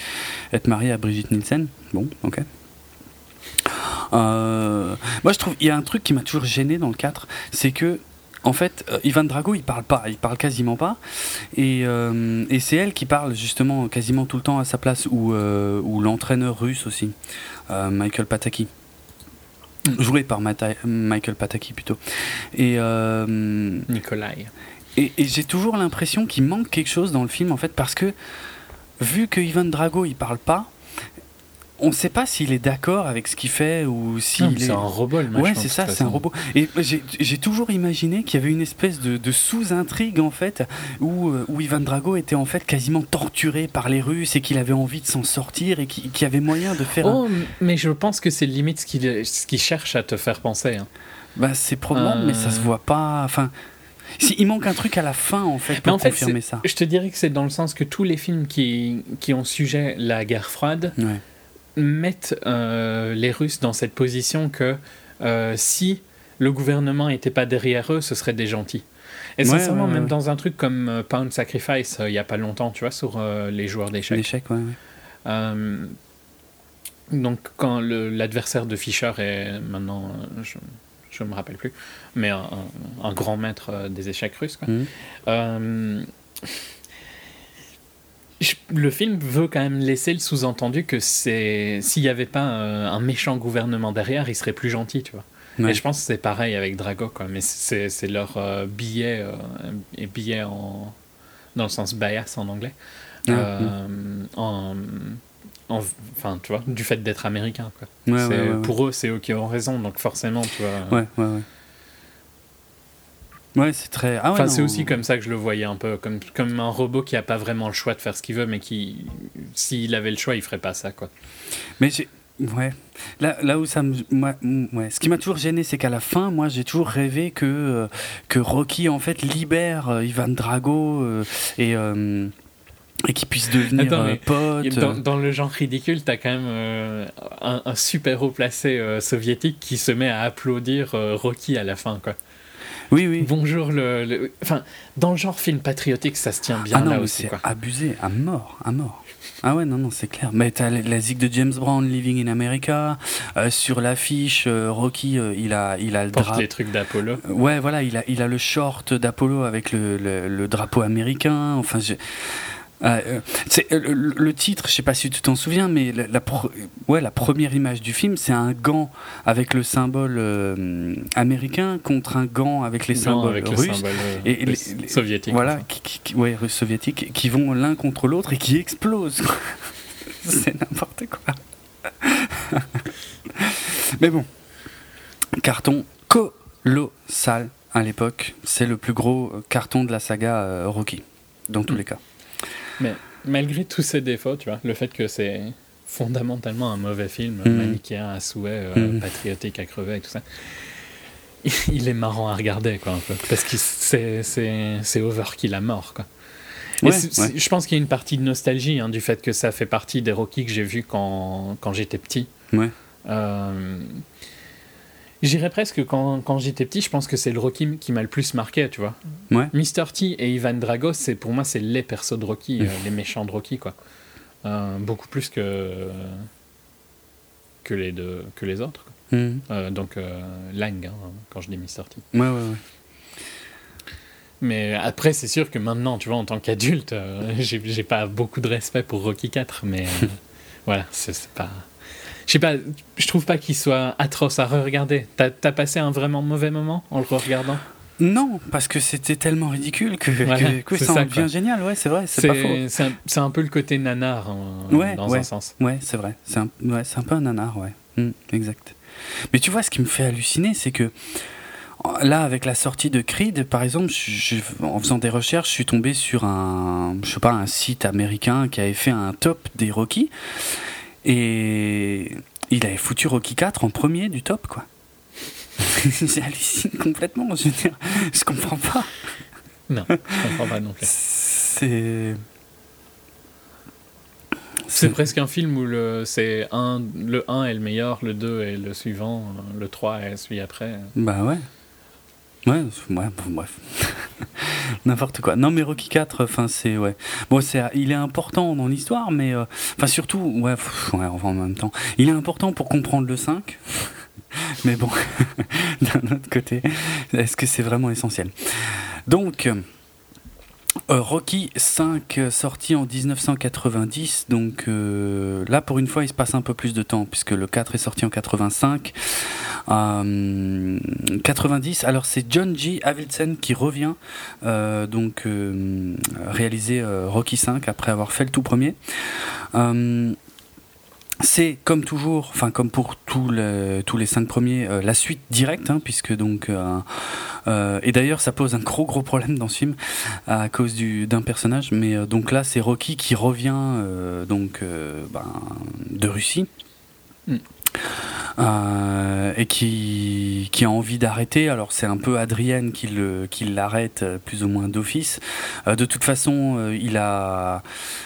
être marié à Brigitte Nielsen. Bon, ok. moi, je trouve, il y a un truc qui m'a toujours gêné dans le 4, c'est que en fait, euh, Ivan Drago, il parle pas, il parle quasiment pas. Euh, et, c'est elle qui parle justement quasiment tout le temps à sa place, ou, euh, l'entraîneur russe aussi, Michael Pataki. Joué par Michael Pataki plutôt. Et, Nikolai. Et, et j'ai toujours l'impression qu'il manque quelque chose dans le film, en fait, parce que vu que Ivan Drago, il parle pas, on ne sait pas s'il est d'accord avec ce qu'il fait ou s'il est. C'est un robot, le machin, Ouais, c'est ça, c'est un robot. Et j'ai toujours imaginé qu'il y avait une espèce de, sous-intrigue, en fait, où, euh, où, Ivan Drago était en fait quasiment torturé par les Russes et qu'il avait envie de s'en sortir et qu'il y avait moyen de faire. Oh, mais je pense que c'est limite ce qu'il cherche à te faire penser. Hein. Bah, c'est probable, mais ça se euh. voit pas. Enfin. Si, il manque un truc à la fin, en fait, pour confirmer ça. Je te dirais que c'est dans le sens que tous les films qui, qui ont sujet la guerre froide, ouais mettent euh, les Russes dans cette position que euh, si le gouvernement n'était pas derrière eux, ce seraient des gentils. Et sincèrement, même dans un truc comme euh, Pound Sacrifice, il n'y a pas longtemps, tu vois, sur les joueurs d'échecs. L'échec, ouais. donc, quand l'adversaire de Fischer est maintenant, je ne me rappelle plus, mais un, grand maître des échecs russes, quoi. Mmh le film veut quand même laisser le sous-entendu que c'est s'il n'y avait pas un, méchant gouvernement derrière, il serait plus gentil, tu vois. Et je pense que c'est pareil avec Drago, quoi. Mais c'est leur euh, billet, euh, billet en, dans le sens bias en anglais, euh, en, enfin, tu vois, du fait d'être américain. Quoi. pour eux, c'est eux qui ont raison, donc forcément, tu vois. Ouais, ouais, ouais. Ouais, c'est très. Ah enfin, c'est aussi comme ça que je le voyais un peu, comme, comme un robot qui a pas vraiment le choix de faire ce qu'il veut, mais qui, s'il avait le choix, il ferait pas ça, quoi. Mais j'ai. Ouais. Là, là où ça me. ouais. Ce qui m'a toujours gêné, c'est qu'à la fin, moi, j'ai toujours rêvé que, euh, que Rocky, en fait, libère euh, Ivan Drago euh, et et qui puisse devenir Attends, pote. Dans, dans, le genre ridicule, t'as quand même un, un, super haut placé soviétique qui se met à applaudir Rocky à la fin, quoi. Oui, oui. Bonjour, le, Enfin, dans le genre film patriotique, ça se tient bien ah non, là aussi. C'est abusé, à mort, à mort. Ah ouais, non, non, c'est clair. Mais t'as la zig de James Brown, Living in America. Euh, sur l'affiche, euh, Rocky, euh, il a, il a le drapeau. les trucs d'Apollo. ouais, voilà, il a, il a le short d'Apollo avec le, le, le, drapeau américain. Enfin, je... Euh, euh, euh, le, titre, je sais pas si tu t'en souviens, mais la, ouais, la première image du film, c'est un gant avec le symbole américain contre un gant avec les symboles russes et les, soviétiques. Voilà, qui, ouais, russes soviétiques, qui vont l'un contre l'autre et qui explosent. <laughs> c'est n'importe quoi. <laughs> mais bon, carton colossal à l'époque. C'est le plus gros carton de la saga Rocky, dans tous mm. les cas. Mais malgré tous ces défauts, tu vois, le fait que c'est fondamentalement un mauvais film, mm. manichéen à souhait, euh, mm. patriotique à crever et tout ça, il est marrant à regarder, quoi, un peu. Parce que c'est overkill à mort, quoi. Je pense qu'il y a une partie de nostalgie hein, du fait que ça fait partie des Rocky que j'ai vus quand, quand j'étais petit. Ouais. Euh, J'irais presque quand, quand j'étais petit, je pense que c'est le Rocky qui m'a le plus marqué, tu vois. Ouais. Mr. T et Ivan Drago, c'est pour moi c'est les persos de Rocky, euh, les méchants de Rocky quoi. Euh, beaucoup plus que que les deux, que les autres. Mhm. Euh, donc Lang hein, quand je dis Mr. T. Ouais ouais ouais. Mais après, c'est sûr que maintenant, tu vois, en tant qu'adulte, <laughs> j'ai pas beaucoup de respect pour Rocky 4, mais <laughs> voilà, c'est pas je sais pas, je trouve pas qu'il soit atroce à re-regarder. T'as as passé un vraiment mauvais moment en le regardant non, parce que c'était tellement ridicule que, que, ça, en devient génial, ouais, c'est vrai, c'est pas faux. C'est un, peu le côté nanar, dans un sens. Ouais, c'est vrai, c'est un, ouais, un peu un nanar, ouais, hmm, exact. Mais tu vois, ce qui me fait halluciner, c'est que là, avec la sortie de Creed, par exemple, en faisant des recherches, je suis tombé sur un, je sais pas, un site américain qui avait fait un top des Rocky. Et il avait foutu Rocky 4 en premier du top, quoi. <laughs> J'hallucine complètement, je veux dire, je comprends pas. Non, je comprends pas non plus. C'est. C'est presque un film où le, c'est un, le 1 est le meilleur, le 2 est le suivant, le 3 est celui après. Bah ouais. Ouais, ouais bref. <laughs> N'importe quoi. Non, mais Rocky 4, enfin, c'est. Ouais. Bon, c'est, il est important dans l'histoire, mais. Euh, enfin, surtout. Ouais, ouais, enfin, en même temps. Il est important pour comprendre le 5. <laughs> mais bon, <laughs> d'un autre côté, est-ce que c'est vraiment essentiel? Donc. Euh, Rocky 5 euh, sorti en 1990, donc euh, là pour une fois il se passe un peu plus de temps puisque le 4 est sorti en 85. 90, alors c'est John G. Avildsen qui revient donc réaliser Rocky 5 après avoir fait le tout premier. C'est comme toujours, enfin comme pour tous les, cinq premiers, euh, la suite directe, hein, puisque donc euh, euh, et d'ailleurs ça pose un gros gros problème dans ce film à cause du d'un personnage, mais donc là c'est Rocky qui revient donc ben, de Russie. Mm. Euh, et qui, a envie d'arrêter. Alors c'est un peu Adrienne qui l'arrête euh, plus ou moins d'office. Euh, de toute façon, il a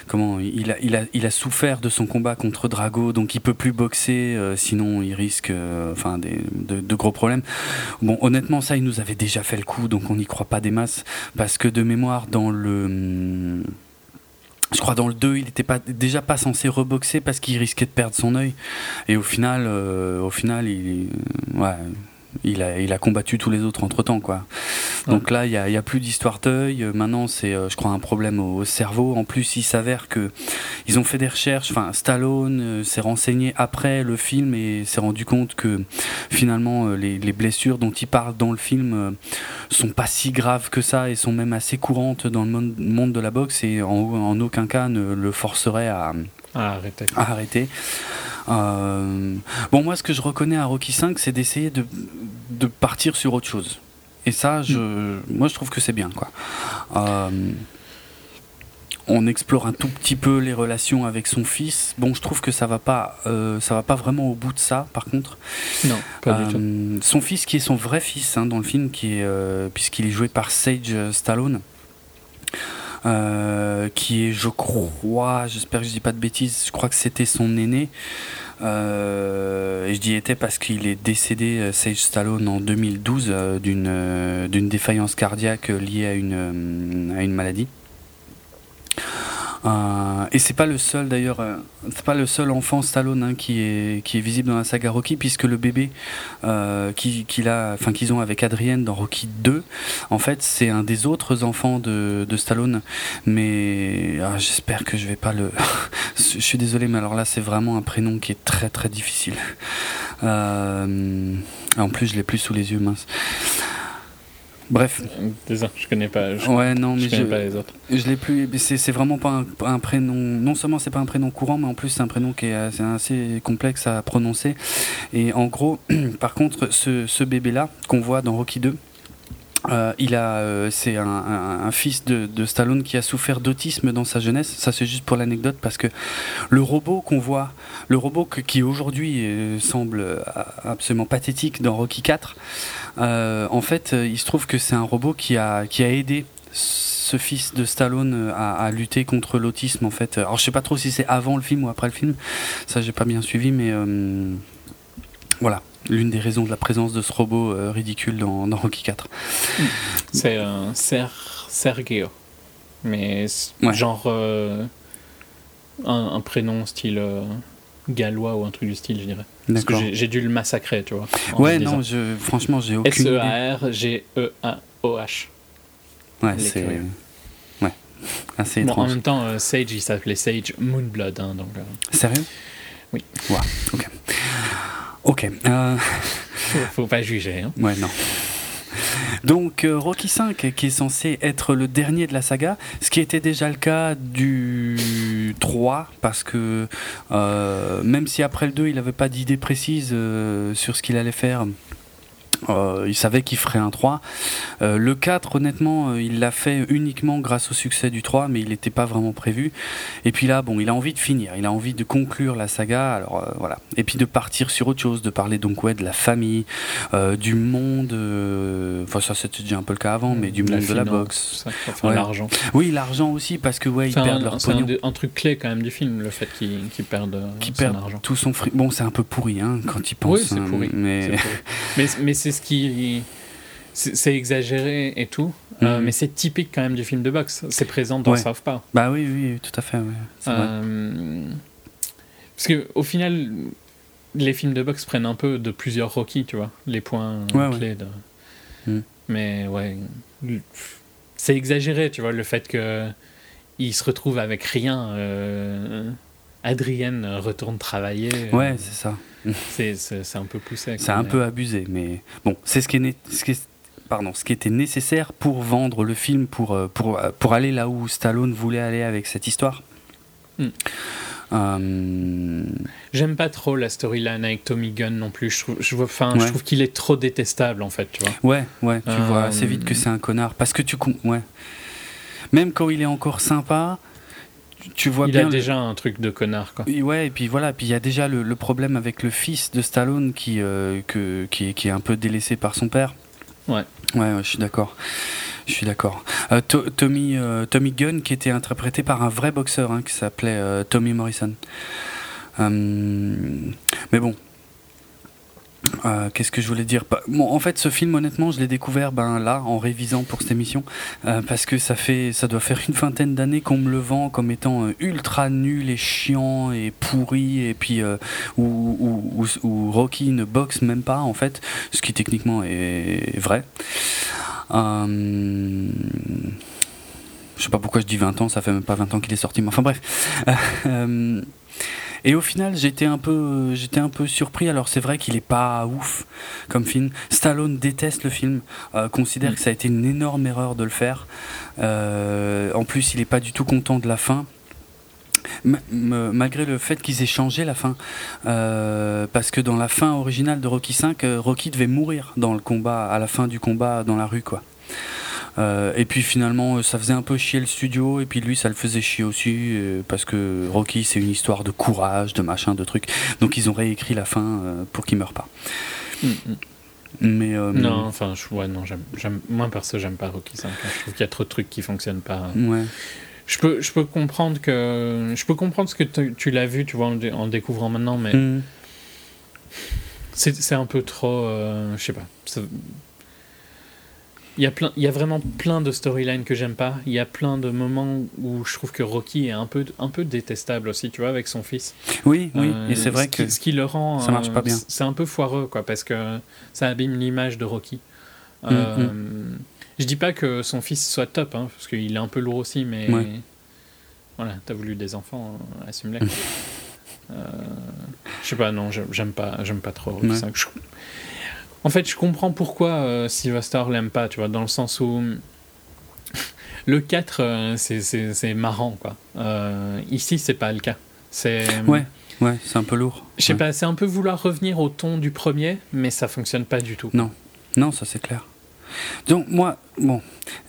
comment il a, souffert de son combat contre Drago, donc il peut plus boxer, sinon il risque de, gros problèmes. Bon, honnêtement, ça il nous avait déjà fait le coup, donc on n'y croit pas des masses parce que de mémoire dans le hum, je crois dans le 2, il n'était déjà pas censé reboxer parce qu'il risquait de perdre son œil. Et au final, euh, au final, il, ouais, il a, il a combattu tous les autres entre temps, quoi. Donc là, il n'y a, a, plus d'histoire d'œil. Maintenant, c'est, euh, je crois, un problème au, cerveau. En plus, il s'avère que ils ont fait des recherches. Enfin, Stallone euh, s'est renseigné après le film et s'est rendu compte que finalement, euh, les, les, blessures dont il parle dans le film sont pas si graves que ça et sont même assez courantes dans le monde, de la boxe et en, en aucun cas ne le forcerait à à arrêter. À arrêter. bon, moi, ce que je reconnais à Rocky 5, c'est d'essayer de, de, partir sur autre chose. Et ça, je, mm. moi, je trouve que c'est bien, quoi on explore un tout petit peu les relations avec son fils. Bon, je trouve que ça va pas, euh, ça va pas vraiment au bout de ça. Par contre, non, pas du tout. Euh, son fils, qui est son vrai fils hein, dans le film, qui euh, puisqu'il est joué par Sage Stallone. Qui est, je crois, j'espère que je dis pas de bêtises, je crois que c'était son aîné. et je dis était parce qu'il est décédé, Sage Stallone, en 2012 d'une d'une défaillance cardiaque liée à une, à une maladie. Euh, et c'est pas le seul d'ailleurs, euh, c'est pas le seul enfant Stallone hein, qui est visible dans la saga Rocky puisque le bébé euh, qu'ils ont avec Adrienne dans Rocky 2, en fait c'est un des autres enfants de, de Stallone. Mais ah, j'espère que je vais pas le. <laughs> je suis désolé, mais alors là c'est vraiment un prénom qui est très très difficile. en plus je l'ai plus sous les yeux mince. Bref. Désolé, je connais pas. Je, ouais, non, mais je connais pas les autres. Je l'ai plus. C'est vraiment pas un, prénom. Non seulement c'est pas un prénom courant, mais en plus c'est un prénom qui est assez, assez, complexe à prononcer. Et en gros, <clears throat> par contre, ce, ce bébé là qu'on voit dans Rocky 2 euh, il a, euh, c'est un, fils de, Stallone qui a souffert d'autisme dans sa jeunesse. Ça, c'est juste pour l'anecdote parce que le robot qu'on voit, le robot qui aujourd'hui euh, semble absolument pathétique dans Rocky 4, en fait, il se trouve que c'est un robot qui a, qui a aidé ce fils de Stallone à, lutter contre l'autisme. En fait, alors je sais pas trop si c'est avant le film ou après le film. Ça, j'ai pas bien suivi, mais voilà l'une des raisons de la présence de ce robot euh, ridicule dans, <laughs> Rocky 4. C'est un Sergio, mais genre euh, un, prénom style euh, gallois ou un truc du style, je dirais. Parce que j'ai dû le massacrer, tu vois. Ouais, non, je, franchement, j'ai aucune S-E-A-R-G-E-A-O-H. Ouais, c'est. Ouais, assez bon, En même temps, Sage, il s'appelait Sage Moonblood. Hein, donc, Sérieux? Oui. Ouais, ok. Ok. Euh... Faut, pas juger. Hein. Ouais, non. Donc euh, Rocky 5 qui est censé être le dernier de la saga, ce qui était déjà le cas du 3 parce que euh, même si après le 2 il n'avait pas d'idée précise sur ce qu'il allait faire, euh, il savait qu'il ferait un 3. Euh, le 4, honnêtement, euh, il l'a fait uniquement grâce au succès du 3, mais il n'était pas vraiment prévu. Et puis là, bon, il a envie de finir, il a envie de conclure la saga, alors voilà. Et puis de partir sur autre chose, de parler donc ouais de la famille, du monde. Enfin, ça c'était déjà un peu le cas avant, mais du monde de la boxe. L'argent. Oui, l'argent aussi, parce que ouais, ils perdent leur pognon. C'est un, truc clé quand même du film, le fait qu'ils perdent, qu perdent argent. tout son fric. Bon, c'est un peu pourri hein, quand ils pensent. Oui, c'est hein, pourri. Mais, mais, mais c'est ce qui. C'est exagéré et tout, euh, mhm. mais c'est typique quand même du film de boxe. C'est présent dans South Park. Bah oui, oui, tout à fait. Euh, parce que au final, les films de boxe prennent un peu de plusieurs Rocky, tu vois, les points clés. De... Mhm. Mais ouais, c'est exagéré, tu vois, le fait que il se retrouve avec rien. Euh, Adrienne retourne travailler. Ouais, c'est ça. C'est un peu poussé. C'est un peu abusé, mais bon, c'est ce qui est, ce qui pardon, ce qui était nécessaire pour vendre le film, pour, euh, pour, euh, pour aller là où Stallone voulait aller avec cette histoire. Hmm. Euh, J'aime pas trop la storyline avec Tommy Gunn non plus. Je trouve, je, enfin, je trouve qu'il est trop détestable en fait, tu vois. Ouais, ouais, tu vois assez vite que c'est un connard. Parce que tu. Ouais. Même quand il est encore sympa, tu vois il a déjà un truc de connard quoi. Ouais et puis voilà puis il y a déjà le, problème avec le fils de Stallone qui, euh, que, qui, est un peu délaissé par son père. Ouais. Ouais, je suis d'accord. Je suis d'accord. Euh, Tommy euh, Tommy Gunn qui était interprété par un vrai boxeur hein, qui s'appelait Tommy Morrison. mais bon, euh, qu'est-ce que je voulais dire? Bah, bon, En fait, ce film, honnêtement, je l'ai découvert ben, là, en révisant pour cette émission, euh, parce que ça, fait, ça doit faire une vingtaine d'années qu'on me le vend comme étant euh, ultra nul et chiant et pourri, et puis où, Rocky ne boxe même pas, en fait, ce qui techniquement est vrai. je sais pas pourquoi je dis 20 ans, ça fait même pas 20 ans qu'il est sorti, mais enfin bref. Et au final, j'étais un peu, j'étais un peu surpris. Alors c'est vrai qu'il est pas ouf comme film. Stallone déteste le film, euh, considère que ça a été une énorme erreur de le faire. Euh, en plus, il est pas du tout content de la fin. malgré le fait qu'ils aient changé la fin, euh, parce que dans la fin originale de Rocky 5, euh, Rocky devait mourir dans le combat, à la fin du combat dans la rue, quoi. Euh, et puis finalement, ça faisait un peu chier le studio, et puis lui, ça le faisait chier aussi, parce que Rocky, c'est une histoire de courage, de machin, de trucs. Donc ils ont réécrit la fin pour qu'il meure pas. Mm. Mais non, enfin, je, ouais, non, j'aime, moi perso, j'aime pas Rocky 5. Hein. Je trouve qu'il y a trop de trucs qui fonctionnent pas. Ouais je peux, je peux comprendre que je peux comprendre ce que tu l'as vu, tu vois, en, découvrant maintenant, mais mm. c'est un peu trop, euh, je sais pas. Il y, a plein, il y a vraiment plein de storylines que j'aime pas. Il y a plein de moments où je trouve que Rocky est un peu, un peu détestable aussi, tu vois, avec son fils. Oui, oui, et c'est vrai que. ce qui le rend. Ça marche pas bien. C'est un peu foireux, quoi, parce que ça abîme l'image de Rocky. Mm, euh, mm. Je dis pas que son fils soit top, hein, parce qu'il est un peu lourd aussi, mais voilà, t'as voulu des enfants, euh, assume-les. <laughs> euh, je sais pas, non, j'aime pas, pas trop. En fait, je comprends pourquoi euh, Sylvester l'aime pas, tu vois, dans le sens où le 4, euh, c'est marrant, quoi. ici, c'est pas le cas. C'est ouais, ouais, c'est un peu lourd. Je sais pas, c'est un peu vouloir revenir au ton du premier, mais ça fonctionne pas du tout. Non, non, ça c'est clair. Donc moi, bon,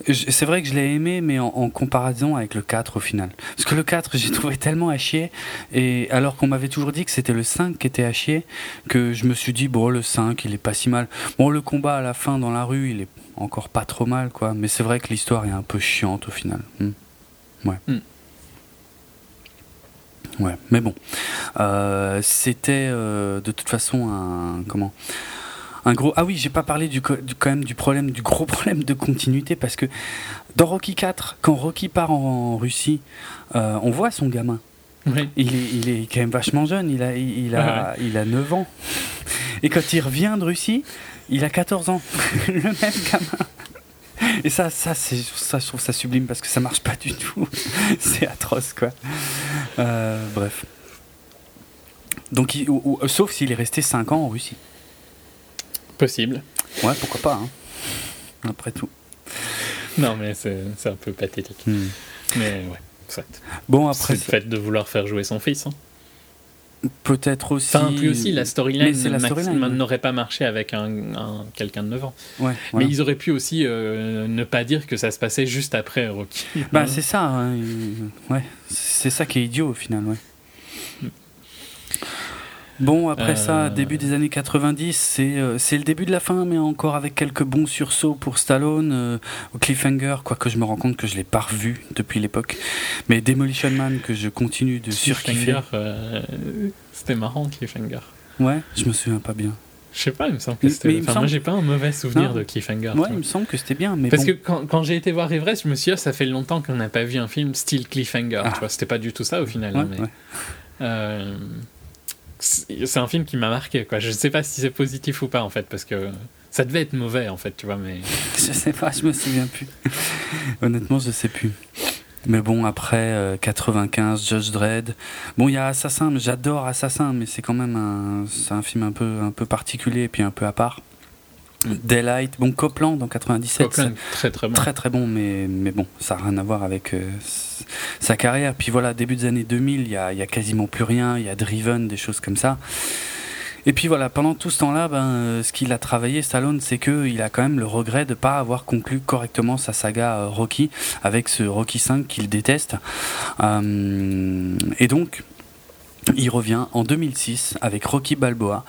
c'est vrai que je l'ai aimé, mais en, comparaison avec le 4 au final. Parce que le 4, j'ai trouvé tellement à chier, et alors qu'on m'avait toujours dit que c'était le 5 qui était à chier, que je me suis dit, bon, le 5, il est pas si mal. Bon, le combat à la fin dans la rue, il est encore pas trop mal, quoi. Mais c'est vrai que l'histoire est un peu chiante au final. Hmm. Ouais. Hmm. Ouais, mais bon. Euh, c'était euh, de toute façon un. Comment? Un gros. Ah oui, j'ai pas parlé du, quand même du problème, du gros <laughs> problème de continuité parce que dans Rocky 4, quand Rocky part en, Russie, euh, on voit son gamin. Il, est, il, est, quand même vachement jeune, il a, il, a, il a 9 ans. Et quand il revient de Russie, il a 14 ans. <laughs> le même gamin. Et ça, ça, ça, je trouve ça sublime parce que ça marche pas du tout. <laughs> c'est atroce, quoi. Euh, bref. Donc, sauf s'il est resté 5 ans en Russie. Possible. Ouais, pourquoi pas, hein. après tout. Non, mais c'est un peu pathétique. Hmm. Mais ouais, soit. Bon, après. C'est le fait de vouloir faire jouer son fils. Hein. Peut-être aussi. Enfin, puis aussi, la storyline n'aurait pas marché avec un, quelqu'un de 9 ans. Ouais, Mais ils auraient pu aussi euh, ne pas dire que ça se passait juste après Rocky. Bah, c'est ça. Hein. Ouais. C'est ça qui est idiot au final, ouais. Bon, après ça, euh. début des années 90, euh, c'est le début de la fin, mais encore avec quelques bons sursauts pour Stallone. Euh, Cliffhanger, quoique je me rends compte que je l'ai pas revu depuis l'époque. Mais Demolition Man, que je continue de surkiffer. c'était marrant, Cliffhanger. Ouais, je me souviens pas bien. Je sais pas, il me semble que c'était. Enfin, moi, j'ai pas un mauvais souvenir de Cliffhanger. Ouais, il me semble que c'était bien. Mais Parce que quand, quand j'ai été voir Everest, je me suis dit, ah, ça fait longtemps qu'on n'a pas vu un film style Cliffhanger. Ah. Tu vois, c'était pas du tout ça au final. Hein, mais, c'est un film qui m'a marqué quoi. Je sais pas si c'est positif ou pas en fait parce que ça devait être mauvais en fait tu vois mais <laughs> je sais pas je me souviens plus. <laughs> Honnêtement je sais plus. Mais bon après 95 euh, Judge Dredd. Bon il y a Assassin j'adore Assassin mais c'est quand même un un film un peu un peu particulier et puis un peu à part Daylight, bon Copland en 97, très très bon, très très bon, mais mais bon, ça n'a rien à voir avec euh, sa carrière. Puis voilà, début des années 2000, il y a, y a, quasiment plus rien, il y a Driven, des choses comme ça. Et puis voilà, pendant tout ce temps-là, ben, euh, ce qu'il a travaillé, Stallone, c'est qu'il a quand même le regret de ne pas avoir conclu correctement sa saga euh, Rocky avec ce Rocky 5 qu'il déteste. et donc, il revient en 2006 avec Rocky Balboa.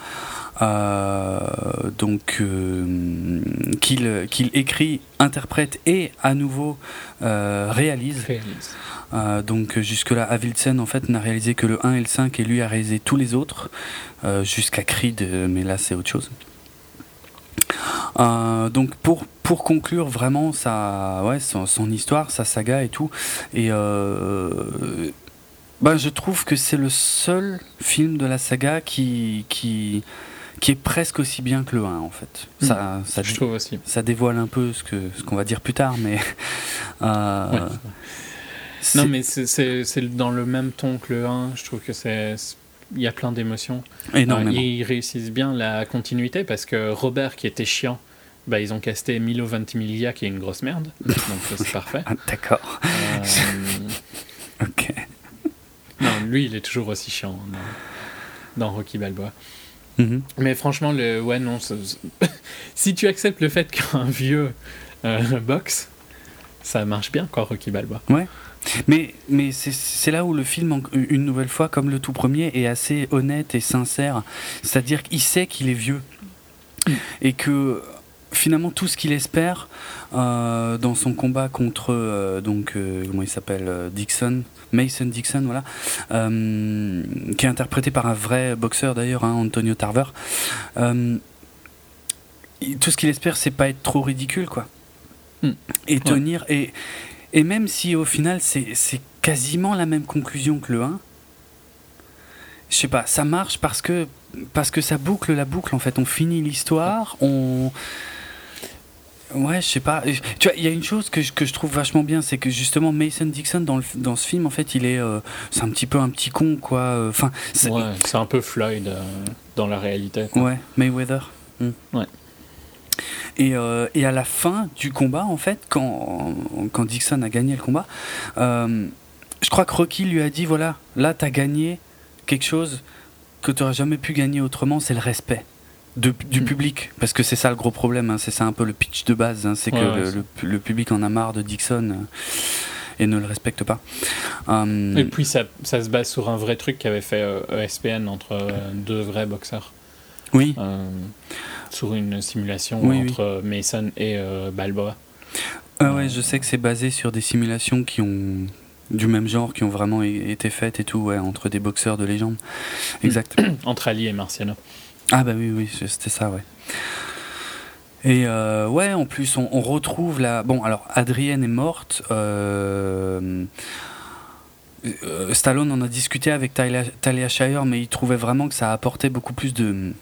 Euh, donc euh, qu'il qu'il écrit, interprète et à nouveau euh, réalise. donc jusque-là, Avildsen en fait n'a réalisé que le 1 et le 5 et lui a réalisé tous les autres jusqu'à Creed, mais là c'est autre chose. donc pour pour conclure vraiment sa ouais son, son, histoire, sa saga et tout et ben, je trouve que c'est le seul film de la saga qui qui qui est presque aussi bien que le 1 en fait. Hmm. Ça, ça, je trouve aussi. ça dévoile un peu ce que ce qu'on va dire plus tard, mais. Euh, non, mais c'est dans le même ton que le 1. Je trouve que c'est il y a plein d'émotions. Énormément. Euh, ils réussissent bien la continuité parce que Robert, qui était chiant, bah, ils ont casté Milo Ventimiglia, qui est une grosse merde. donc c'est <laughs> parfait. D'accord. Euh, <laughs> ok. lui, il est toujours aussi chiant dans, Rocky Balboa. Mm-hmm. Mais franchement, le, ouais, non. <laughs> si tu acceptes le fait qu'un vieux euh, boxe, ça marche bien, quoi, Rocky Balboa. Ouais. Mais, mais c'est là où le film, une nouvelle fois, comme le tout premier, est assez honnête et sincère. C'est-à-dire qu'il sait qu'il est vieux. Mm. Et que finalement tout ce qu'il espère euh, dans son combat contre euh, donc euh, comment il s'appelle Dixon Mason Dixon voilà qui est interprété par un vrai boxeur d'ailleurs hein, Antonio Tarver tout ce qu'il espère c'est pas être trop ridicule quoi hmm. et tenir et et même si au final c'est quasiment la même conclusion que le 1 je sais pas ça marche parce que parce que ça boucle la boucle en fait on finit l'histoire on Ouais, je sais pas. Tu vois, il y a une chose que je, que je trouve vachement bien, c'est que justement Mason Dixon dans, le, dans ce film, en fait, il est, euh, c'est un petit peu un petit con, quoi. Enfin, c'est... Ouais, c'est un peu Floyd euh, dans la réalité. Ouais, Mayweather. Hmm. Ouais. Et, euh, et, à la fin du combat, en fait, quand, quand Dixon a gagné le combat, je crois que Rocky lui a dit voilà, là, t'as gagné quelque chose que tu n'aurais jamais pu gagner autrement, c'est le respect du mm. public, parce que c'est ça le gros problème, hein, c'est ça un peu le pitch de base, hein, c'est que le, public en a marre de Dixon euh, et ne le respecte pas. Hum, et puis ça, ça, se base sur un vrai truc qu'avait fait ESPN euh, e entre euh, deux vrais boxeurs. Oui. sur une simulation entre Mason et Balboa. Ah ouais, je sais que c'est basé sur des simulations qui ont du même genre qui ont vraiment été faites et tout, ouais, entre des boxeurs de légende. Exact. <clears throat> entre Ali et Marciano. Ah bah oui, oui, c'était ça, ouais. Et euh, ouais, en plus, on, retrouve la... Bon, alors, Adrienne est morte. Euh, euh, Stallone en a discuté avec Talia Shire, mais il trouvait vraiment que ça apportait beaucoup plus de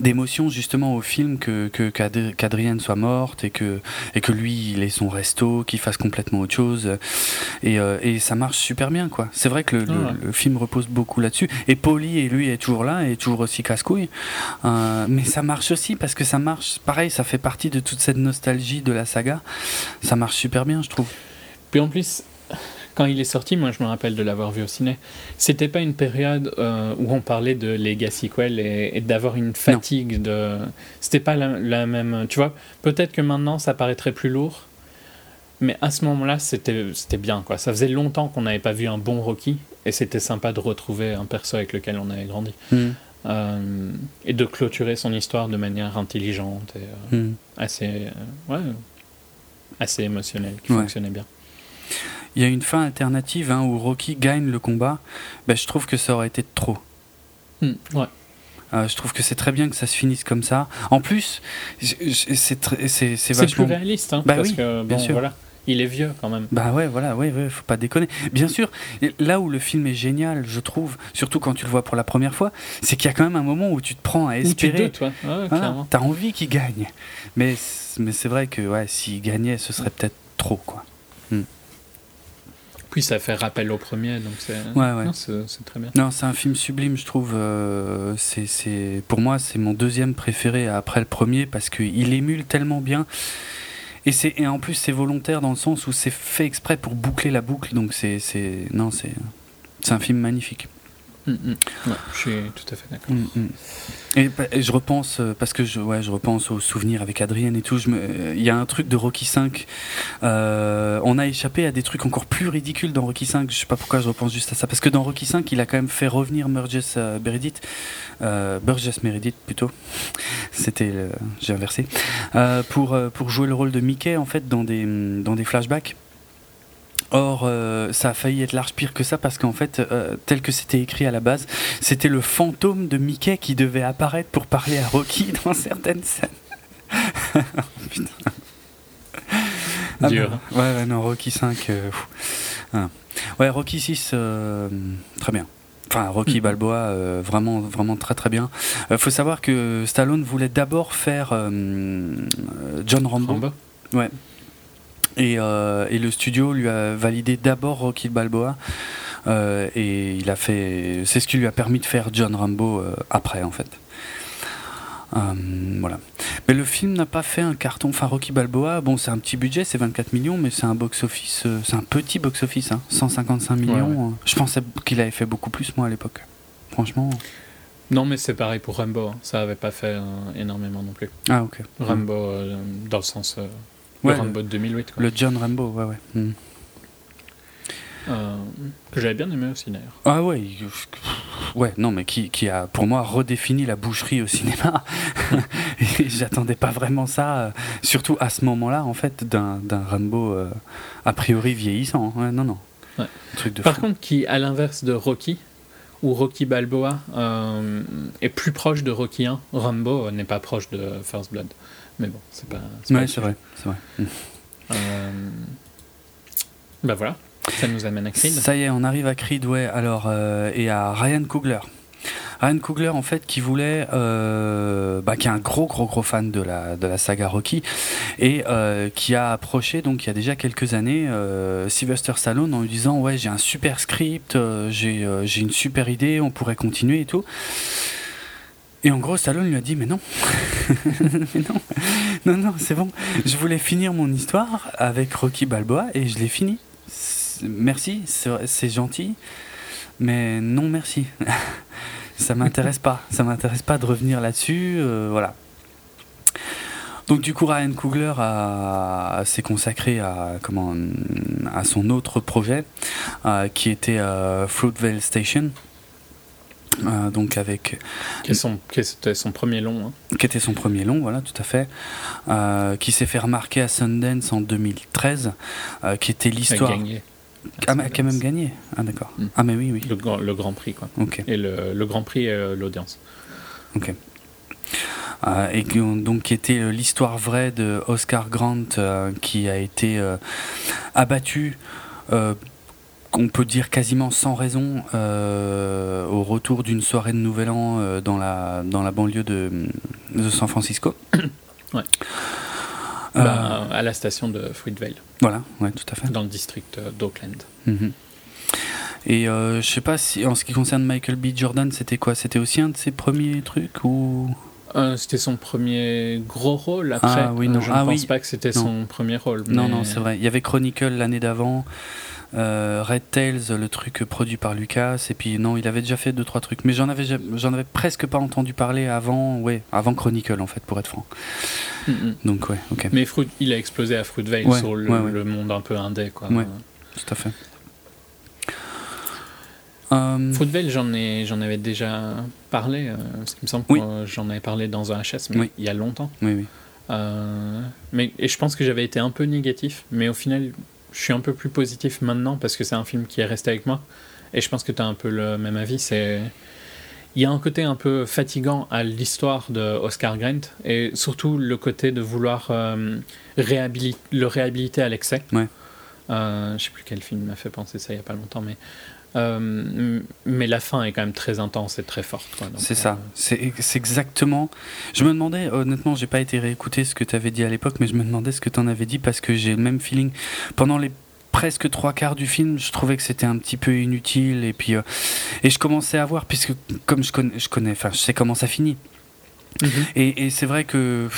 d'émotion justement au film que qu'Adrienne soit morte et que et que lui il ait son resto qu'il fasse complètement autre chose. Et, euh, et ça marche super bien quoi. C'est vrai que le, le, film repose beaucoup là-dessus. Et Polly et lui est toujours là et toujours aussi casse-couille. Euh, mais ça marche aussi parce que ça marche pareil ça fait partie de toute cette nostalgie de la saga. Ça marche super bien je trouve. Puis en plus quand il est sorti, moi je me rappelle de l'avoir vu au ciné, c'était pas une période euh, où on parlait de legacy sequel et, d'avoir une fatigue de. C'était pas la, même. Tu vois, peut-être que maintenant ça paraîtrait plus lourd, mais à ce moment-là c'était bien quoi. Ça faisait longtemps qu'on n'avait pas vu un bon Rocky et c'était sympa de retrouver un perso avec lequel on avait grandi. Hmm. Euh, et de clôturer son histoire de manière intelligente et euh, hmm. assez, ouais, assez émotionnelle, qui fonctionnait bien il y a une fin alternative hein, où Rocky gagne le combat, ben, je trouve que ça aurait été trop. Hmm, ouais. Euh, je trouve que c'est très bien que ça se finisse comme ça. En plus, c'est c'est vachement... plus réaliste, hein, bah parce que bien sûr. voilà, il est vieux quand même. Bah ouais, voilà, ouais, ouais, faut pas déconner. Bien sûr, là où le film est génial, je trouve, surtout quand tu le vois pour la première fois, c'est qu'il y a quand même un moment où tu te prends à espérer. tu ouais, T'as envie qu'il gagne, mais mais c'est vrai que ouais, s'il gagnait, ce serait peut-être trop quoi. Ça fait rappel au premier, donc c'est très bien. Non, c'est un film sublime, je trouve. Euh, c'est pour moi, c'est mon deuxième préféré après le premier parce qu'il émule tellement bien. Et, et en plus, c'est volontaire dans le sens où c'est fait exprès pour boucler la boucle. Donc c'est non, c'est un film magnifique. Mm, mm. je suis tout à fait d'accord. Mm, et, je repense, euh, parce que je, ouais, je repense aux souvenirs avec Adrienne et tout, il y a un truc de Rocky 5. Euh, on a échappé à des trucs encore plus ridicules dans Rocky 5. Je sais pas pourquoi je repense juste à ça. Parce que dans Rocky 5, il a quand même fait revenir Burgess euh, Meredith. Burgess Meredith plutôt. <laughs> C'était. J'ai inversé. pour, pour jouer le rôle de Mickey, en fait, dans des, dans des flashbacks. Or, euh, ça a failli être large pire que ça parce qu'en fait, euh, tel que c'était écrit à la base, c'était le fantôme de Mickey qui devait apparaître pour parler à Rocky <laughs> dans certaines scènes. <laughs> Putain. Ah Dur. ouais, ouais, non, Rocky 5. Euh, ah. Ouais, Rocky 6, très bien. Enfin, Rocky mm. Balboa, vraiment, vraiment très très bien. Il faut savoir que Stallone voulait d'abord faire John Rambo. Rambo. Ouais. Euh, et, le studio lui a validé d'abord Rocky Balboa. Euh, et il a fait. C'est ce qui lui a permis de faire John Rambo euh, après, en fait. voilà. Mais le film n'a pas fait un carton. Enfin, Rocky Balboa, bon, c'est un petit budget, c'est 24 millions, mais c'est un box-office, c'est un petit box-office, 155 hein. millions. Je pensais qu'il avait fait beaucoup plus, moi, à l'époque. Franchement. Non, mais c'est pareil pour Rambo. Hein. Ça avait pas fait énormément non plus. Ah, ok. Rambo, dans le sens. Le Rambo de 2008. Le John Rambo, ouais, ouais. Hmm. Euh, que j'avais bien aimé aussi d'ailleurs. Ah ouais, ouais, non, mais qui, qui, a pour moi redéfini la boucherie au cinéma. <laughs> J'attendais pas vraiment ça, euh, surtout à ce moment-là, en fait, d'un Rambo euh, a priori vieillissant. Ouais, non, non. Truc de Par contre, qui, à l'inverse de Rocky, où Rocky Balboa est plus proche de Rocky 1, Rambo n'est pas proche de First Blood. Mais bon, c'est pas. Ouais, c'est vrai, c'est vrai. Bah voilà. Ça nous amène à Creed. Ça y est, on arrive à Creed, ouais. Alors, euh, et à Ryan Coogler. Ryan Coogler, en fait, qui voulait, euh, bah, qui est un gros, gros, gros fan de la, de la saga Rocky, et euh, qui a approché, donc il y a déjà quelques années, Sylvester Stallone en lui disant Ouais, j'ai un super script, j'ai j'ai une super idée, on pourrait continuer et tout. Et en gros, Stallone lui a dit <laughs> Mais non, non, non, c'est bon. Je voulais finir mon histoire avec Rocky Balboa et je l'ai fini merci, c'est gentil, mais non merci. <laughs> ça m'intéresse pas. Ça m'intéresse pas de revenir là-dessus. Euh, voilà. Donc du coup, Ryan Coogler s'est consacré à, comment, à son autre projet, euh, qui était euh, Fruitvale Station. Euh, donc avec qui, son, était son premier long hein. qui était son premier long voilà tout à fait. Euh, qui s'est fait remarquer à Sundance en 2013 euh, qui était l'histoire ah, mais qui a même gagné. Ah d'accord. Hmm. ah mais oui oui. Le, le, Grand Prix quoi. Ok. et le, le Grand Prix et l'audience. Ok. Et donc qui était l'histoire vraie de Oscar Grant qui a été abattu on peut dire quasiment sans raison euh, au retour d'une soirée de Nouvel An euh, dans, la, dans la banlieue de, San Francisco. <coughs> ouais. Euh, bah, à la station de Fruitvale. Voilà, ouais, tout à fait. Dans le district d'Oakland. Mhm. Et je sais pas si en ce qui concerne Michael B. Jordan, c'était quoi? C'était aussi un de ses premiers trucs ou? C'était son premier gros rôle. Après, ah, oui, non. je ne ah pense pas que c'était son premier rôle. Non, non, c'est vrai. Il y avait Chronicle l'année d'avant. Euh, Red Tails, le truc produit par Lucas, et puis non, il avait déjà fait deux trois trucs, mais j'en avais j'en avais presque pas entendu parler avant, ouais, avant Chronicle en fait, pour être franc. Mm. Donc ouais, ok. Mais Fruit, il a explosé à Fruitvale sur le, monde un peu indé, quoi. Ouais, tout à fait. Euh... Fruitvale, j'en ai, j'en avais déjà parlé. Euh, parce qu'il me semble que j'en avais parlé dans un HS, mais il y a longtemps. Oui, oui. Euh, mais et je pense que j'avais été un peu négatif, mais au final, je suis un peu plus positif maintenant parce que c'est un film qui est resté avec moi. Et je pense que tu as un peu le même avis. C'est il y a un côté un peu fatigant à l'histoire de Oscar Grant et surtout le côté de vouloir euh, le réhabiliter à l'excès. Ouais. Euh, je sais plus quel film m'a fait penser ça il y a pas longtemps, mais euh, mais la fin est quand même très intense et très forte. C'est ça, euh, c'est exactement. Je me demandais, honnêtement, j'ai pas été réécouter ce que tu avais dit à l'époque, mais je me demandais ce que tu en avais dit parce que j'ai le même feeling. Pendant les presque trois quarts du film, je trouvais que c'était un petit peu inutile et puis euh, et je commençais à voir puisque comme je connais, je connais, enfin je sais comment ça finit. Et, et c'est vrai que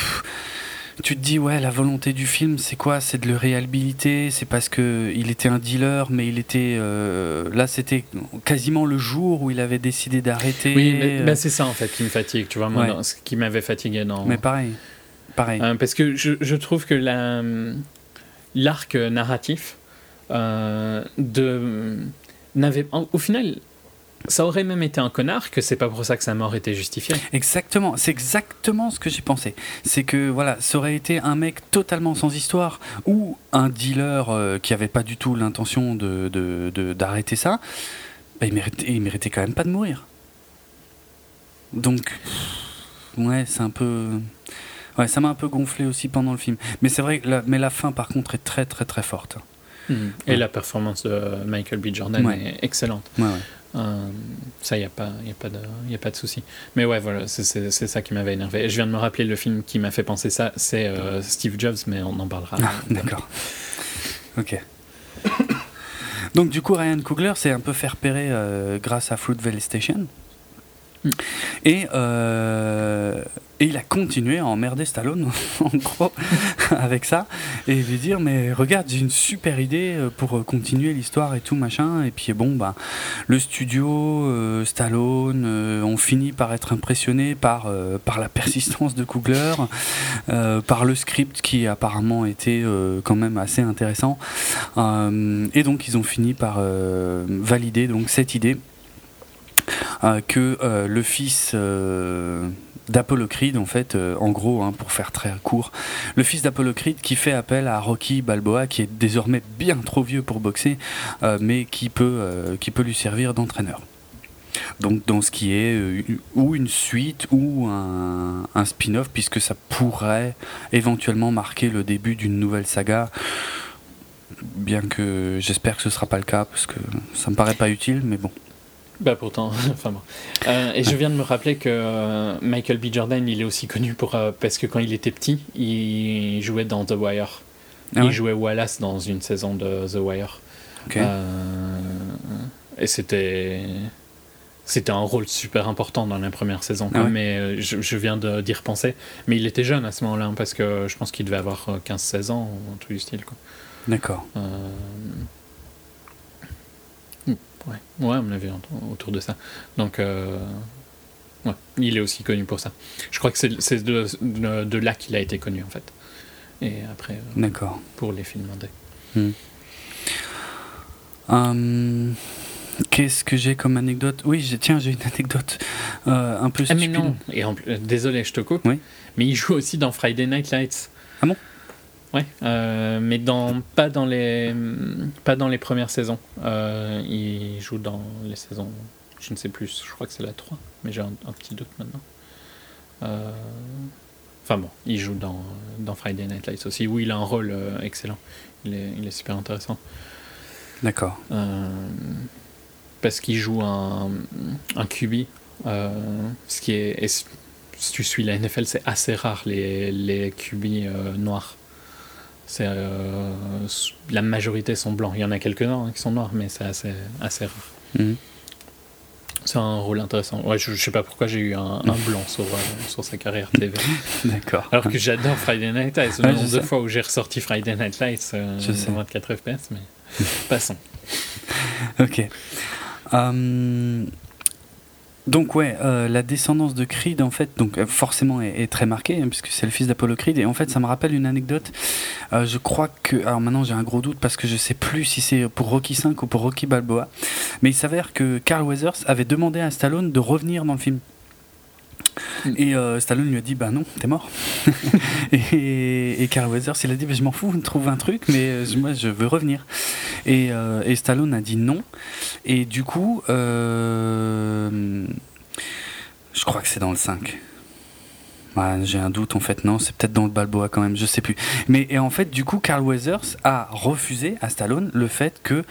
tu te dis ouais la volonté du film c'est quoi? C'est de le réhabiliter? C'est parce que il était un dealer mais il était euh, là c'était quasiment le jour où il avait décidé d'arrêter oui mais, bah, c'est ça en fait qui me fatigue tu vois moi ce qui m'avait fatigué dans mais pareil pareil. Euh, parce que je, je, trouve que la l'arc narratif euh, de n'avait au final ça aurait même été un connard que c'est pas pour ça que sa mort était justifiée. Exactement, c'est exactement ce que j'ai pensé. C'est que voilà, ça aurait été un mec totalement sans histoire ou un dealer euh, qui avait pas du tout l'intention de, d'arrêter ça, bah, il, méritait, il méritait quand même pas de mourir. Donc, ouais, c'est un peu. Ouais, ça m'a un peu gonflé aussi pendant le film. Mais c'est vrai la, mais la fin, par contre, est très, très, très forte. Mmh. Et la performance de Michael B. Jordan est excellente. Ouais, euh, ça, il n'y a, pas, a, de, y a pas de souci. Mais ouais, voilà, c'est ça qui m'avait énervé. Je viens de me rappeler le film qui m'a fait penser ça, c'est euh, Steve Jobs, mais on en parlera. Ah, D'accord. ok. Donc du coup, Ryan Coogler s'est un peu fait repérer euh, grâce à Fruitvale Station. Et, euh, et il a continué à emmerder Stallone, <laughs> en gros, <laughs> avec ça, et lui dire Mais regarde, j'ai une super idée euh, pour continuer l'histoire et tout, machin. Et puis bon, bah, le studio, euh, Stallone, ont fini par être impressionnés par, par la persistance de Coogler, par le script qui apparemment était quand même assez intéressant. et donc, ils ont fini par valider donc, cette idée. Euh, que euh, le fils euh, d'Apollocride, en fait, en gros, hein, pour faire très court, le fils d'Apollocride qui fait appel à Rocky Balboa, qui est désormais bien trop vieux pour boxer, mais qui peut, lui servir d'entraîneur. Donc dans ce qui est ou une suite ou un, spin-off, puisque ça pourrait éventuellement marquer le début d'une nouvelle saga bien que j'espère que ce sera pas le cas parce que ça me paraît pas utile mais bon bah pourtant, <laughs> enfin bon. Euh, et je viens de me rappeler que euh, Michael B. Jordan, il est aussi connu pour euh, parce que quand il était petit, il jouait dans The Wire. Ah il jouait Wallace dans une saison de The Wire. et c'était c'était un rôle super important dans la première saison. Ah mais je, je, viens d'y repenser. Mais il était jeune à ce moment-là, hein, parce que je pense qu'il devait avoir 15-16 ans, ou truc du style. D'accord. Ouais, ouais on avait autour de ça. Donc, euh, ouais, il est aussi connu pour ça. Je crois que c'est de, de, là qu'il a été connu, en fait. Et après, euh, D'accord. pour les films indés. Hmm. Hum, qu'est-ce que j'ai comme anecdote? Oui, tiens, j'ai une anecdote euh, un peu stupide. Ah, mais non, et désolé, je te coupe. Oui. Mais il joue aussi dans Friday Night Lights. Ah bon? Ouais, euh, mais dans, pas, dans les, pas dans les premières saisons. Euh, il joue dans les saisons, je ne sais plus, je crois que c'est la 3, mais j'ai un, petit doute maintenant. Euh, enfin bon, il joue dans, dans Friday Night Lights aussi, où il a un rôle excellent. Il est, il est super intéressant. D'accord. parce qu'il joue un, un QB, ce qui est, si tu suis la NFL, c'est assez rare les, les QB noirs. C'est euh, la majorité sont blancs. Il y en a quelques-uns hein, qui sont noirs, mais c'est assez, assez rare. Mhm. C'est un rôle intéressant. Ouais, je, ne sais pas pourquoi j'ai eu un, blanc sur, euh, sur sa carrière TV. <laughs> D'accord. Alors que j'adore Friday Night Lights. Le nombre de fois où j'ai ressorti Friday Night Lights, euh, je 24 FPS, mais <laughs> passons. ok. Um, donc ouais, euh, la descendance de Creed en fait, donc euh, forcément est, très marquée hein, puisque c'est le fils d'Apollo Creed et en fait ça me rappelle une anecdote. Euh, je crois que alors maintenant j'ai un gros doute parce que je sais plus si c'est pour Rocky 5 ou pour Rocky Balboa, mais il s'avère que Carl Weathers avait demandé à Stallone de revenir dans le film. Et euh, Stallone lui a dit Bah non, t'es mort. <laughs> et, et, Carl Weathers, il a dit bah, Je m'en fous, trouve un truc, mais euh, moi je veux revenir. Et, euh, et, Stallone a dit non. Et du coup, je crois que c'est dans le 5. J'ai un doute en fait, non, c'est peut-être dans le Balboa quand même, je sais plus. Mais et en fait, du coup, Carl Weathers a refusé à Stallone le fait que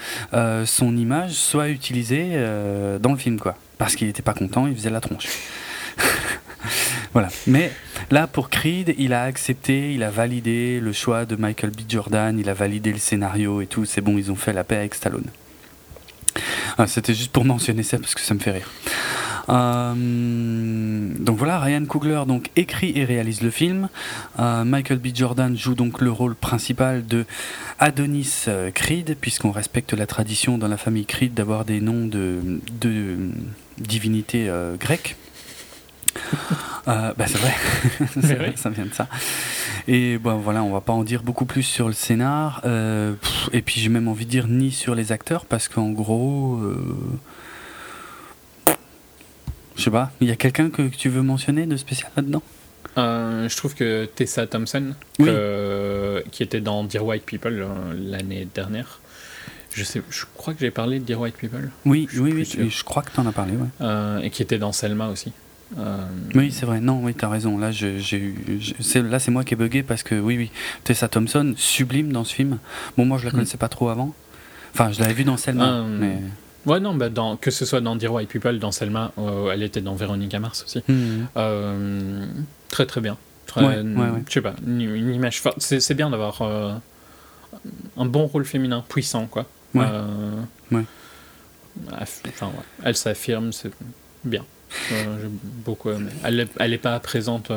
son image soit utilisée dans le film, quoi. Parce qu'il n'était pas content, il faisait la tronche. <laughs> voilà. Mais là, pour Creed, il a accepté, il a validé le choix de Michael B. Jordan, il a validé le scénario et tout. C'est bon, ils ont fait la paix avec Stallone. Ah, c'était juste pour mentionner ça parce que ça me fait rire. Euh, donc voilà, Ryan Coogler donc écrit et réalise le film. Euh, Michael B. Jordan joue donc le rôle principal de Adonis euh, Creed, puisqu'on respecte la tradition dans la famille Creed d'avoir des noms de, de divinités grecques. Euh, bah, <laughs> c'est vrai, ça vient de ça. Et bon, voilà, on va pas en dire beaucoup plus sur le scénar. Euh, et puis j'ai même envie de dire ni sur les acteurs, parce qu'en gros, euh, je sais pas, il y a quelqu'un que, tu veux mentionner de spécial là-dedans? Je trouve que Tessa Thompson, qui était dans Dear White People l'année dernière, je, sais, je crois que j'ai parlé de Dear White People. Oui, oui, oui, je crois que tu en as parlé. Ouais. et qui était dans Selma aussi. Euh, oui, c'est vrai. Non, oui, t'as raison. Là, j'ai là, c'est moi qui ai bugué parce que oui, oui, Tessa Thompson, sublime dans ce film. Bon, moi, je la mm. connaissais pas trop avant. Enfin, je l'avais vue dans Selma, euh, mais. Ouais, non, bah dans, que ce soit dans Dear White People, dans Selma, euh, elle était dans Véronica Mars aussi. Mm. très, très bien. Très, ouais, Je sais pas, une, image forte. C'est bien d'avoir un bon rôle féminin puissant, quoi. Ouais. ouais. Enfin, elle s'affirme, c'est bien. J'ai beaucoup aimé. Elle n'est pas présente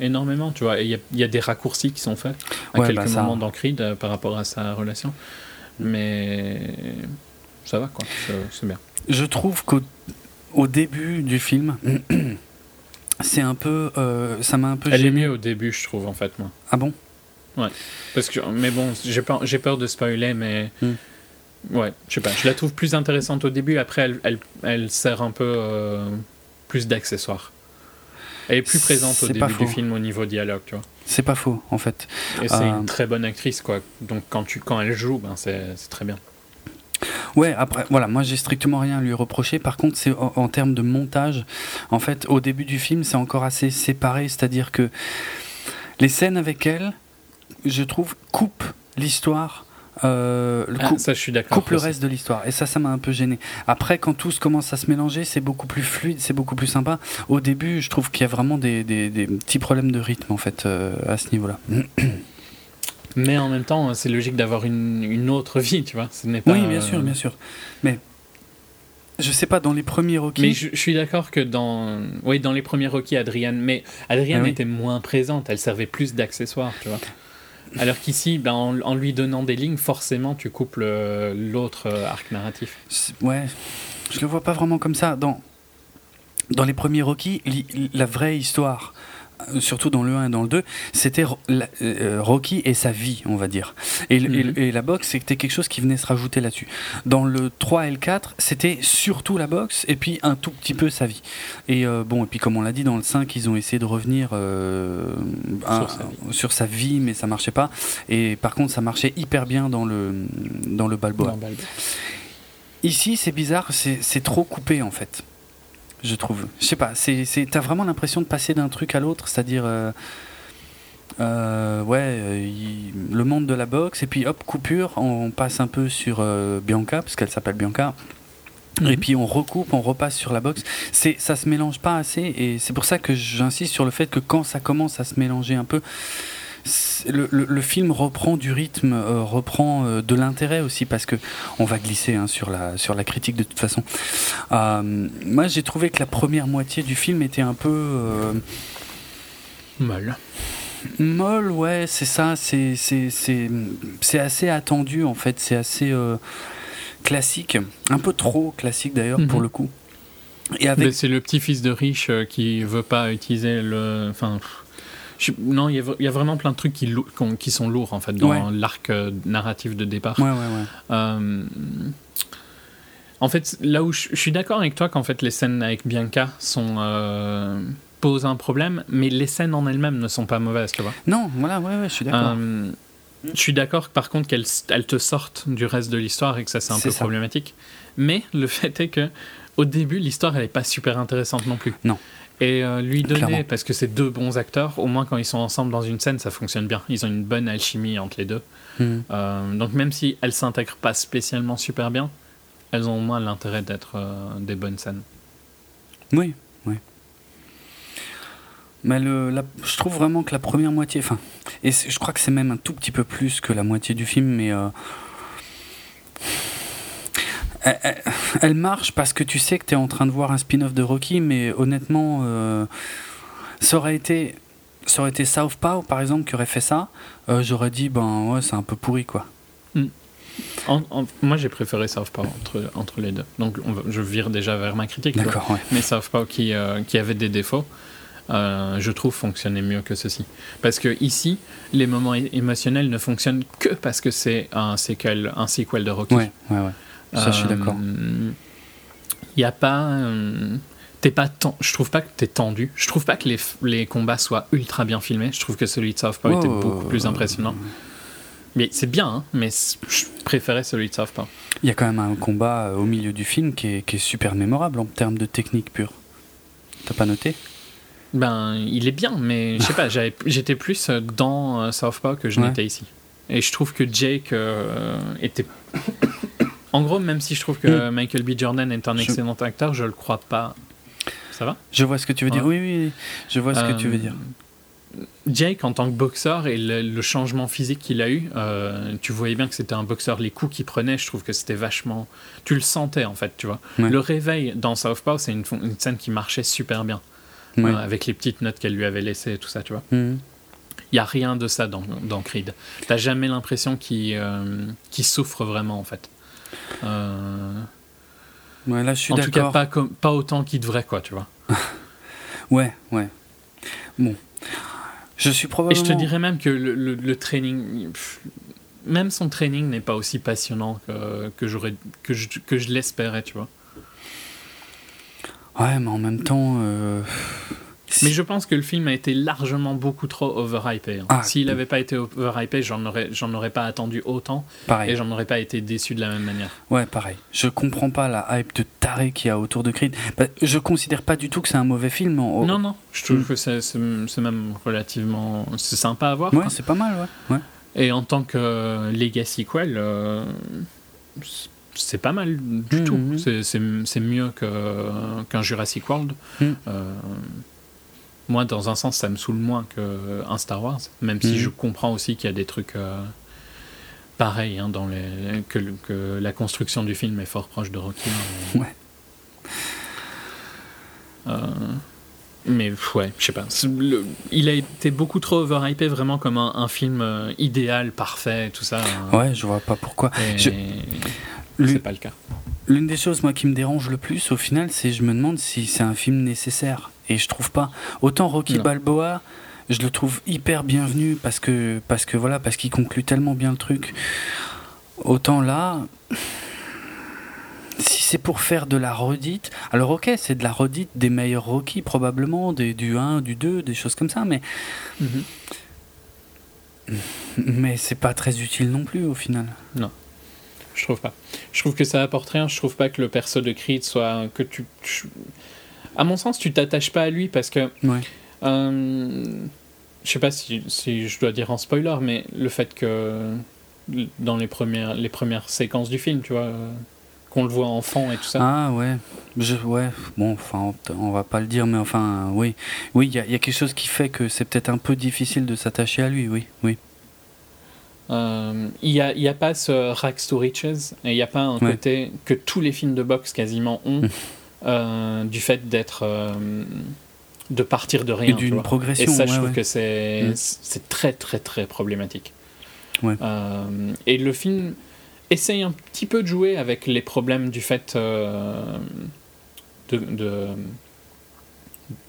énormément, tu vois. Il y, y, a des raccourcis qui sont faits à quelques bah, moments dans Creed par rapport à sa relation. Mais ça va, quoi. C'est bien. Je trouve qu'au au début du film, <clears throat> c'est un peu. Euh, ça m'a un peu. Elle est mieux au début, je trouve, en fait, moi. Ah bon? Ouais. Parce que, mais bon, j'ai peur, peur de spoiler, mais. Hmm. Ouais, je sais pas. Je la trouve plus intéressante au début, après, elle, elle, elle sert un peu euh, plus d'accessoires. Elle est plus présente au début du film au niveau dialogue, tu vois. C'est pas faux, en fait. Et c'est une euh, très bonne actrice, quoi. Donc quand, tu, quand elle joue, ben, c'est très bien. Ouais, après, voilà, moi j'ai strictement rien à lui reprocher. Par contre, c'est en, termes de montage, en fait, au début du film, c'est encore assez séparé, c'est-à-dire que les scènes avec elle, je trouve, coupent l'histoire. Euh, ah, ça, je suis coupe le reste de l'histoire et ça ça m'a un peu gêné après quand tout commence à se mélanger c'est beaucoup plus fluide c'est beaucoup plus sympa au début je trouve qu'il y a vraiment des, des, petits problèmes de rythme en fait euh, à ce niveau là <coughs> Mais en même temps, c'est logique d'avoir une, une, autre vie, tu vois. Ce n'est pas, oui, bien sûr, bien sûr. Mais je sais pas, dans les premiers Rocky. Mais je, suis d'accord que dans. Oui, dans les premiers Rocky, Adrienne. Mais Adrienne ah était moins présente, elle servait plus d'accessoires, tu vois. Alors qu'ici, ben, en, lui donnant des lignes, forcément, tu coupes l'autre euh, arc narratif. Ouais, je le vois pas vraiment comme ça. Dans, dans les premiers Rocky, la vraie histoire euh, surtout dans le 1 et dans le 2, c'était euh, Rocky et sa vie, on va dire. Et, mhm. et, la boxe, c'était quelque chose qui venait se rajouter là-dessus. Dans le 3 et le 4, c'était surtout la boxe et puis un tout petit peu sa vie. Et euh, bon, et puis comme on l'a dit, dans le 5, ils ont essayé de revenir sur, sa vie, mais ça marchait pas. Et par contre, ça marchait hyper bien dans le, dans le Balboa. Ici, c'est bizarre, c'est trop coupé en fait je trouve. Je sais pas, c'est, t'as vraiment l'impression de passer d'un truc à l'autre, c'est-à-dire, euh, euh, ouais, euh, le monde de la boxe, et puis hop, coupure, on passe un peu sur Bianca, parce qu'elle s'appelle Bianca. Et mhm. puis on recoupe, on repasse sur la boxe. C'est, ça se mélange pas assez, et c'est pour ça que j'insiste sur le fait que quand ça commence à se mélanger un peu, le, film reprend du rythme, euh, reprend euh, de l'intérêt aussi parce que on va glisser hein, sur la sur la critique de toute façon. Euh, moi, j'ai trouvé que la première moitié du film était un peu molle. Molle, ouais, c'est ça. C'est c'est assez attendu en fait. C'est assez classique, un peu trop classique d'ailleurs pour mhm. le coup. Et avec... C'est le petit-fils de riche qui veut pas utiliser le. Enfin, non, il y, a vraiment plein de trucs qui, qui sont lourds en fait dans l'arc euh, narratif de départ. Ouais, ouais, euh, en fait, là où je, suis d'accord avec toi qu'en fait les scènes avec Bianca sont euh, posent un problème, mais les scènes en elles-mêmes ne sont pas mauvaises, tu vois. Non, voilà, ouais, je suis d'accord. je suis d'accord par contre qu'elles elles te sortent du reste de l'histoire et que ça c'est un peu problématique. Mais le <laughs> fait est que au début l'histoire elle est pas super intéressante non plus. Non et euh, lui donner, parce que c'est deux bons acteurs, au moins quand ils sont ensemble dans une scène, ça fonctionne bien. Ils ont une bonne alchimie entre les deux. Hmm. Euh, donc même si elles s'intègrent pas spécialement super bien, elles ont au moins l'intérêt d'être euh, des bonnes scènes. Oui, oui. Mais le, je trouve vraiment que la première moitié, enfin, et je crois que c'est même un tout petit peu plus que la moitié du film, mais elle, marche parce que tu sais que tu es en train de voir un spin-off de Rocky, mais honnêtement, euh, ça aurait été. Ça aurait été Southpaw, par exemple, qui aurait fait ça. Euh, j'aurais dit, ben ouais, c'est un peu pourri, quoi. Hmm. moi, j'ai préféré Southpaw entre, entre les deux. Donc, je vire déjà vers ma critique. D'accord, ouais. Mais Southpaw qui, euh, qui avait des défauts, je trouve, fonctionnait mieux que ceci. Parce que ici, les moments émotionnels ne fonctionnent que parce que c'est un sequel, un sequel de Rocky. Ouais, ouais, ouais. Ça, je suis d'accord. Il n'y a pas. Euh, t'es pas je trouve pas que t'es tendu. Je trouve pas que les, les, combats soient ultra bien filmés. Je trouve que celui de Southpaw était beaucoup plus impressionnant. Mais c'est bien, hein, mais je préférais celui de Southpaw. Il y a quand même un combat euh, au milieu du film qui est, qui est super mémorable en termes de technique pure. T'as pas noté? Ben, il est bien, mais je sais <laughs> pas, j'étais plus dans euh, Southpaw que je n'étais ici. Et je trouve que Jake était en gros, même si je trouve que mm. Michael B. Jordan est un excellent acteur, je le crois pas. Ça va? Je vois ce que tu veux dire. Oui, oui, je vois ce que tu veux dire. Jake, en tant que boxeur et le, changement physique qu'il a eu, euh, tu voyais bien que c'était un boxeur. Les coups qu'il prenait, je trouve que c'était vachement. Tu le sentais en fait, tu vois. Le réveil dans Southpaw, c'est une, scène qui marchait super bien. Euh, avec les petites notes qu'elle lui avait laissées et tout ça, tu vois. Mhm. Il n'y a rien de ça dans, dans Creed. T'as jamais l'impression qu'il euh, souffre vraiment, en fait. Ouais, là, je suis en tout cas, pas, pas autant qu'il devrait, quoi, tu vois. <laughs> ouais, ouais. Bon. Je suis probablement. Et je te dirais même que le, le, training. même son training n'est pas aussi passionnant que, que, j'aurais, que je, que je l'espérais, tu vois. Ouais, mais en même temps. Euh, mais je pense que le film a été largement beaucoup trop overhypé. Hein. Ah, S'il n'avait pas été overhypé, j'en aurais, j'en aurais pas attendu autant. Pareil. Et j'en aurais pas été déçu de la même manière. Ouais, pareil. Je comprends pas la hype de taré qu'il y a autour de Creed. Bah, je considère pas du tout que c'est un mauvais film. Non, non. Je trouve mm. que c'est, même relativement. C'est sympa à voir. Ouais, c'est pas mal, ouais. ouais. Et en tant que Legacy Quell, euh, c'est pas mal du mm, tout. Mm. C'est, mieux qu'un Jurassic World. Euh, moi, dans un sens, ça me saoule moins qu'un Star Wars, même si mhm. je comprends aussi qu'il y a des trucs euh, pareils, hein, dans les, que, que, la construction du film est fort proche de Rocky. Mais, ouais. Euh, mais ouais, je sais pas. il a été beaucoup trop overhypé vraiment comme un, film euh, idéal, parfait, tout ça. Ouais, je vois pas pourquoi. Je... C'est pas le cas. L'une des choses moi qui me dérange le plus au final, c'est je me demande si c'est un film nécessaire et je trouve pas. Autant Rocky Balboa, je le trouve hyper bienvenu parce que parce que voilà parce qu'il conclut tellement bien le truc. Autant là, si c'est pour faire de la redite, alors ok, c'est de la redite des meilleurs Rocky probablement, des, du 1, du 2, des choses comme ça, mais mhm. mais c'est pas très utile non plus au final. Non. Je trouve pas. Je trouve que ça apporte rien. Je trouve pas que le perso de Creed soit. que tu. À mon sens, tu t'attaches pas à lui parce que. Ouais. Euh, je sais pas si, si, je dois dire en spoiler, mais le fait que. dans les premières, les premières séquences du film, tu vois. qu'on le voit enfant et tout ça. Ah ouais, je, ouais, bon, enfin, on va pas le dire, mais enfin, oui, oui, il y, y, a quelque chose qui fait que c'est peut-être un peu difficile de s'attacher à lui, oui, oui. Euh, il n'y a, y a, pas ce Rags to Riches, et il n'y a pas un côté que tous les films de boxe quasiment ont, <laughs> hum. Euh, du fait d'être. Euh, de partir de rien. Et d'une progression. Et ça, je trouve que c'est c'est très, très, très problématique. et le film essaye un petit peu de jouer avec les problèmes du fait de, de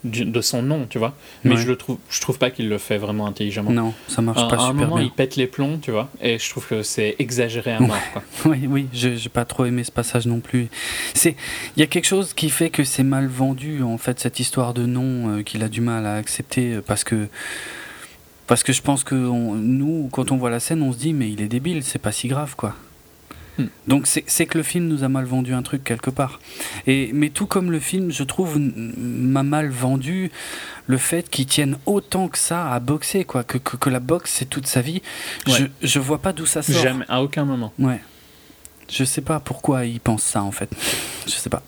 de son nom, tu vois. Mais je le trouve, je trouve pas qu'il le fait vraiment intelligemment. Non, ça marche pas super bien. À un moment, il pète les plombs, tu vois, et je trouve que c'est exagéré à mort. Quoi. <laughs> oui, oui, j'ai pas trop aimé ce passage non plus. C'est, il y a quelque chose qui fait que c'est mal vendu en fait cette histoire de nom euh, qu'il a du mal à accepter euh, parce que. Parce que je pense que nous, quand on voit la scène, on se dit mais il est débile, c'est pas si grave quoi. Hmm. Donc c'est que le film nous a mal vendu un truc quelque part. Et, mais tout comme le film, je trouve, m'a mal vendu le fait qu'il tienne autant que ça à boxer, quoi. Que, que, la boxe, c'est toute sa vie. Je, je vois pas d'où ça sort. Jamais, à aucun moment. Ouais. Je sais pas pourquoi il pense ça, en fait. je sais pas.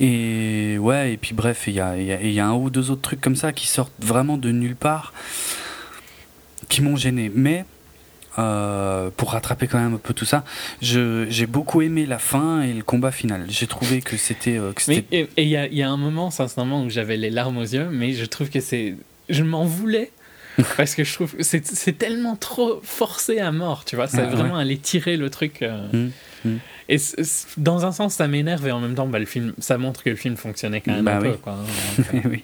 Et ouais, et puis bref, il y a, y, y a un ou deux autres trucs comme ça qui sortent vraiment de nulle part, qui m'ont gêné. Mais euh, pour rattraper quand même un peu tout ça. J'ai beaucoup aimé la fin et le combat final. J'ai trouvé que c'était. Euh, et il y, y, a un moment, sincèrement, où j'avais les larmes aux yeux, mais je trouve que c'est. Je m'en voulais. <laughs> parce que je trouve que c'est tellement trop forcé à mort, tu vois. C'est vraiment aller tirer le truc. Euh. Mmh, mmh. Et dans un sens, ça m'énerve et en même temps, bah, le film, ça montre que le film fonctionnait quand même bah un peu. Quoi, hein, <laughs> oui,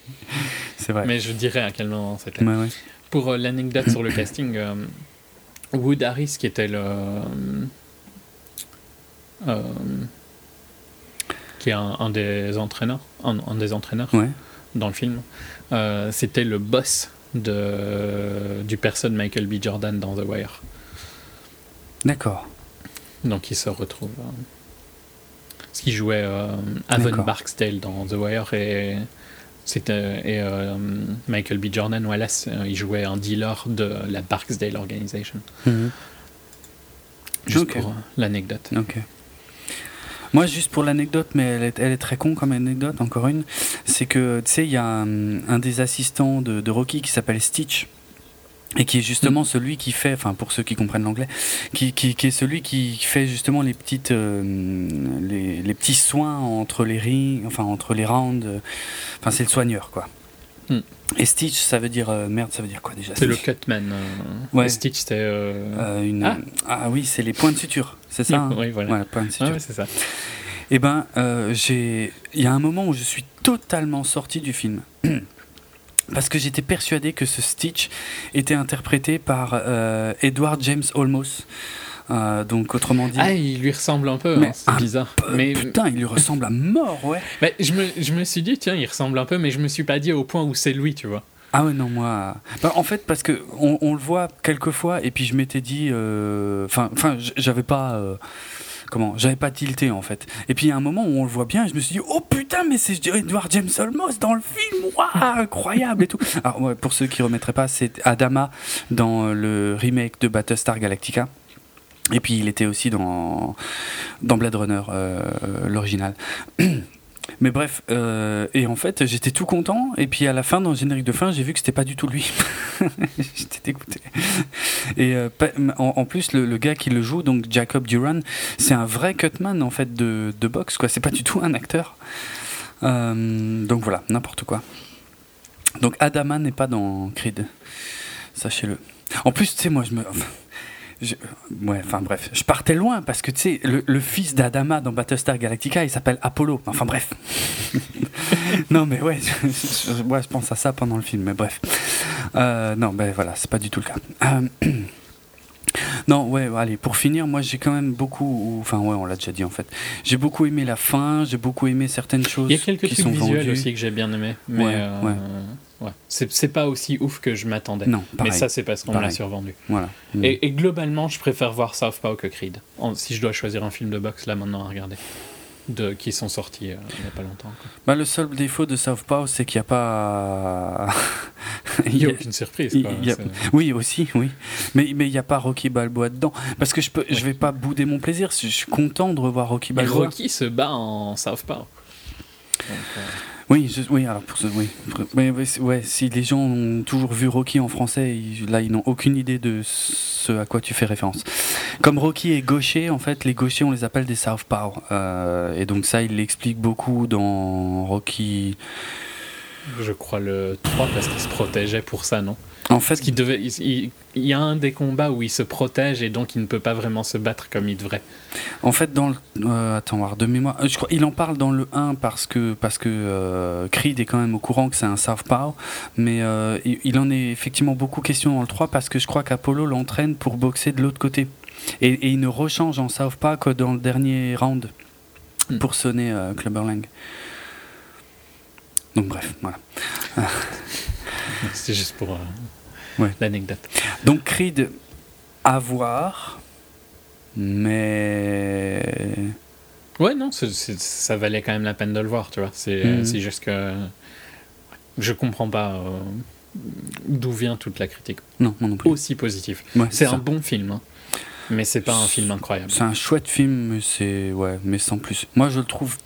c'est vrai. Mais je dirais à quel moment c'était. Pour l'anecdote <coughs> sur le casting, Wood Harris, qui était le. Euh, qui est un, des entraîneurs, un, des entraîneurs dans le film, euh, c'était le boss de, du perso de Michael B. Jordan dans The Wire. D'accord. Donc il se retrouve. Euh, ce qui jouait Avon Barksdale dans The Wire et c'était et euh, Michael B. Jordan Wallace, euh, il jouait un dealer de la Barksdale Organization. Mhm. Juste pour euh, l'anecdote. Ok. Moi, juste pour l'anecdote, mais elle est, elle est, très con comme anecdote, encore une, c'est que, tu sais, il y a un, des assistants de, de Rocky qui s'appelle Stitch et qui est justement mm. celui qui fait, enfin pour ceux qui comprennent l'anglais, qui, qui, qui, est celui qui fait justement les petites, euh, les, les, petits soins entre les rings, enfin entre les rounds, enfin c'est le soigneur quoi. Mm. Et Stitch, ça veut dire euh, merde, ça veut dire quoi déjà? C'est le cutman. Euh, ouais. Stitch, c'est une... ah. ah. oui, c'est les points de suture, c'est ça. Hein? <laughs> Oui, voilà. points de suture. Ah, c'est ça. Et eh ben, j'ai, il y a un moment où je suis totalement sorti du film. <clears throat> parce que j'étais persuadé que ce Stitch était interprété par euh, Edward James Olmos. Euh, donc autrement dit. Ah, il lui ressemble un peu, hein, c'est bizarre. mais putain, il lui ressemble à mort, ouais. <laughs> Mais je me, je me suis dit, tiens, il ressemble un peu, mais je me suis pas dit au point où c'est lui, tu vois. Ah ouais, non, moi. Bah, en fait, parce que on, on, le voit quelques fois, et puis je m'étais dit. Euh, enfin, enfin, j'avais pas comment? J'avais pas tilté en fait. Et puis il y a un moment où on le voit bien et je me suis dit oh putain mais c'est Edward James Olmos dans le film. Waouh incroyable et tout. <laughs> Alors ouais, pour ceux qui remettraient pas c'est Adama dans le remake de Battlestar Galactica. Et puis il était aussi dans dans Blade Runner euh, l'original <clears throat> Mais bref, euh, et en fait, j'étais tout content. Et puis à la fin, dans le générique de fin, j'ai vu que c'était pas du tout lui. <laughs> j'étais dégoûté. Et euh, en, plus, le, gars qui le joue, donc Jacob Duran, c'est un vrai cutman en fait de, de boxe. Quoi, c'est pas du tout un acteur. Euh, donc voilà, n'importe quoi. Donc Adama n'est pas dans Creed, sachez-le. En plus, tu sais, moi, je me ouais, enfin bref, je partais loin parce que tu sais, le, fils d'Adama dans Battlestar Galactica, il s'appelle Apollo. Enfin bref. <laughs> non mais ouais je, je, pense à ça pendant le film, mais bref. Euh, non, ben voilà, c'est pas du tout le cas. Euh, <clears throat> non, ouais, allez, pour finir, moi j'ai quand même beaucoup, enfin ouais, on l'a déjà dit en fait. J'ai beaucoup aimé la fin, j'ai beaucoup aimé certaines choses. Il y a quelques qui trucs sont visuels aussi que j'ai bien aimé, mais ouais, euh, ouais. C'est pas aussi ouf que je m'attendais. Non, mais ça c'est parce qu'on l'a survendu. Voilà. Et, et, globalement, je préfère voir Southpaw que Creed. si je dois choisir un film de boxe là maintenant à regarder de, qui sont sortis euh, il n'y a pas longtemps. Bah, le seul défaut de Southpaw, c'est qu'il n'y a pas. il n'y a aucune surprise. Quoi, Oui, aussi, oui. Mais il n'y a pas Rocky Balboa dedans. Parce que je ne je vais pas bouder mon plaisir. Je suis content de revoir Rocky Balboa. Et Rocky se bat en Southpaw. Donc, euh... Oui, oui, alors oui. Mais, si les gens ont toujours vu Rocky en français, là ils n'ont aucune idée de ce à quoi tu fais référence. Comme Rocky est gaucher, en fait, les gauchers on les appelle des southpaw. Euh, et donc ça, il l'explique beaucoup dans Rocky. Je crois le 3 parce qu'il se protégeait pour ça, non? En fait, il, devait, il, y a un des combats où il se protège et donc il ne peut pas vraiment se battre comme il devrait. En fait, dans le. Euh, attends, de mémoire. Je crois, il en parle dans le 1 parce que, parce que euh, Creed est quand même au courant que c'est un Southpaw. Mais euh, il, en est effectivement beaucoup question dans le 3 parce que je crois qu'Apollo l'entraîne pour boxer de l'autre côté. Et, il ne rechange en Southpaw que dans le dernier round hmm. pour sonner Clubber Lang. Donc, bref, voilà. <laughs> C'est juste pour ouais. l'anecdote. Donc Creed à voir, mais. Ouais, non, ça valait quand même la peine de le voir, tu vois. C'est mm. juste que. Je comprends pas euh, d'où vient toute la critique. Non, non plus. Aussi positive. c'est un bon film, hein, mais c'est pas un film incroyable. C'est un chouette film, mais c'est. Ouais, mais sans plus. Moi, je le trouve.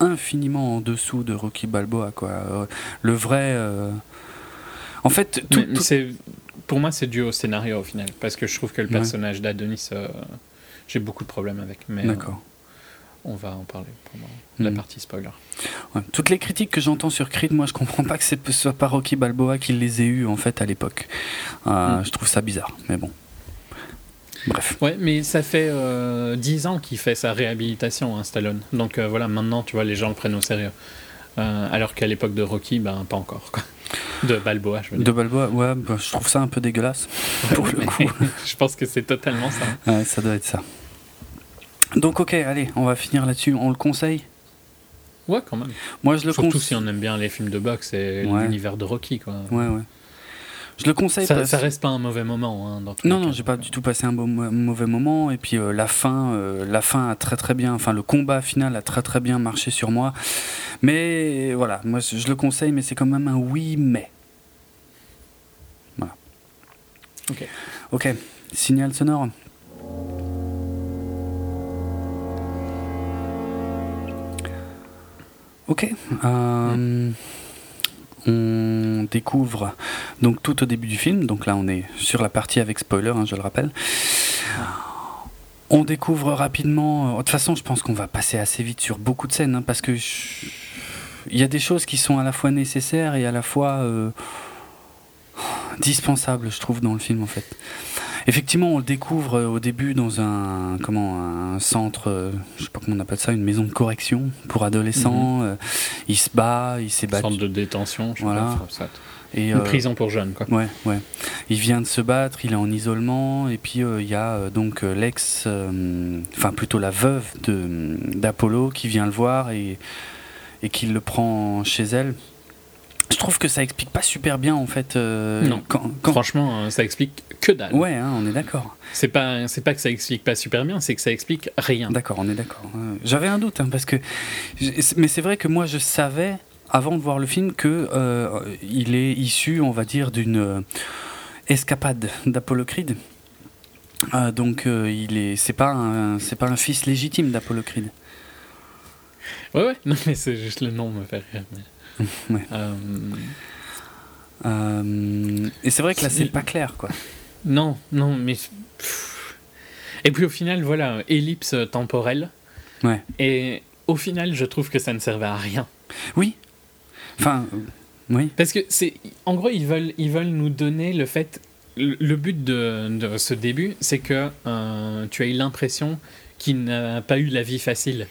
infiniment en dessous de Rocky Balboa quoi le vrai euh, en fait, tout, pour moi, c'est dû au scénario au final, parce que je trouve que le personnage d'Adonis, euh, j'ai beaucoup de problèmes avec. Mais D'accord. on va en parler pendant la hmm. partie spoiler. Toutes les critiques que j'entends sur Creed, moi, je comprends pas que ce soit pas Rocky Balboa qui les ait eues en fait à l'époque. Euh, hmm. Je trouve ça bizarre, mais bon. Bref. Ouais, mais ça fait euh, 10 ans qu'il fait sa réhabilitation, hein, Stallone. Donc euh, voilà, maintenant, tu vois, les gens le prennent au sérieux. alors qu'à l'époque de Rocky, ben pas encore. Quoi. De Balboa, je veux dire. De Balboa, ouais, bah, je trouve ça un peu dégueulasse, <laughs> pour le coup. <laughs> je pense que c'est totalement ça. Ouais, ça doit être ça. Donc, ok, allez, on va finir là-dessus. On le conseille? Ouais, quand même. Moi, je le Surtout si on aime bien les films de boxe et l'univers de Rocky, quoi. Ouais, ouais. Je le conseille. Ça, ça reste pas un mauvais moment. Hein, dans non, non, j'ai pas du tout passé un mauvais moment. Et puis euh, la fin, euh, la fin a très très bien. Enfin, le combat final a très très bien marché sur moi. Mais voilà, moi je le conseille, mais c'est quand même un oui mais. Voilà. Ok. Ok. Signal sonore. Ok. Euh, on découvre donc tout au début du film, donc là on est sur la partie avec spoiler, hein, je le rappelle. On découvre rapidement. De toute façon, je pense qu'on va passer assez vite sur beaucoup de scènes, hein, parce que il y a des choses qui sont à la fois nécessaires et à la fois euh, dispensables, je trouve, dans le film en fait. Effectivement, on le découvre euh, au début dans un comment un centre, euh, je sais pas comment on appelle ça, une maison de correction pour adolescents. Mhm. il se bat, il s'est battu. Centre de détention, je voilà. ça. Et, une prison pour jeunes, quoi. Ouais, ouais. Il vient de se battre, il est en isolement, et puis il y a donc l'ex, enfin plutôt la veuve de d'Apollo qui vient le voir et et qu'il le prend chez elle. Je trouve que ça explique pas super bien en fait. Euh, non. Quand, Franchement, euh, ça explique que dalle. Ouais, hein, on est d'accord. C'est pas, c'est pas que ça explique pas super bien, c'est que ça explique rien. D'accord, on est d'accord. J'avais un doute hein, parce que, mais c'est vrai que moi je savais avant de voir le film que euh, il est issu, on va dire, d'une escapade d'Apollo Creed. donc il est, c'est pas c'est pas un fils légitime d'Apollo Creed. Ouais, ouais, non, mais c'est juste le nom me fait rire. <laughs> ouais. Euh, euh, et c'est vrai que là, c'est pas clair, quoi. Non, non, mais. Et puis au final, voilà, ellipse temporelle. Ouais. Et au final, je trouve que ça ne servait à rien. Oui. Enfin, oui. Parce que c'est. En gros, ils veulent, ils veulent nous donner le fait. Le but de, de ce début, c'est que euh, tu as eu l'impression qu'il n'a pas eu la vie facile.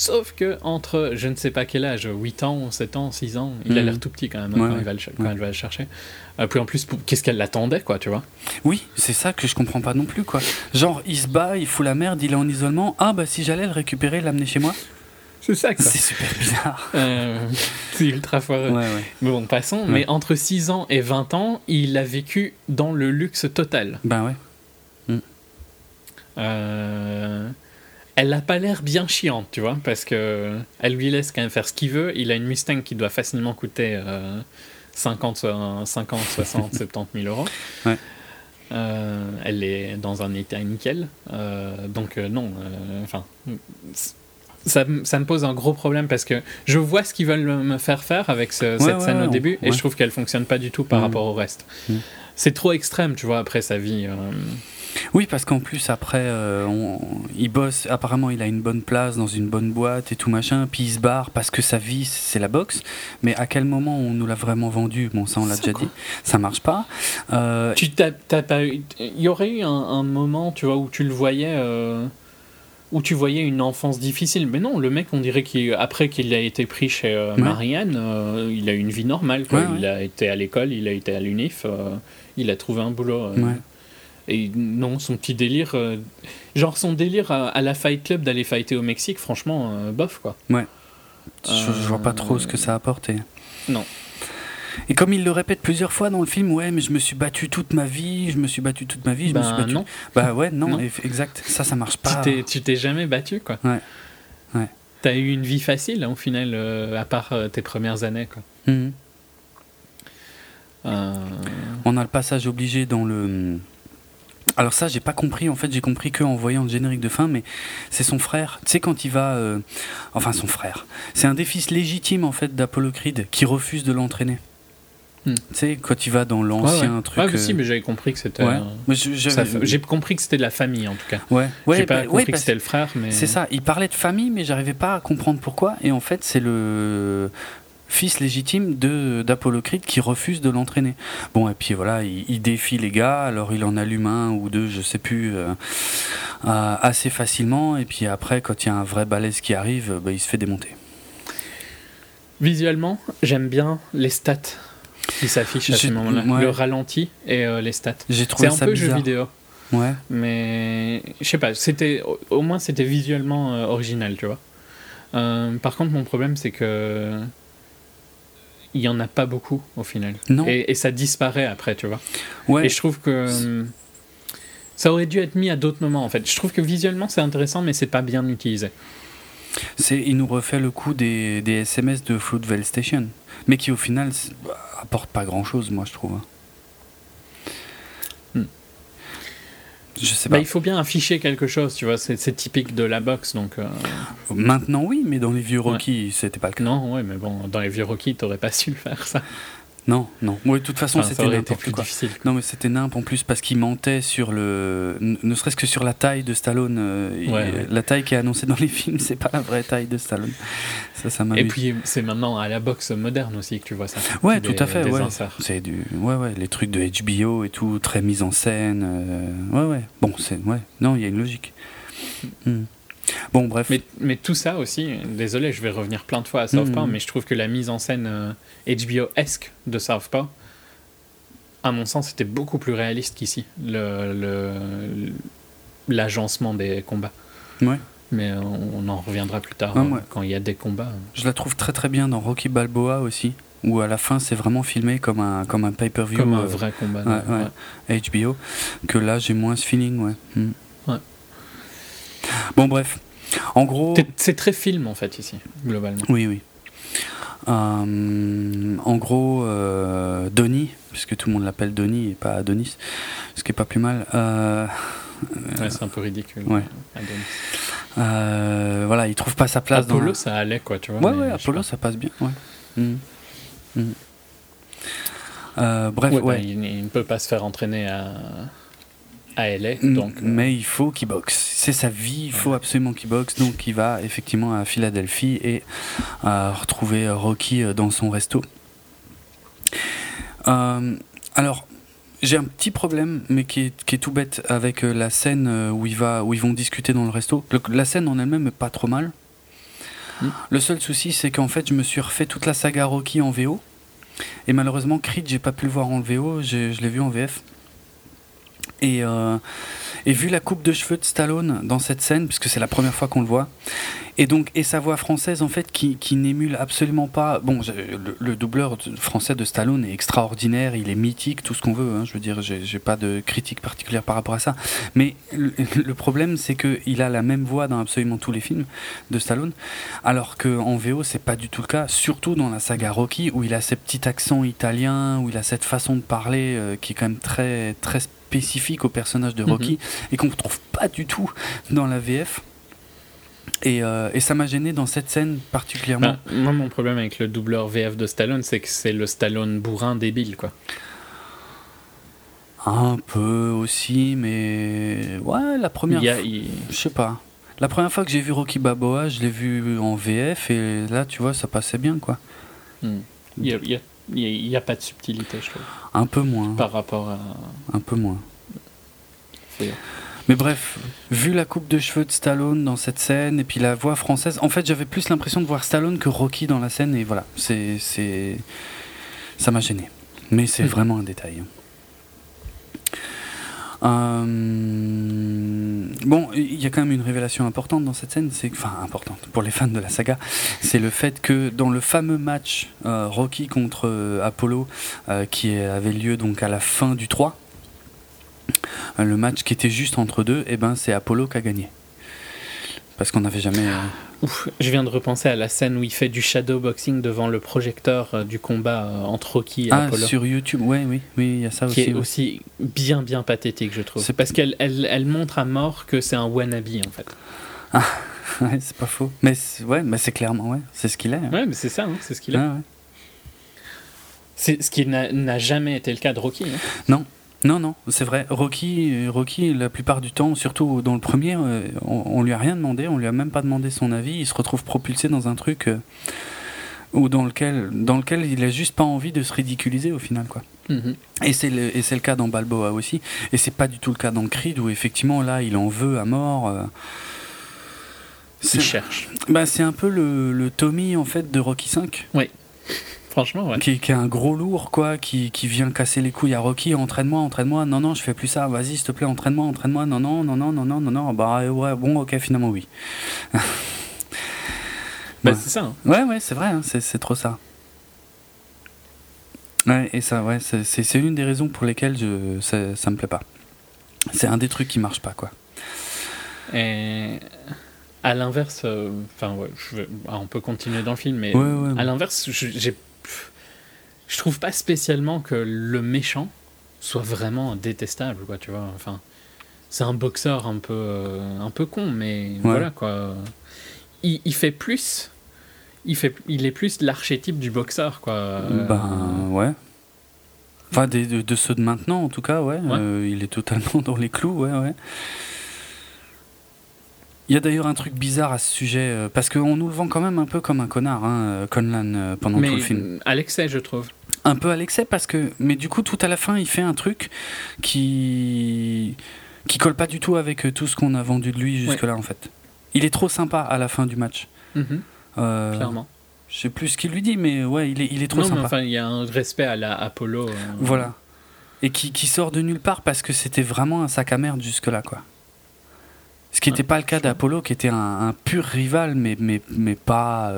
Sauf que entre je ne sais pas quel âge, 8 ans, 7 ans, 6 ans, il a mhm. l'air tout petit quand même hein, quand, il va le, elle va le chercher. Euh, puis en plus, qu'est-ce qu'elle l'attendait, quoi, tu vois? Oui, c'est ça que je comprends pas non plus, quoi. Genre, il se bat, il fout la merde, il est en isolement. Ah, bah si j'allais le récupérer, l'amener chez moi c'est ça. C'est super bizarre. <laughs> Euh, c'est ultra foireux. Ouais, ouais. Mais bon, passons. Mais entre 6 ans et 20 ans, il a vécu dans le luxe total. Ben ouais. Mm. Euh, elle a pas l'air bien chiante, tu vois, parce que elle lui laisse quand même faire ce qu'il veut. Il a une Mustang qui doit facilement coûter 50, 50 60, 70 000 euros. Ouais. Euh, elle est dans un état nickel. Euh, donc, euh, non, enfin. Ça, ça, me pose un gros problème parce que je vois ce qu'ils veulent me faire faire avec cette scène au début et je trouve qu'elle fonctionne pas du tout par rapport au reste. C'est trop extrême, tu vois, après sa vie. Oui, parce qu'en plus, après, euh, il bosse. Apparemment, il a une bonne place dans une bonne boîte et tout machin. Puis il se barre parce que sa vie, c'est la boxe. Mais à quel moment on nous l'a vraiment vendu? Bon, ça, on l'a déjà dit. Ça marche pas. Euh... Tu t'as, pas eu... Il y aurait eu un, moment, tu vois, où tu le voyais. Euh, où tu voyais une enfance difficile. Mais non, le mec, on dirait qu'après qu'il a été pris chez Marianne, il a eu une vie normale. il a été à l'école, il a été à l'UNIF, il a trouvé un boulot. Et non, son petit délire. Euh, genre son délire à, la Fight Club d'aller fighter au Mexique, franchement, euh, bof quoi. Ouais. Je, vois pas trop ce que ça a apporté. Non. Et comme il le répète plusieurs fois dans le film, ouais, mais je me suis battu toute ma vie, je me suis battu toute ma vie, je me suis bah, battu. Non. Bah ouais, non, exact. Ça, ça marche pas. Tu t'es jamais battu, quoi. Ouais. Ouais. T'as eu une vie facile, hein, au final, euh, à part tes premières années, quoi. Mhm. On a le passage obligé dans le alors ça, j'ai pas compris. En fait, j'ai compris que en voyant le générique de fin, mais c'est son frère. Tu sais quand il va, euh, enfin son frère. C'est un des fils légitimes en fait d'Apollo Creed qui refuse de l'entraîner. Hmm. Tu sais quand il va dans l'ancien truc. Ah oui, si, mais j'avais compris que c'était. J'ai compris que c'était de la famille en tout cas. Ouais. ouais j'ai pas compris que c'était le frère, mais. C'est ça. Il parlait de famille, mais j'arrivais pas à comprendre pourquoi. Et en fait, c'est le fils légitime de d'Apollo Creed qui refuse de l'entraîner. Bon et puis voilà, il, défie les gars, alors il en allume un ou deux, je sais plus, euh, euh, assez facilement et puis après quand il y a un vrai balèze qui arrive, bah, il se fait démonter. Visuellement, j'aime bien les stats qui s'affichent à ce moment-là, le ralenti et euh, les stats. J'ai trouvé C'est un peu jeu vidéo. Ouais. Mais je sais pas, c'était au moins c'était visuellement original, tu vois. par contre, mon problème c'est que il y en a pas beaucoup au final. Non. Et, ça disparaît après, tu vois. Ouais. Et je trouve que hum, ça aurait dû être mis à d'autres moments en fait. Je trouve que visuellement c'est intéressant, mais c'est pas bien utilisé. C'est, il nous refait le coup des, des SMS de Floodville Station, mais qui au final apporte pas grand chose, moi je trouve. Je sais bah, il faut bien afficher quelque chose, tu vois, c'est typique de la boxe, donc... Euh, Maintenant, oui, mais dans les vieux Rocky, c'était pas le cas. Non, ouais, mais bon, dans les vieux Rocky, t'aurais pas su <laughs> faire ça. Non, non. Oui, de toute façon, c'était n'importe quoi. Difficile, Non, mais c'était nimp en plus parce qu'il mentait sur le. Ne serait-ce que sur la taille de Stallone. Euh, la taille qui est annoncée dans les <laughs> films, c'est pas la vraie taille de Stallone. Ça, ça Et puis, c'est maintenant à la boxe moderne aussi que tu vois ça. Ouais, tout à fait. C'est du. Ouais, ouais, les trucs de HBO et tout, très mis en scène. Euh, ouais, ouais. Bon, c'est. Ouais. Non, il y a une logique. Hmm. Bon, bref. Mais, tout ça aussi, désolé, je vais revenir plein de fois à Southpaw, mm. mais je trouve que la mise en scène HBO-esque euh, de Southpaw, à mon sens, était beaucoup plus réaliste qu'ici, l'agencement le, des combats. Ouais. Mais on, en reviendra plus tard, hein, quand il y a des combats. Je la trouve très très bien dans Rocky Balboa aussi, où à la fin c'est vraiment filmé comme un, comme un pay-per-view. Comme un euh, vrai combat. HBO, que là j'ai moins ce feeling, ouais. Mm. Bon, bref. En gros. C'est très film, en fait, ici, globalement. Oui, oui. Euh, en gros, euh, Donnie, puisque tout le monde l'appelle Donnie et pas Adonis, ce qui est pas plus mal. Euh, ouais, c'est un peu ridicule. Ouais. Euh, voilà, il trouve pas sa place. Apollo, ça allait, quoi, tu vois. Ouais, ouais, Apollo, ça passe bien. Ouais. Mm. Mm. bref, ouais. Il, ne peut pas se faire entraîner à à LA. Donc, euh, Mais il faut qu'il boxe. C'est sa vie, il faut absolument qu'il boxe. Donc il va effectivement à Philadelphie et à retrouver Rocky euh, dans son resto. Euh, alors, j'ai un petit problème, mais qui est, qui est, tout bête avec la scène où, il va, où ils vont discuter dans le resto. la scène en elle-même est pas trop mal. Mm. Le seul souci, c'est qu'en fait, je me suis refait toute la saga Rocky en VO. Et malheureusement, Creed, j'ai pas pu le voir en VO, je l'ai vu en VF. Et, euh, et vu la coupe de cheveux de Stallone dans cette scène, puisque c'est la première fois qu'on le voit, et donc et sa voix française en fait qui, qui n'émule absolument pas. Bon, le, doubleur français de Stallone est extraordinaire, il est mythique, tout ce qu'on veut. Hein, je veux dire, j'ai pas de critique particulière par rapport à ça. Mais <laughs> le, problème, c'est que il a la même voix dans absolument tous les films de Stallone, alors qu'en VO c'est pas du tout le cas. Surtout dans la saga Rocky où il a ce petit accent italien, où il a cette façon de parler euh, qui est quand même très très spécifique au personnage de Rocky mhm. et qu'on ne trouve pas du tout dans la VF. Et, euh, et ça m'a gêné dans cette scène particulièrement. Bah, moi, mon problème avec le doubleur VF de Stallone, c'est que c'est le Stallone bourrin débile, quoi. Un peu aussi, mais ouais, la première. fois, Je sais pas. La première fois que j'ai vu Rocky Baboa, je l'ai vu en VF et là, tu vois, ça passait bien, quoi. Hmm. Il y a, il n'y a, pas de subtilité, je trouve. Un peu moins. Par rapport à. Un peu moins. Mais bref, vu la coupe de cheveux de Stallone dans cette scène et puis la voix française, en fait j'avais plus l'impression de voir Stallone que Rocky dans la scène et voilà, c'est, c'est... ça m'a gêné. Mais c'est hmm. vraiment un détail. Euh, bon, il y a quand même une révélation importante dans cette scène, c'est enfin importante pour les fans de la saga, c'est le fait que dans le fameux match euh, Rocky contre euh, Apollo qui avait lieu donc à la fin du 3, le match qui était juste entre deux, et eh ben c'est Apollo qui a gagné. Parce qu'on n'avait jamais. Ouf, je viens de repenser à la scène où il fait du shadow boxing devant le projecteur euh, du combat euh, entre Rocky et ah, Apollo. sur YouTube, oui, oui, oui, il y a ça qui aussi. est aussi bien, bien pathétique, je trouve. C'est parce qu'elle elle, elle, montre à mort que c'est un wannabe, en fait. Ah, <laughs> ouais, c'est pas faux. Mais ouais, mais c'est clairement, ouais, c'est ce qu'il est. Hein. Ouais, mais c'est ça, hein, c'est ce qu'il est. Ah, c'est ce qui n'a jamais été le cas de Rocky. Hein. Non, non, non, c'est vrai. Rocky, Rocky, la plupart du temps, surtout dans le premier, euh, on, lui a rien demandé, on lui a même pas demandé son avis. Il se retrouve propulsé dans un truc euh, ou dans lequel, dans lequel il a juste pas envie de se ridiculiser au final, quoi. Mhm. Et c'est le, et c'est le cas dans Balboa aussi. Et c'est pas du tout le cas dans Creed où effectivement là, il en veut à mort. Euh, il cherche. Bah, c'est un peu le, le Tommy en fait de Rocky 5. Oui. Franchement, ouais. Qui, qui, est un gros lourd, quoi, qui, qui, vient casser les couilles à Rocky, entraîne-moi, entraîne-moi, non, non, je fais plus ça, vas-y, s'il te plaît, entraîne-moi, entraîne-moi, non, non, non, non, non, non, non, non, bah ouais, bon, ok, finalement, oui. bah, c'est ça. Hein. Ouais, ouais, c'est vrai, hein, c'est trop ça. Ouais, et ça, ouais, c'est une des raisons pour lesquelles je, ça, ça me plaît pas. C'est un des trucs qui marche pas, quoi. Et à l'inverse, euh, enfin, ouais, on peut continuer dans le film, mais à l'inverse, j'ai je trouve pas spécialement que le méchant soit vraiment détestable, quoi, tu vois. Enfin, c'est un boxeur un peu, euh, un peu con, mais voilà quoi. Il, il, fait plus. Il, fait, il est plus l'archétype du boxeur, quoi. Ben ouais. Enfin, de, de, ceux de maintenant, en tout cas, ouais. Euh, il est totalement <laughs> dans les clous, ouais, ouais. Il y a d'ailleurs un truc bizarre à ce sujet, euh, parce qu'on nous le vend quand même un peu comme un connard, hein, Conlan, pendant tout le film. À l'excès, je trouve. Un peu à l'excès parce que mais du coup tout à la fin il fait un truc qui qui colle pas du tout avec euh, tout ce qu'on a vendu de lui jusque là en fait. Il est trop sympa à la fin du match. Mhm. euh, clairement. je sais plus ce qu'il lui dit mais ouais il est, il est trop sympa. enfin il y a un respect à la Apollo euh, voilà. Et qui, qui, sort de nulle part parce que c'était vraiment un sac à merde jusque là quoi ce qui n'était pas le cas d'Apollo, qui était un, pur rival, mais, mais, mais pas.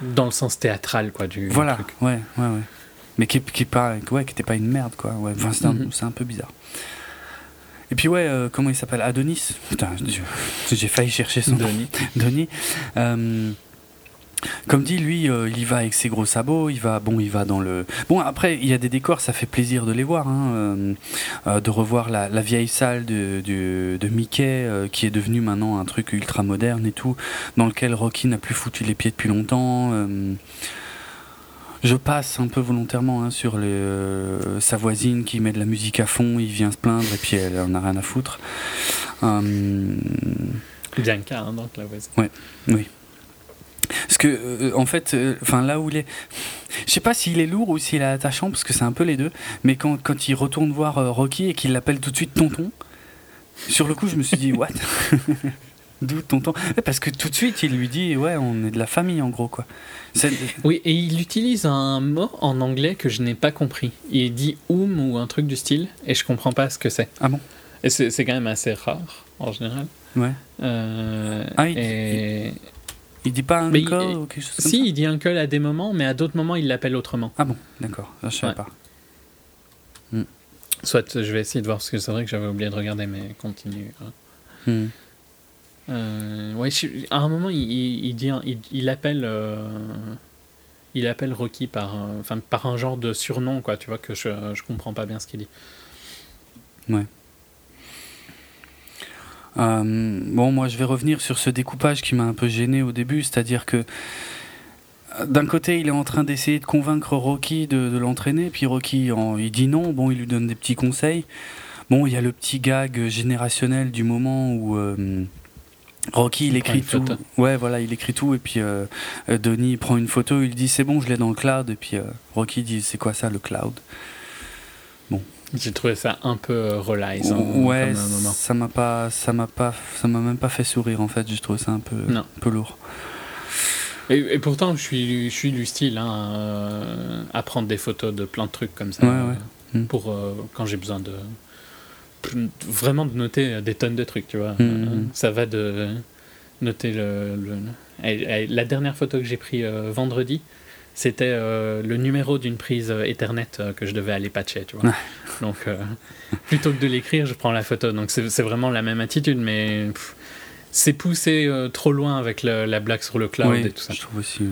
Dans le sens théâtral, quoi, du. Voilà, ouais, ouais, ouais mais qui, qui, pas, ouais, qui était pas une merde, quoi. Ouais, enfin, c'est un, mhm. un, peu bizarre. Et puis, ouais, euh, comment il s'appelle? Adonis Putain, j'ai failli chercher son Denis. <laughs> Denis. Euh, comme dit, lui, euh, il y va avec ses gros sabots, il va, bon, il va dans le. Bon, après, il y a des décors, ça fait plaisir de les voir, hein, de revoir la, la, vieille salle de, de, de Mickey, qui est devenue maintenant un truc ultra moderne et tout, dans lequel Rocky n'a plus foutu les pieds depuis longtemps. Je passe un peu volontairement hein, sur euh, sa voisine qui met de la musique à fond, il vient se plaindre et puis elle en a rien à foutre. Hum... Bianca, hein, donc la voisine. Ouais, oui. Parce que, euh, en fait, euh, enfin là où il est. Je sais pas s'il est lourd ou s'il est attachant, parce que c'est un peu les deux. Mais quand, quand il retourne voir Rocky et qu'il l'appelle tout de suite tonton, sur le coup, je me suis dit, what? <laughs> D'où tonton? Parce que tout de suite, il lui dit Ouais, on est de la famille en gros, quoi. Oui, et il utilise un mot en anglais que je n'ai pas compris. Il dit um ou un truc du style, et je comprends pas ce que c'est. Ah bon? Et c'est quand même assez rare, en général. Ouais. Euh, ah, il, et... il, dit pas uncle ou quelque chose comme Si, il dit uncle à des moments, mais à d'autres moments, il l'appelle autrement. Ah bon, d'accord, je savais pas. Hmm. Soit, je vais essayer de voir, parce que c'est vrai que j'avais oublié de regarder, mais continue. Hein. Hmm. Euh, ouais, à un moment, il, il, dit, il, appelle, euh, il appelle Rocky par, enfin, par un genre de surnom, quoi. Tu vois que je, je comprends pas bien ce qu'il dit. Ouais. Euh, bon, moi, je vais revenir sur ce découpage qui m'a un peu gêné au début, c'est-à-dire que d'un côté, il est en train d'essayer de convaincre Rocky de, l'entraîner, puis Rocky, il dit non. Bon, il lui donne des petits conseils. Bon, il y a le petit gag générationnel du moment où Rocky, il, écrit tout. Ouais, voilà, il écrit tout. Et puis euh, euh Donnie prend une photo, il dit c'est bon, je l'ai dans le cloud. Et puis euh, Rocky dit c'est quoi ça, le cloud? J'ai trouvé ça un peu euh, relax. ouais, ça m'a pas, ça m'a pas, ça m'a même pas fait sourire en fait. J'ai trouvé ça un peu, un peu lourd. Et, pourtant, je suis, je suis du style hein, à prendre des photos de plein de trucs comme ça hmm. pour quand j'ai besoin de vraiment de noter des tonnes de trucs, tu vois. Mm-hmm. Ça va de noter le. La dernière photo que j'ai pris euh, vendredi, c'était euh, le numéro d'une prise euh, Ethernet que je devais aller patcher, tu vois. Donc, plutôt que de l'écrire, je prends la photo. Donc, c'est vraiment la même attitude, mais c'est poussé trop loin avec la blague sur le cloud et tout ça. Je trouve aussi.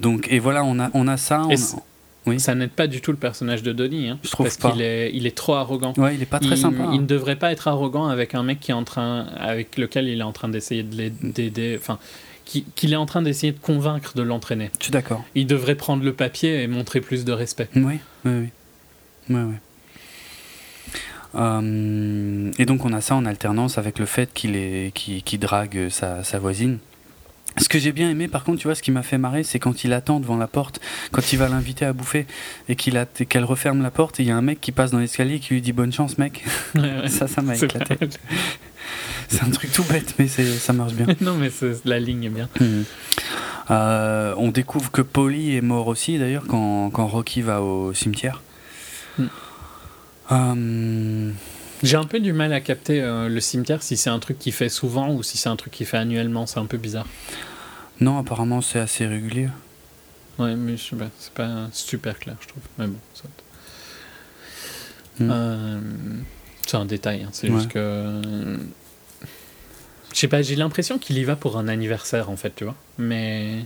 donc, et voilà, on a, on a ça. Ça n'aide pas du tout le personnage de Donnie. Hein, je trouve parce qu'il est, il est trop arrogant. Ouais, il est pas très sympa. Il ne devrait pas être arrogant avec un mec qui est en train, avec lequel il est en train d'essayer de l'aider. Enfin, qu'il est en train d'essayer de convaincre de l'entraîner. Je suis d'accord. Il devrait prendre le papier et montrer plus de respect. Oui, oui, oui. oui, oui. Euh, et donc on a ça en alternance avec le fait qu'il est, qui drague sa, sa voisine. Ce que j'ai bien aimé, par contre, tu vois, ce qui m'a fait marrer, c'est quand il attend devant la porte, quand il va l'inviter à bouffer et qu'elle referme la porte et il y a un mec qui passe dans l'escalier qui lui dit bonne chance, mec. ça, ça m'a éclaté. <laughs> c'est un truc tout bête, mais ça marche bien. <laughs> non, mais la ligne est bien. Mhm. Euh, on découvre que Polly est mort aussi, d'ailleurs, quand, quand, Rocky va au cimetière. Hmm. Euh, j'ai un peu du mal à capter euh, le cimetière si c'est un truc qui fait souvent ou si c'est un truc qui fait annuellement. C'est un peu bizarre. Non, apparemment c'est assez régulier. Ouais, mais je sais pas, c'est pas super clair, je trouve. Mais bon, hmm. euh, c'est un détail. Hein. C'est juste que. Je sais pas, j'ai l'impression qu'il y va pour un anniversaire en fait, tu vois. Mais.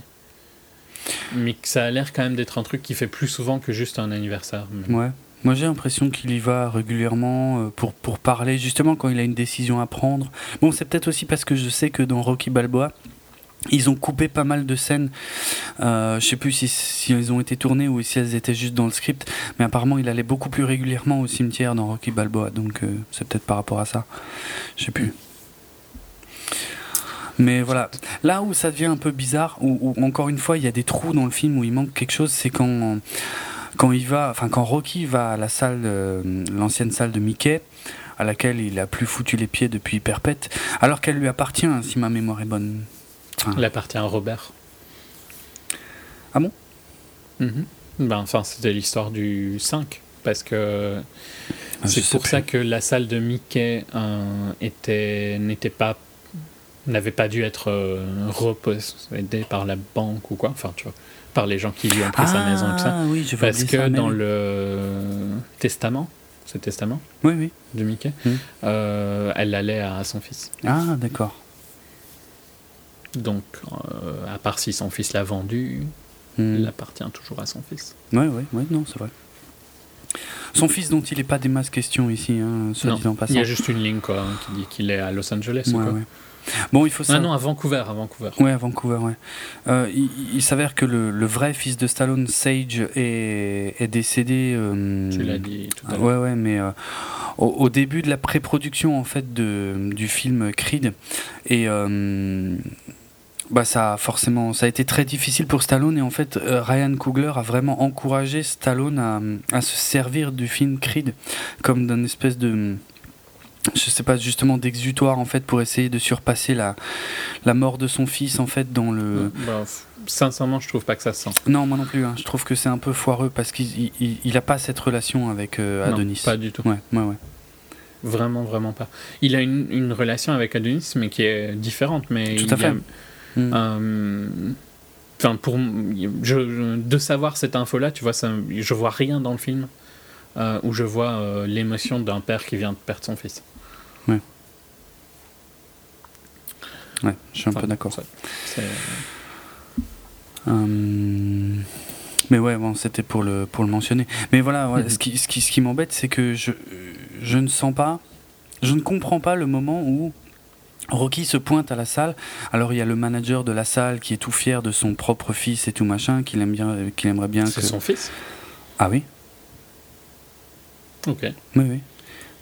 Mais que ça a l'air quand même d'être un truc qui fait plus souvent que juste un anniversaire. Ouais. Moi j'ai l'impression qu'il y va régulièrement pour, pour parler, justement quand il a une décision à prendre. Bon, c'est peut-être aussi parce que je sais que dans Rocky Balboa, ils ont coupé pas mal de scènes. Euh, je sais plus si, si, elles ont été tournées ou si elles étaient juste dans le script, mais apparemment il allait beaucoup plus régulièrement au cimetière dans Rocky Balboa, donc euh, c'est peut-être par rapport à ça. Je sais plus. Mais voilà, là où ça devient un peu bizarre, où, encore une fois il y a des trous dans le film où il manque quelque chose, c'est quand quand il va, enfin quand Rocky va à la salle, l'ancienne salle de Mickey, à laquelle il a plus foutu les pieds depuis perpète, alors qu'elle lui appartient, si ma mémoire est bonne. Il appartient à Robert. Ah bon? Mhm. ben, Enfin, c'était l'histoire du 5. Parce que ah, c'est pour ça que la salle de Mickey euh, était, n'était pas n'avait pas dû être euh, repossédée par la banque ou quoi, enfin tu vois, par les gens qui lui ont pris sa maison et tout ça. Ah oui, je Parce que dans le testament, ce testament oui, oui. de Mickey, hmm. euh, elle allait à son fils. Ah d'accord. Donc, euh, à part si son fils l'a vendu, hmm. il appartient toujours à son fils. Oui, oui, oui, non, c'est vrai. Son fils dont il n'est pas des masses questions ici, hein, soit en passant. Il y a juste une ligne quoi, qui dit qu'il est à Los Angeles. Ouais, Ouais. Bon, il faut Ah non, à Vancouver, à Vancouver. Ouais, à Vancouver, ouais. Euh, il, s'avère que le, le, vrai fils de Stallone, Sage, est, est décédé. Euh, tu l'as dit tout à l'heure. Ouais, ouais, mais euh, au, au, début de la pré-production en fait de, du film Creed et bah ça a forcément ça a été très difficile pour Stallone et en fait euh, Ryan Coogler a vraiment encouragé Stallone à, à, se servir du film Creed comme d'une espèce de je sais pas justement d'exutoire en fait pour essayer de surpasser la la mort de son fils en fait dans le bah, sincèrement je trouve pas que ça se sent non moi non plus hein. je trouve que c'est un peu foireux parce qu'il il, il, a pas cette relation avec euh, Adonis non, pas du tout ouais ouais ouais vraiment vraiment pas il a une, une relation avec Adonis mais qui est différente mais tout à fait Hmm. Euh, enfin, pour je, de savoir cette info-là, tu vois, ça, je vois rien dans le film euh, où je vois euh, l'émotion d'un père qui vient de perdre son fils. Ouais, je suis un peu d'accord. Mais ouais, bon, c'était pour le, pour le mentionner. Mais voilà, ouais, <laughs> ce qui, ce qui, ce qui m'embête, c'est que je, je ne sens pas, je ne comprends pas le moment où Rocky se pointe à la salle. Alors il y a le manager de la salle qui est tout fier de son propre fils et tout machin, qu'il aime bien, euh, qu'il aimerait bien. C'est son fils? Ah oui. Ok. Oui oui.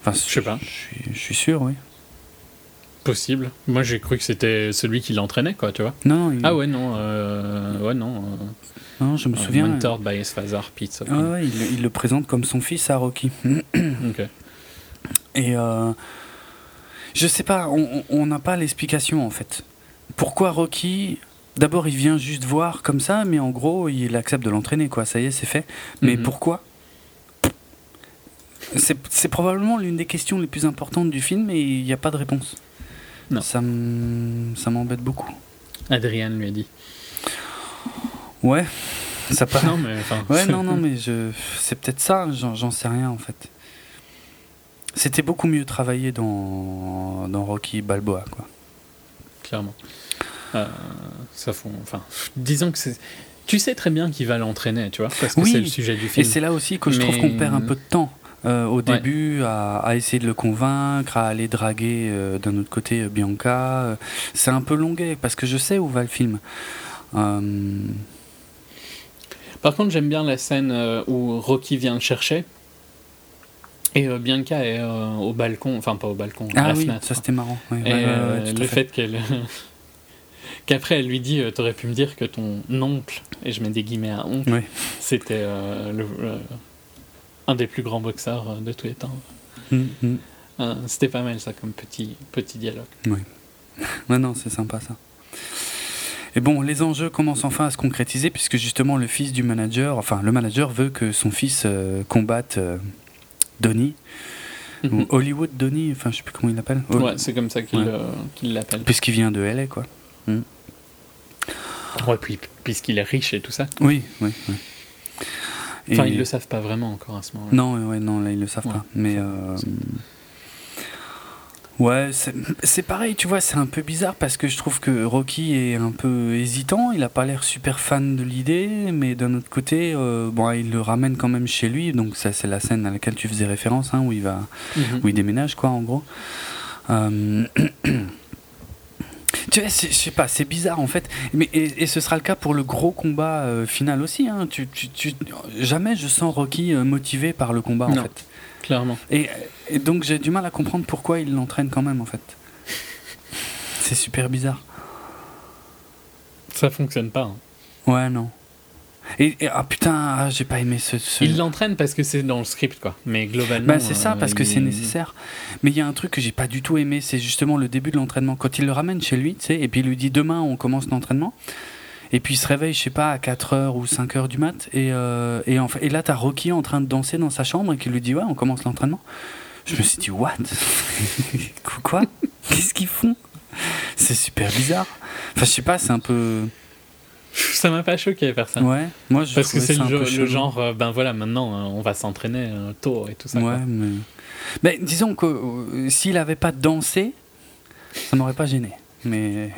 Enfin, je sais pas. Je suis, sûr, oui. Possible. Moi j'ai cru que c'était celui qui l'entraînait, quoi, tu vois. Non. Ah ouais non. Euh... Ouais non. Euh, non, je me souviens. Mentored by. Ah ouais, il, il, le présente comme son fils à Rocky. <coughs> ok. Et euh, je sais pas, on n'a pas l'explication en fait. Pourquoi Rocky D'abord, il vient juste voir comme ça, mais en gros, il accepte de l'entraîner, quoi. Ça y est, c'est fait. Mais mhm. pourquoi? C'est probablement l'une des questions les plus importantes du film et il n'y a pas de réponse. Non. Ça m'embête beaucoup. Adrien lui a dit. Ouais, ça. Non, mais Ouais, non, non, <laughs> mais je... c'est peut-être ça, j'en sais rien en fait. C'était beaucoup mieux travaillé dans, dans Rocky Balboa, quoi. Clairement. Euh, ça font, enfin, disons que c'est. Tu sais très bien qu'il va l'entraîner, tu vois, parce que c'est le sujet du film. Et c'est là aussi que je trouve qu'on perd un peu de temps. Euh, au début, à, à, essayer de le convaincre, à aller draguer euh, d'un autre côté Bianca. c'est un peu longuet, parce que je sais où va le film. Par contre, j'aime bien la scène où Rocky vient le chercher et euh, Bianca est euh, au balcon, enfin pas au balcon, à ah la oui, fenêtre. Ça c'était marrant. et euh, le fait, qu'elle. <laughs> Qu'après elle lui dit T'aurais pu me dire que ton oncle, et je mets des guillemets à oncle, c'était le, un des plus grands boxeurs de tous les temps. Hum, hum. c'était pas mal ça comme petit, petit dialogue. Oui. <laughs> non, non, c'est sympa ça. Et bon, les enjeux commencent enfin à se concrétiser puisque justement le fils du manager, enfin le manager veut que son fils combatte Donnie. Mhm. Hollywood Donnie, enfin je sais plus comment il l'appelle. Ouais, c'est comme ça qu'il l'appelle. Puisqu'il vient de LA, quoi. Mm. Ouais, puis puisqu'il est riche et tout ça. Oui, oui, oui. Enfin, ils le savent pas vraiment encore à ce moment-là. Non, ouais, non, là ils le savent pas. Mais euh... Ouais, c'est pareil, tu vois, c'est un peu bizarre parce que je trouve que Rocky est un peu hésitant, il a pas l'air super fan de l'idée, mais d'un autre côté, euh, bon, il le ramène quand même chez lui, donc ça c'est la scène à laquelle tu faisais référence, hein, où il va, mhm. où il déménage, quoi, en gros. Euh, <clears throat> tu vois, je sais pas, c'est bizarre en fait, mais et, ce sera le cas pour le gros combat euh, final aussi. Hein. Tu, tu, jamais je sens Rocky motivé par le combat en fait. Clairement. Et, donc j'ai du mal à comprendre pourquoi il l'entraîne quand même en fait. C'est super bizarre. Ça fonctionne pas. Hein. Ouais, non. Et, ah putain, j'ai pas aimé ce. Il l'entraîne parce que c'est dans le script, quoi. Mais globalement. Bah, c'est ça, parce que c'est nécessaire. Mais il y a un truc que j'ai pas du tout aimé, c'est justement le début de l'entraînement. Quand il le ramène chez lui, tu sais, et puis il lui dit demain on commence l'entraînement. Et puis il se réveille, je sais pas, à 4h ou 5h du mat. Et, euh, et, en fait, et là, t'as Rocky en train de danser dans sa chambre et qui lui dit Ouais, on commence l'entraînement. Je me suis dit What? <laughs> Quoi? Qu'est-ce qu'ils font? C'est super bizarre. Enfin, je sais pas, c'est un peu. <laughs> Ça m'a pas choqué, personne. Ouais, moi je Parce que c'est le, genre, euh, ben voilà, maintenant euh, on va s'entraîner tôt et tout ça. Ouais, mais... mais. disons que s'il avait pas dansé, ça m'aurait pas gêné. Mais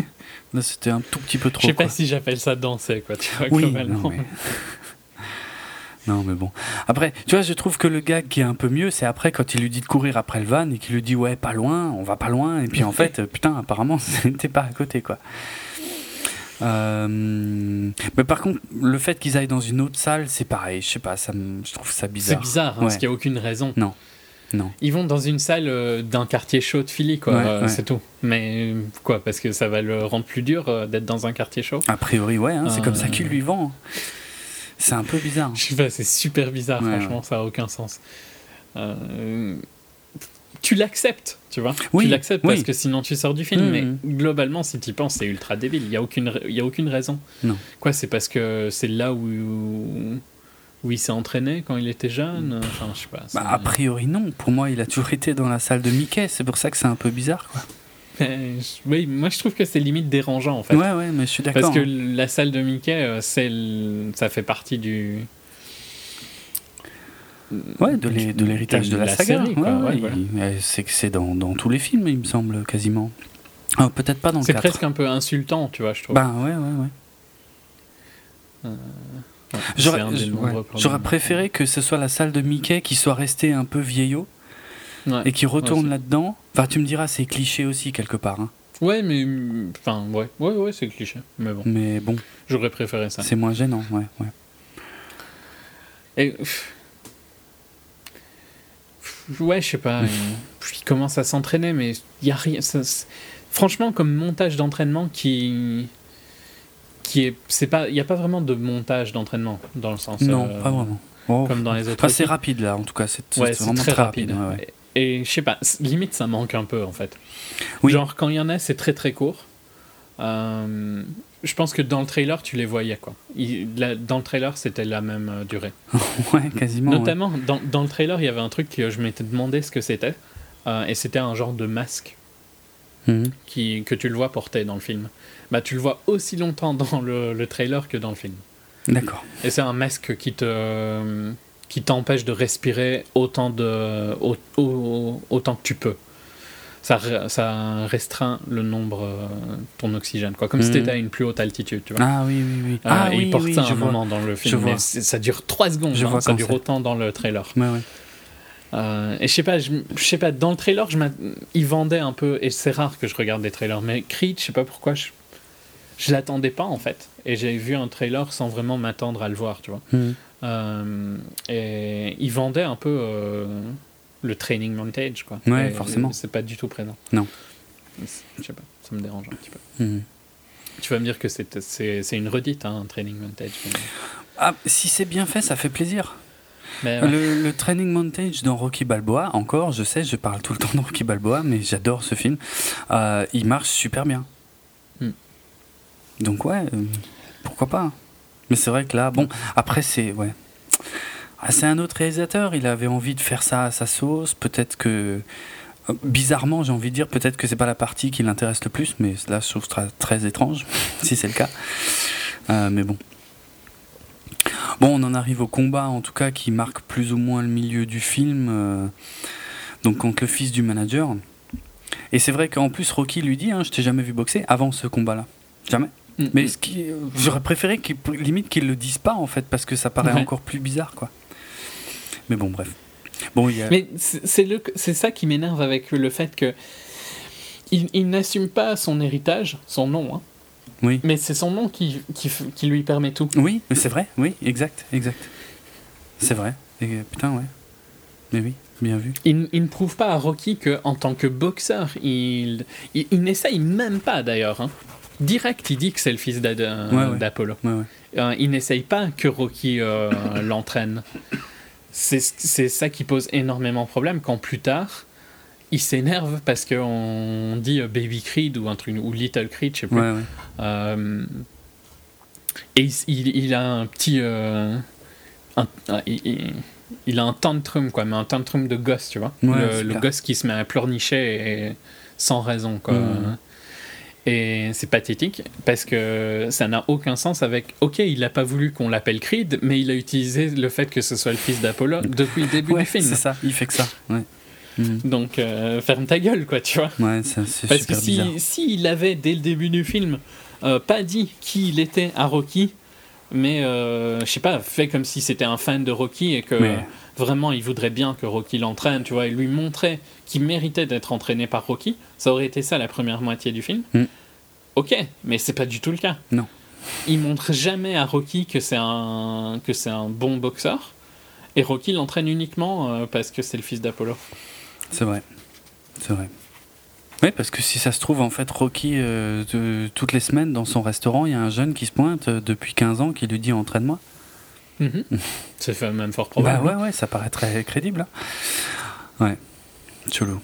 Là, c'était un tout petit peu trop. Je sais pas si j'appelle ça danser, quoi, tu vois, oui, non mais... <laughs> non, mais bon. Après, tu vois, je trouve que le gag qui est un peu mieux, c'est après quand il lui dit de courir après le van et qu'il lui dit, ouais, pas loin, on va pas loin. Et puis en <laughs> fait, putain, apparemment, c'était pas à côté, quoi. Euh, mais par contre, le fait qu'ils aillent dans une autre salle, c'est pareil. Je sais pas, ça je trouve ça bizarre. C'est bizarre, hein, parce qu'il n'y a aucune raison. Non. Non. Ils vont dans une salle euh, d'un quartier chaud de Philly, quoi. Euh, c'est tout. Mais quoi Parce que ça va le rendre plus dur euh, d'être dans un quartier chaud? A priori, ouais. Hein, c'est comme ça qu'ils lui vendent. C'est un peu bizarre. Je sais pas, c'est super bizarre, franchement, ça a aucun sens. tu l'acceptes, tu vois. Oui, tu l'acceptes parce que sinon tu sors du film. Mmh, mais globalement, si tu y penses, c'est ultra débile. Il n'y a, aucune, il y a aucune raison. Non. Quoi, c'est parce que c'est là où où il s'est entraîné quand il était jeune? Enfin, je sais pas, bah, A priori, non. Pour moi, il a toujours été dans la salle de Mickey. C'est pour ça que c'est un peu bizarre. Quoi. oui, moi je trouve que c'est limite dérangeant en fait. Ouais, ouais, mais je suis d'accord. Parce que la salle de Mickey, euh, c'est ça fait partie du. Ouais, de l'héritage de, la, saga. C'est que c'est dans, dans, tous les films, il me semble, quasiment. Ah, peut-être pas dans le C'est presque un peu insultant, tu vois, je trouve. Bah ouais, ouais, ouais. Euh... J'aurais préféré que ce soit la salle de Mickey qui soit restée un peu vieillot et qui retourne là-dedans. Enfin, tu me diras, c'est cliché aussi quelque part. Hein. Ouais, mais enfin, ouais, ouais, ouais, c'est cliché. Mais bon. Mais bon. J'aurais préféré ça. C'est moins gênant, ouais, ouais. Et ouais, je sais pas. il commence à s'entraîner, mais il y a rien. franchement, comme montage d'entraînement qui qui est c'est pas il n'y a pas vraiment de montage d'entraînement dans le sens non euh, pas vraiment oh. comme dans les autres c'est rapide là en tout cas c'est vraiment très, rapide, et, je sais pas limite ça manque un peu en fait oui. genre quand il y en a c'est très très court euh, je pense que dans le trailer tu les voyais quoi dans le trailer c'était la même euh, durée <laughs> ouais quasiment notamment dans, dans, le trailer il y avait un truc que je m'étais demandé ce que c'était et c'était un genre de masque mhm. qui, que tu le vois porter dans le film bah, tu le vois aussi longtemps dans le, trailer que dans le film. D'accord. Et c'est un masque qui te qui t'empêche de respirer autant de autant que tu peux. Ça, ça restreint le nombre euh, ton oxygène quoi. Comme si tu étais à une plus haute altitude tu vois. Ah oui oui oui. Euh, ah et il porte ça un moment dans le film mais ça dure 3 secondes je hein, vois ça dure autant dans le trailer. Ouais, ouais. Euh, et je sais pas, je, sais pas, dans le trailer, je il vendait un peu, et c'est rare que je regarde des trailers, mais Creed, je sais pas pourquoi, je, je l'attendais pas en fait. Et j'ai vu un trailer sans vraiment m'attendre à le voir, tu vois. Hmm. Euh, et il vendait un peu le training montage, quoi. Ouais, forcément. C'est pas du tout présent. Non. Je sais pas, ça me dérange un petit peu. Hmm. Tu vas me dire que c'est une redite, hein, un training montage. Ah, si c'est bien fait, ça fait plaisir. le, training montage dans Rocky Balboa, encore, je sais, je parle tout le temps de Rocky Balboa, mais j'adore ce film. Euh, il marche super bien. Donc ouais, euh, pourquoi pas. Mais c'est vrai que là, bon, après c'est ouais, ah, c'est un autre réalisateur. Il avait envie de faire ça à sa sauce. Peut-être que euh, bizarrement, j'ai envie de dire, peut-être que c'est pas la partie qui l'intéresse le plus, mais là, je trouve très, très étrange <laughs> si c'est le cas. Euh, mais bon. Bon, on en arrive au combat, en tout cas, qui marque plus ou moins le milieu du film. donc contre le fils du manager. Et c'est vrai qu'en plus, Rocky lui dit hein, Je t'ai jamais vu boxer avant ce combat-là. Jamais. Mm, Mais mm. ce qui, j'aurais préféré qu'il, limite qu'ils le disent pas en fait, parce que ça paraît encore plus bizarre, quoi. Mais bon, bref. Bon, a... Mais c'est, le, c'est ça qui m'énerve avec le fait que il, n'assume pas son héritage, son nom. Hein. Oui. Mais c'est son nom qui, qui, qui, lui permet tout. Oui, c'est vrai, oui, exact, exact. C'est vrai. Et, putain, ouais. Mais oui, bien vu. Il, il ne prouve pas à Rocky qu'en tant que boxeur, il, il, il n'essaye même pas d'ailleurs. Hein. Direct, il dit que c'est le fils d'Apollo. Euh, il n'essaye pas que Rocky euh, l'entraîne. C'est ça qui pose énormément de problème quand plus tard, il s'énerve parce qu'on dit euh, Baby Creed ou un truc ou Little Creed, je sais plus. et il, a un petit, il, a un tantrum quoi, mais un tantrum de gosse, tu vois. le, gosse qui se met à pleurnicher sans raison quoi. Et c'est pathétique parce que ça n'a aucun sens avec. Ok, il n'a pas voulu qu'on l'appelle Creed, mais il a utilisé le fait que ce soit le fils d'Apollo depuis le début du film. C'est ça, il fait que ça. Ouais. Mm. Donc euh, ferme ta gueule, quoi, tu vois. Ouais, c'est Parce que s'il si, il avait, dès le début du film, euh, pas dit qui il était à Rocky, mais euh, je sais pas, fait comme si c'était un fan de Rocky et que vraiment il voudrait bien que Rocky l'entraîne, tu vois, et lui montrer qu'il méritait d'être entraîné par Rocky, ça aurait été ça la première moitié du film. Mm. Ok, mais c'est pas du tout le cas. Non. Il montre jamais à Rocky que c'est un que c'est un bon boxeur, et Rocky l'entraîne uniquement euh, parce que c'est le fils d'Apollo. C'est vrai, c'est vrai. Oui, parce que si ça se trouve, en fait, Rocky, euh, toutes les semaines, dans son restaurant, il y a un jeune qui se pointe euh, depuis 15 ans qui lui dit entraîne-moi. Mhm. C'est même fort probable. Bah ouais, ouais, ça paraît très crédible. Hein. Ouais, chelou.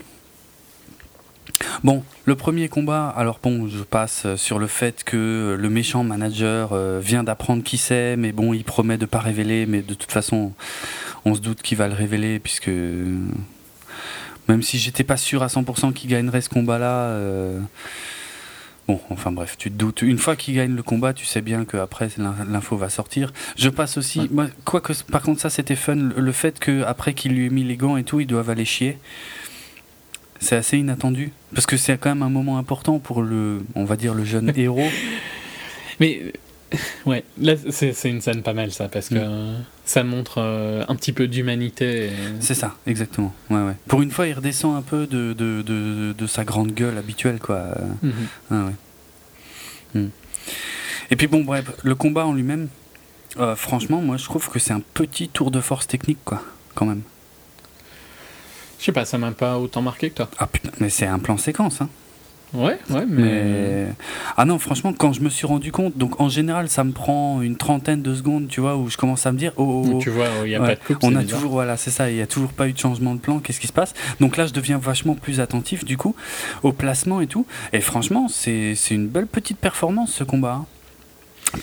Bon, le premier combat, alors bon, je passe sur le fait que le méchant manager euh, vient d'apprendre qui c'est, mais bon, il promet de pas révéler, mais de toute façon, on se doute qu'il va le révéler, puisque même si j'étais pas sûr à 100% qu'il gagnerait ce combat-là. Euh, bon, enfin bref, tu te doutes. Une fois qu'il gagne le combat, tu sais bien qu'après l'info va sortir. Je passe aussi, quoi que, par contre ça c'était fun, le fait qu'après qu'il lui ait mis les gants et tout, ils doivent aller chier. C'est assez inattendu parce que c'est quand même un moment important pour le, on va dire le jeune <laughs> héros. Mais Ouais, là c'est une scène pas mal ça, parce que mm. Ça montre euh, un petit peu d'humanité. C'est ça, exactement. Ouais, ouais. Pour une fois, il redescend un peu de, de, de, de sa grande gueule habituelle, quoi. Mm-hmm. Ah, ouais. Mm. Et puis bon, bref, le combat en lui-même, euh, franchement, moi je trouve que c'est un petit tour de force technique, quoi, quand même. Je sais pas, ça m'a pas autant marqué que toi. Ah putain, mais c'est un plan séquence, hein. Ouais, ouais, mais... Ah non, franchement, quand je me suis rendu compte, donc en général, ça me prend une trentaine de secondes, tu vois, où je commence à me dire, oh, oh, oh. tu vois, il n'y a pas de coupe. On a toujours, voilà, c'est ça, il n'y a toujours pas eu de changement de plan, qu'est-ce qui se passe? Donc là, je deviens vachement plus attentif, du coup, au placement et tout. Et franchement, c'est une belle petite performance, ce combat. Hein.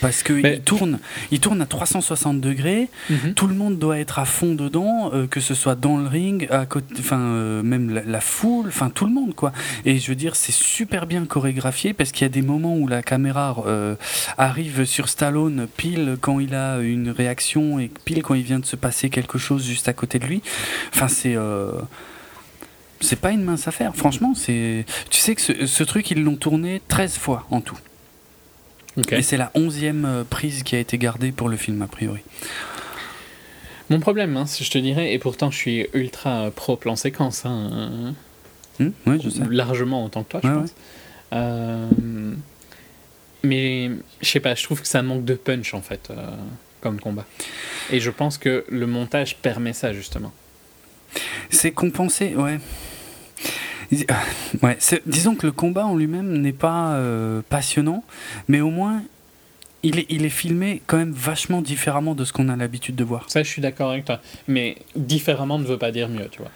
Parce qu'il tourne, il tourne à 360 degrés. Mhm. Tout le monde doit être à fond dedans, euh, que ce soit dans le ring, à côté, enfin euh, même la, foule, enfin tout le monde quoi. Et je veux dire, c'est super bien chorégraphié parce qu'il y a des moments où la caméra euh, arrive sur Stallone pile quand il a une réaction et pile quand il vient de se passer quelque chose juste à côté de lui. Enfin c'est c'est pas une mince affaire. Franchement, c'est tu sais que ce, ce truc ils l'ont tourné 13 fois en tout. Et c'est la onzième euh, prise qui a été gardée pour le film, a priori. Mon problème, hein, je te dirais, et pourtant je suis ultra pro plan séquence, hein, je sais. largement en tant que toi, je pense. Euh, mais je sais pas, je trouve que ça manque de punch en fait, euh, comme combat. Et je pense que le montage permet ça justement. C'est compensé, ouais. Ouais, disons que le combat en lui-même n'est pas euh, passionnant, mais au moins il est, il est filmé quand même vachement différemment de ce qu'on a l'habitude de voir. Ça, je suis d'accord avec toi. Mais différemment ne veut pas dire mieux, tu vois.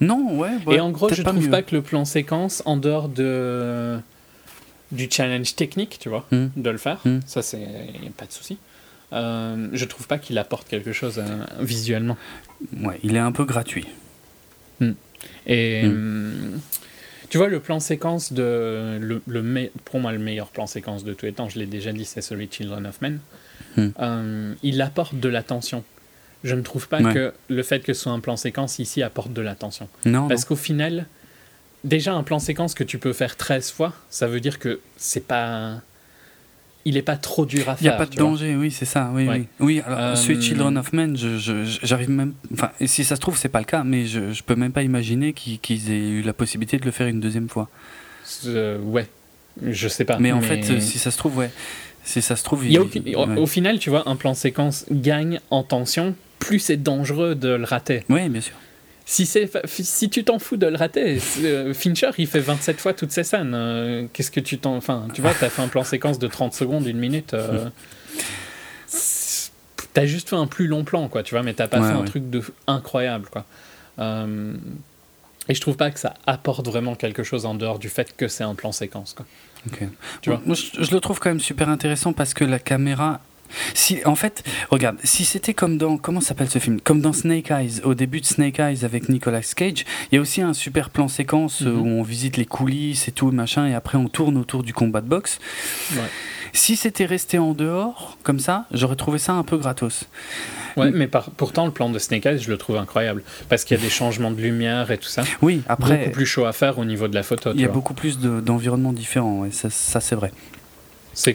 Non, ouais. Bah, Et en gros, je trouve pas que le plan séquence, en dehors de du challenge technique, tu vois, hmm. de le faire, hmm. ça, c'est pas de souci. Euh, je trouve pas qu'il apporte quelque chose euh, visuellement. Ouais, il est un peu gratuit. Hmm. Et hmm. hum, tu vois, le plan séquence de. Le, le pour moi, le meilleur plan séquence de tous les temps, je l'ai déjà dit, c'est celui de Children of Men. Hmm. Hum, il apporte de la tension. Je ne trouve pas que le fait que ce soit un plan séquence ici apporte de la tension. Non. Parce qu'au final, déjà un plan séquence que tu peux faire 13 fois, ça veut dire que c'est pas il n'est pas trop dur à faire. Il n'y a pas de danger, oui, c'est ça. Oui, oui. oui alors, euh... Sweet Children of Men, j'arrive même. Enfin, si ça se trouve, c'est pas le cas, mais je, ne peux même pas imaginer qu'ils aient eu la possibilité de le faire une deuxième fois. Euh, ouais, je sais pas. Mais, en fait, si ça se trouve, ouais. Si ça se trouve, il, Au, final, tu vois, un plan séquence gagne en tension, plus c'est dangereux de le rater. Oui, bien sûr. Si, si tu t'en fous de le rater, euh, Fincher, il fait 27 fois toutes ces scènes. Euh, qu'est-ce que tu t'en. Enfin, tu vois, t'as fait un plan séquence de 30 secondes, une minute. Euh, t'as juste fait un plus long plan, quoi, tu vois, mais t'as pas fait un truc de incroyable, quoi. et je trouve pas que ça apporte vraiment quelque chose en dehors du fait que c'est un plan séquence, quoi. Tu vois? Moi, je, je, le trouve quand même super intéressant parce que la caméra si, en fait, regarde, si c'était comme dans comment s'appelle ce film? Comme dans Snake Eyes, au début de Snake Eyes avec Nicolas Cage, il y a aussi un super plan séquence mhm. où on visite les coulisses et tout machin, et après on tourne autour du combat de boxe. Si c'était resté en dehors, comme ça, j'aurais trouvé ça un peu gratos. Ouais, mais pourtant, le plan de Snake Eyes, je le trouve incroyable. Parce qu'il y a des changements de lumière et tout ça. Oui, après. Beaucoup plus chaud à faire au niveau de la photo. Il y a beaucoup plus d'environnements différents, ça, ça c'est vrai. C'est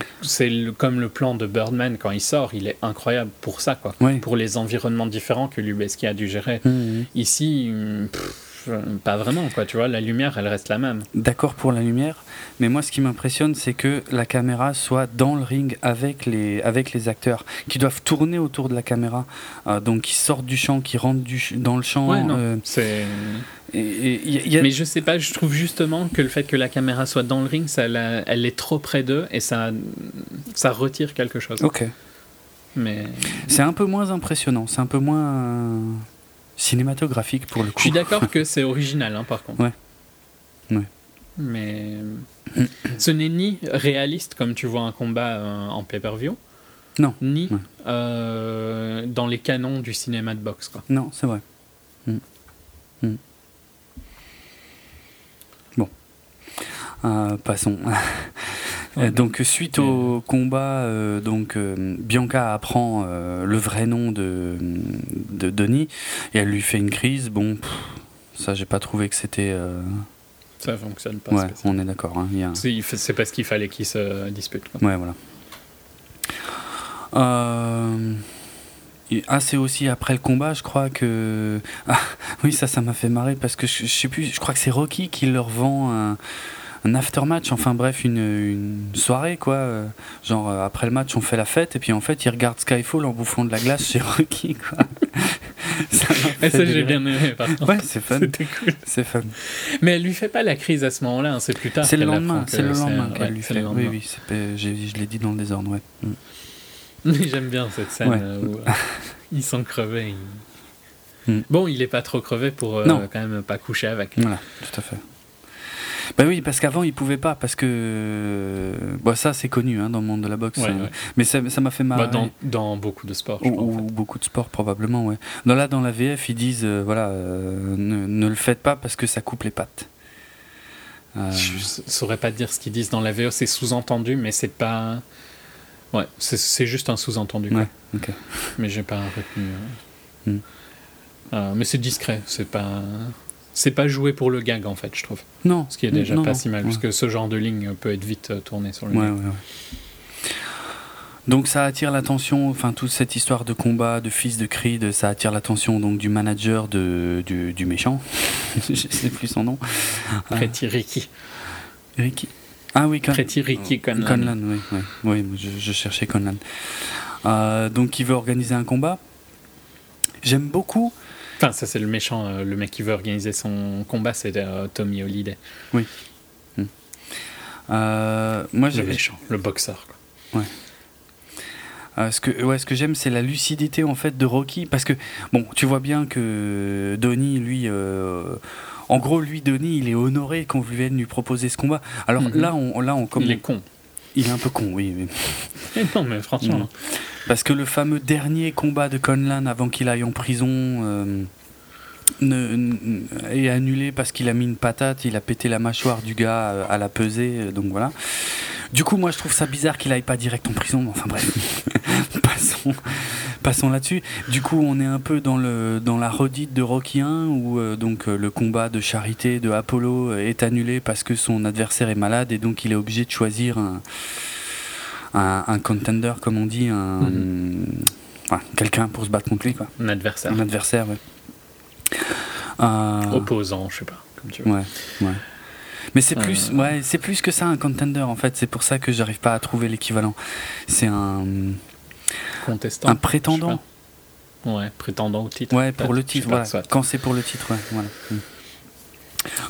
comme le plan de Birdman quand il sort, il est incroyable pour ça, quoi. Pour les environnements différents que Lubeski a dû gérer. Mmh, mmh. Ici, pas vraiment, quoi. Tu vois, la lumière, elle reste la même. D'accord pour la lumière, mais moi, ce qui m'impressionne, c'est que la caméra soit dans le ring avec les, avec les acteurs, qui doivent tourner autour de la caméra, euh, donc qui sortent du champ, qui rentrent du, dans le champ. Euh, c'est. Mais je sais pas, je trouve justement que le fait que la caméra soit dans le ring, ça, elle est trop près d'eux et ça, ça retire quelque chose. Ok. Mais c'est un peu moins impressionnant, c'est un peu moins cinématographique pour le coup. Je suis d'accord <laughs> que c'est original, hein, par contre. Ouais. ouais. Mais ce n'est ni réaliste comme tu vois un combat euh, en pay-per-view. Non. Ni euh, dans les canons du cinéma de boxe. Quoi. Non, c'est vrai. Mm. Mm. Bon. Euh, passons. <laughs> donc suite au combat, donc Bianca apprend le vrai nom de, de Denis et elle lui fait une crise. Bon, ça j'ai pas trouvé que c'était ça fonctionne pas. Ouais, on est d'accord. Hein, a... C'est parce qu'il fallait qu'ils se disputent. Ouais, voilà. Euh... Ah, c'est aussi après le combat, je crois que. <laughs> Ah, oui, ça, ça m'a fait marrer parce que je, je, sais plus, je crois que c'est Rocky qui leur vend un, un aftermatch, enfin bref, une, une, soirée quoi. Euh, genre euh, après le match, on fait la fête et puis en fait, ils regardent Skyfall en bouffant de la glace <laughs> chez Rocky quoi. <laughs> ça, ça j'ai bien aimé. Par contre. Ouais, c'est fun. C'était cool. C'est fun. Mais elle lui fait pas la crise à ce moment-là, hein, c'est plus tard. C'est le lendemain. C'est le lendemain qu'elle lui fait. Oui, oui, je l'ai dit dans le désordre, ouais. Mm. <laughs> J'aime bien cette scène euh, où ils sont crevés. Mm. Bon, il est pas trop crevé pour quand même pas coucher avec. Voilà, tout à fait. Bah oui, parce qu'avant il pouvait pas, parce que bah, ça c'est connu hein, dans le monde de la boxe. Euh, mais ça m'a fait mal. Bah, dans, beaucoup de sports. ou, beaucoup de sports probablement, ouais. Dans, là dans la VF ils disent euh, voilà euh, ne, le faites pas parce que ça coupe les pattes. Je saurais pas dire ce qu'ils disent dans la VF, c'est sous-entendu, mais c'est pas. Ouais, c'est juste un sous-entendu. Ouais, Mais j'ai pas retenu. Hmm. mais c'est discret, c'est pas c'est pas joué pour le gag en fait, je trouve. Non. Ce qui est déjà pas si mal, parce que ce genre de ligne peut être vite euh, tourné sur le ouais, ouais, Donc ça attire l'attention, enfin toute cette histoire de combat, de fils de Creed, ça attire l'attention donc du manager de, du, méchant. <laughs> je sais plus son nom. Pretty Ricky. Ricky. Ah oui, Con... Pretty Ricky Conlan. Conlan, oui, oui. oui je, cherchais Conlan. Euh, donc il veut organiser un combat. J'aime beaucoup Enfin, ça, c'est le méchant, euh, le mec qui veut organiser son combat, c'est euh, Tommy Holiday. Oui. Hmm. Euh, moi, le méchant, le boxeur. Quoi. Ouais. ce que, ouais, ce que j'aime, c'est la lucidité en fait de Rocky, parce que bon, tu vois bien que Donnie, lui, en gros, lui, Donnie, il est honoré qu'on vienne lui proposer ce combat. Alors mhm. là, on, là, on comme il est con. Il est un peu con, oui. Mais... non, mais franchement. Parce que le fameux dernier combat de Conlan avant qu'il aille en prison euh, est annulé parce qu'il a mis une patate, il a pété la mâchoire du gars euh, à la pesée, euh, donc voilà. Du coup, moi, je trouve ça bizarre qu'il aille pas direct en prison. Enfin bref, <laughs> passons, passons là-dessus. Du coup, on est un peu dans, le, dans la redite de Rocky 1 où euh, donc, le combat de charité de Apollo est annulé parce que son adversaire est malade et donc il est obligé de choisir un, un, contender, comme on dit, un, mhm. quelqu'un pour se battre contre lui. Quoi. Un adversaire. Un adversaire, ouais. Opposant, je sais pas, comme tu veux. Ouais, ouais. Mais c'est plus, ouais, c'est plus que ça un contender en fait. C'est pour ça que j'arrive pas à trouver l'équivalent. C'est un contestant, un prétendant. Ouais, prétendant au titre. Ouais, pour le titre. Voilà. Quand c'est pour le titre, ouais. Voilà. Hmm.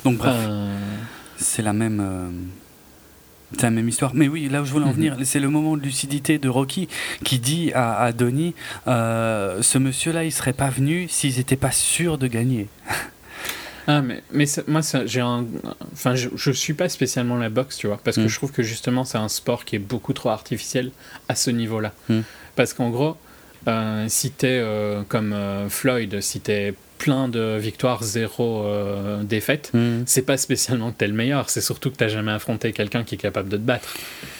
Donc bref, euh. c'est la même. Euh, c'est la même histoire. Mais oui, là où je voulais en mhm. venir, c'est le moment de lucidité de Rocky qui dit à, à Donnie euh, ce monsieur-là, il serait pas venu s'ils n'étaient pas sûrs de gagner. <laughs> Ah, mais, mais moi, j'ai un. Enfin, je, je suis pas spécialement la boxe, tu vois, parce que mm. je trouve que justement, c'est un sport qui est beaucoup trop artificiel à ce niveau-là. Mm. Parce qu'en gros, euh, si t'es euh, comme euh, Floyd, si t'es plein de victoires, zéro défaite, mm. c'est pas spécialement que t'es le meilleur, c'est surtout que t'as jamais affronté quelqu'un qui est capable de te battre.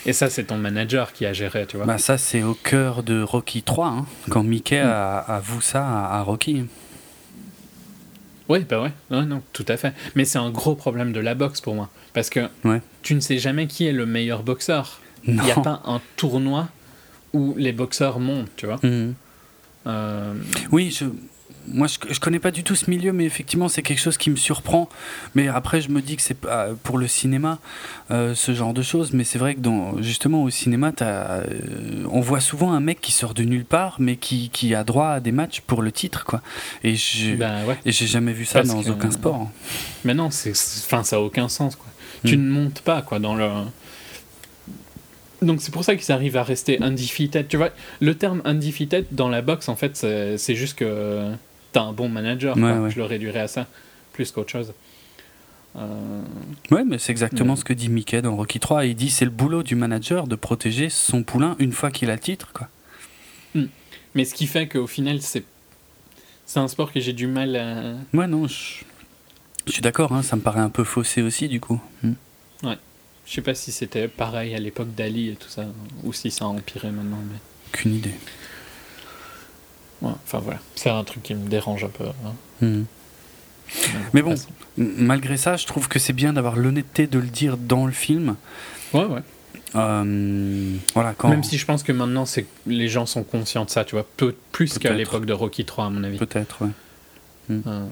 Et ça, c'est ton manager qui a géré, tu vois. Bah, ça, c'est au cœur de Rocky 3, hein, quand Mickey avoue ça à, à Rocky. Oui, bah ouais, non, non, tout à fait. Mais c'est un gros problème de la boxe pour moi. Parce que tu ne sais jamais qui est le meilleur boxeur. Il n'y a pas un tournoi où les boxeurs montent, tu vois. Mhm. Euh, oui, je, moi, je, je connais pas du tout ce milieu, mais effectivement, c'est quelque chose qui me surprend. Mais après, je me dis que c'est pour le cinéma, euh, ce genre de choses. Mais c'est vrai que dans, justement, au cinéma, euh, on voit souvent un mec qui sort de nulle part, mais qui, qui a droit à des matchs pour le titre, quoi. Et je et j'ai jamais vu ça dans aucun sport. Mais non, c'est, enfin, ça a aucun sens, quoi. Tu hmm. ne montes pas, quoi, dans le. Donc c'est pour ça qu'ils arrivent à rester undefeated. Tu vois, le terme undefeated dans la boxe, en fait, c'est juste que t'as un bon manager. Je le réduirais à ça, plus qu'autre chose. Euh... Ouais, mais c'est exactement ce que dit Mickey dans Rocky 3. Il dit c'est le boulot du manager de protéger son poulain une fois qu'il a titre. Quoi. Hmm. Mais ce qui fait qu'au final, c'est c'est un sport que j'ai du mal à. Ouais, non, je, suis d'accord, hein, ça me paraît un peu faussé aussi du coup. Hmm. Ouais. Je sais pas si c'était pareil à l'époque d'Ali et tout ça, ou si ça a empiré maintenant. Mais... Aucune idée enfin voilà, c'est un truc qui me dérange un peu. Hein. Hmm. Mais bon, malgré ça, je trouve que c'est bien d'avoir l'honnêteté de le dire dans le film. Ouais, ouais. Euh, voilà, quand... Même si je pense que maintenant, c'est les gens sont conscients de ça, tu vois, peu, plus qu'à l'époque de Rocky 3, à mon avis. Peut-être, ouais. Euh,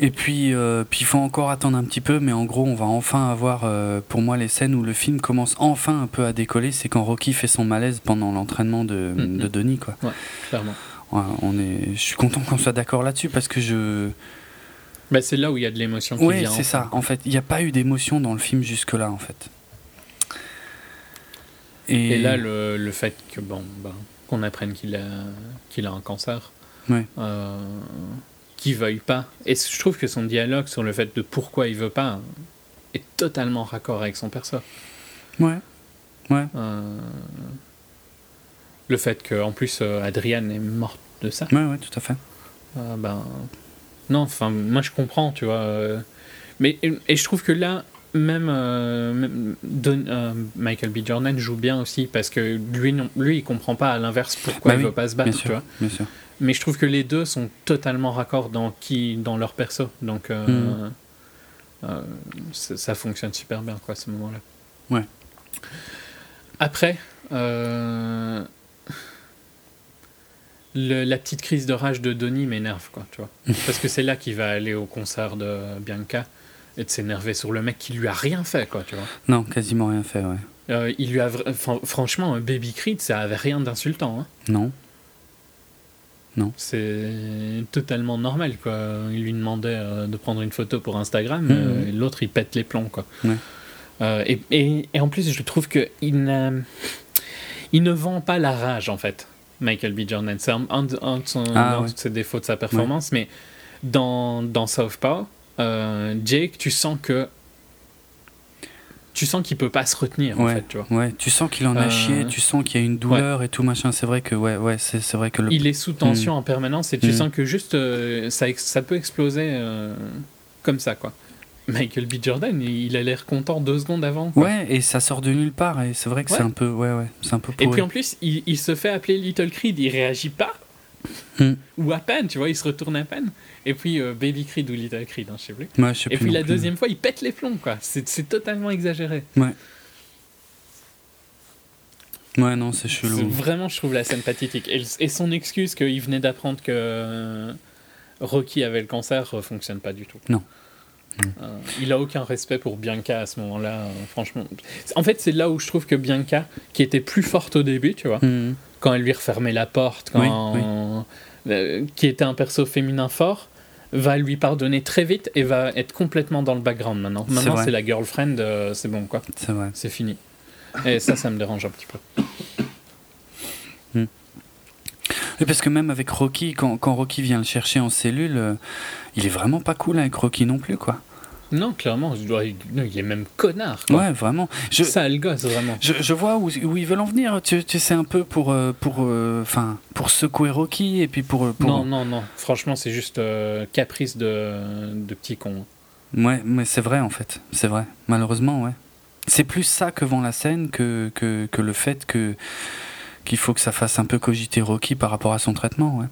et puis, euh, puis il faut encore attendre un petit peu, mais en gros, on va enfin avoir, euh, pour moi, les scènes où le film commence enfin un peu à décoller. C'est quand Rocky fait son malaise pendant l'entraînement de, mm, de, mm. Denis, quoi. Ouais, clairement. on est, je suis content qu'on soit d'accord là-dessus parce que je. Bah, c'est là où il y a de l'émotion Oui, c'est ça. En fait, il n'y a pas eu d'émotion dans le film jusque-là, en fait. Et, là, le, le, fait que bon, ben, qu'on apprenne qu'il a, qu'il a un cancer. Ouais. Euh, qu'il veuille pas. Et je trouve que son dialogue sur le fait de pourquoi il veut pas est totalement raccord avec son perso. Ouais. Ouais. Euh, le fait qu'en plus euh, Adrienne est morte de ça. Ouais, ouais, tout à fait. Euh, ben non, enfin moi je comprends, tu vois. mais et, je trouve que là même, Michael B. Jordan joue bien aussi parce que lui non, lui il comprend pas à l'inverse pourquoi bah il veut pas se battre, tu vois. Bien sûr. Mais je trouve que les deux sont totalement raccords dans, qui, dans leur perso. Donc, euh, hmm. euh, ça, fonctionne super bien, quoi, à ce moment-là. Ouais. Après, euh, la petite crise de rage de Donnie m'énerve, quoi, tu vois. <laughs> Parce que c'est là qu'il va aller au concert de Bianca et de s'énerver sur le mec qui lui a rien fait, quoi, tu vois. Non, quasiment rien fait, ouais. il lui a, franchement, Baby Creed, ça avait rien d'insultant. Hein. Non. Non. C'est totalement normal, quoi. Il lui demandait euh, de prendre une photo pour Instagram, mmh, euh, l'autre il pète les plombs, quoi. Euh, et, et, et, en plus, je trouve que il, il ne vend pas la rage, en fait, Michael B. Jordan. C'est un, de ah, ses défauts de sa performance, mais dans, dans Southpaw, Jake, tu sens que tu sens qu'il peut pas se retenir ouais, en fait, tu vois. Ouais, tu sens qu'il en a euh, chié, tu sens qu'il y a une douleur et tout machin. C'est vrai que ouais, ouais, c'est, vrai que le... il est sous tension hmm. en permanence et tu hmm. sens que juste euh, ça, ça peut exploser euh, comme ça quoi. Michael B. Jordan, il a l'air content deux secondes avant. Ouais, et ça sort de nulle part, et c'est vrai que c'est un peu, ouais, ouais, c'est un peu. Et puis en plus, il, se fait appeler Little Creed, il réagit pas. Hmm. Ou à peine, tu vois, il se retourne à peine. Et puis euh, Baby Creed ou Little Creed, hein, je sais plus. et puis la deuxième fois, il pète les plombs, quoi. C'est totalement exagéré. Ouais. Ouais, non, c'est chelou. Vraiment, je trouve la scène pathétique. Et, son excuse qu'il venait d'apprendre que Rocky avait le cancer fonctionne pas du tout. Non. Euh, il a aucun respect pour Bianca à ce moment-là, euh, franchement. En fait, c'est là où je trouve que Bianca, qui était plus forte au début, tu vois, mm. quand elle lui refermait la porte, quand, euh, qui était un perso féminin fort, va lui pardonner très vite et va être complètement dans le background maintenant. Maintenant, c'est la girlfriend, c'est bon quoi. C'est vrai. C'est fini. Et ça, ça me dérange un petit peu. Hmm. parce que même avec Rocky, quand, quand, Rocky vient le chercher en cellule, euh, il est vraiment pas cool avec Rocky non plus, quoi. Non, clairement, il est même connard. Ouais, vraiment. Je, ça, le gosse, vraiment. Je, je vois où, où, ils veulent en venir. Tu, tu sais, un peu pour, euh, pour, euh, pour secouer Rocky et puis pour. pour... Non, non, non. Franchement, c'est juste caprice de, de petit con. Ouais, mais c'est vrai, en fait. C'est vrai. Malheureusement, ouais. C'est plus ça que vend la scène que, que, que le fait que qu'il faut que ça fasse un peu cogiter Rocky par rapport à son traitement, ouais.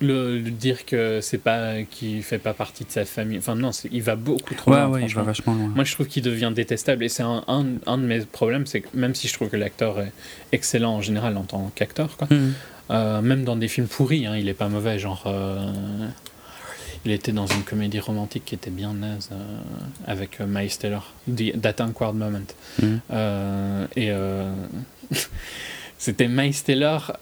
Le, dire que c'est pas qu'il fait pas partie de sa famille enfin non il va beaucoup trop loin ouais, il va vachement loin moi je trouve qu'il devient détestable et c'est un, un, un, de mes problèmes c'est que même si je trouve que l'acteur est excellent en général en tant qu'acteur quoi mm. euh, même dans des films pourris hein, il est pas mauvais genre euh, il était dans une comédie romantique qui était bien naze euh, avec Miles Taylor, That Awkward Moment. Mm. Euh, et <laughs> c'était Miles Taylor,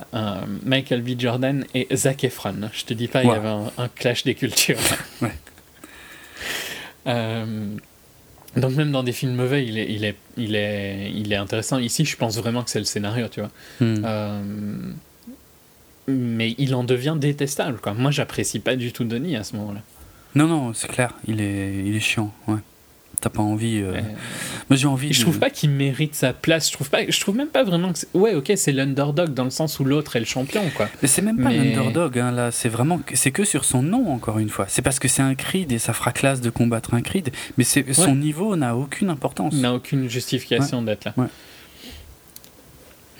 Michael B. Jordan et Zac Efron. Je te dis pas, il y avait un, clash des cultures. <laughs> donc même dans des films mauvais, il est, il est, il est, il est intéressant. Ici, je pense vraiment que c'est le scénario, tu vois. Mm mais il en devient détestable. Quoi. Moi, j'apprécie pas du tout Denis à ce moment-là. Non, non, c'est clair, il est, il est chiant. Ouais. T'as pas envie. Euh, Moi, j'ai envie. Je trouve pas qu'il mérite sa place. Je trouve pas. Je trouve même pas vraiment que. Ouais, ok, c'est l'underdog dans le sens où l'autre est le champion, quoi. Mais c'est même pas l'underdog. Hein, là, c'est vraiment. C'est que sur son nom, encore une fois. C'est parce que c'est un Creed et ça fera classe de combattre un Creed. Mais c'est son niveau n'a aucune importance. N'a aucune justification d'être là.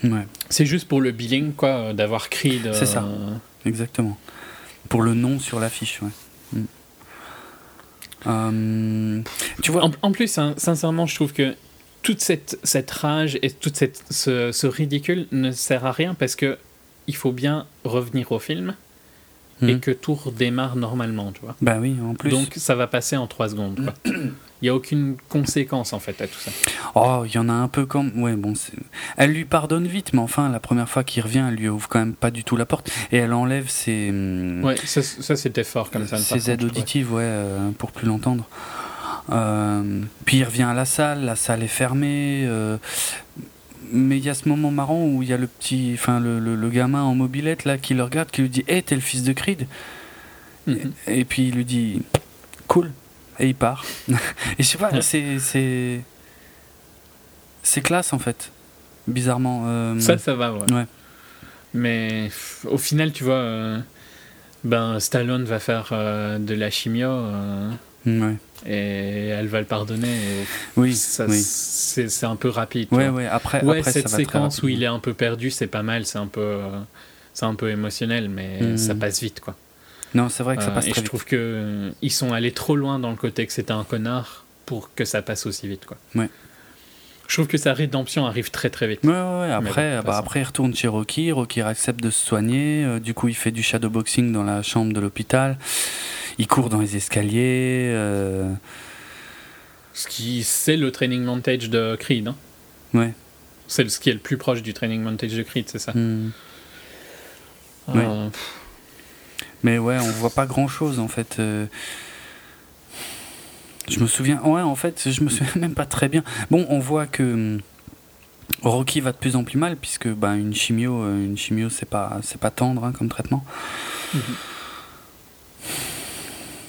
Ouais. C'est juste pour le billing, quoi, d'avoir Creed. C'est ça, euh, exactement. Pour le nom sur l'affiche, ouais. Euh, tu vois, en, plus, hein, sincèrement, je trouve que toute cette, cette rage et tout ce, ce, ridicule ne sert à rien parce que il faut bien revenir au film et mm. que tout redémarre normalement, tu vois. Bah oui, en plus. Donc ça va passer en trois secondes. Quoi. <clears throat> Il n'y a aucune conséquence en fait à tout ça. Oh, il y en a un peu comme. Ouais, bon, elle lui pardonne vite, mais enfin, la première fois qu'il revient, elle lui ouvre quand même pas du tout la porte et elle enlève ses. Hum, ouais, ça, c'était fort comme ça. Ses aides auditives, ouais, euh, pour plus l'entendre. Euh, puis il revient à la salle, la salle est fermée. Euh, mais il y a ce moment marrant où il y a le petit, enfin le, le, gamin en mobilette là qui le regarde, qui lui dit, hé, hey, t'es le fils de Creed? Mhm. et, et, puis il lui dit, cool et il part. <laughs> et je sais pas, c'est, c'est. C'est classe en fait, bizarrement. Euh, ça, ça va, ouais. Mais au final, tu vois, euh, ben, Stallone va faire euh, de la chimio. ouais. Et elle va le pardonner. oui, ça, oui. C'est, un peu rapide. Ouais, ouais, après, ouais, cette séquence où il est un peu perdu, c'est pas mal, c'est un peu, c'est un peu émotionnel, mais mm. ça passe vite, quoi. Non, c'est vrai que ça passe euh, très Et je trouve qu'ils euh, sont allés trop loin dans le côté que c'était un connard pour que ça passe aussi vite. Quoi. Ouais. Je trouve que sa rédemption arrive très très vite. Ouais, ouais, Après, bah, après, il retourne chez Rocky. Rocky accepte de se soigner. Euh, du coup, il fait du shadowboxing dans la chambre de l'hôpital. Il court dans les escaliers. Ce qui, c'est le training montage de Creed. Hein. Ouais. C'est ce qui est le plus proche du training montage de Creed, c'est ça. Hmm. Mais ouais, on voit pas grand chose en fait. Euh. Je me souviens, ouais, en fait, je me souviens <laughs> même pas très bien. Bon, on voit que hum, Rocky va de plus en plus mal puisque bah, une chimio, euh, une chimio, c'est pas, c'est pas tendre hein, comme traitement. Mhm.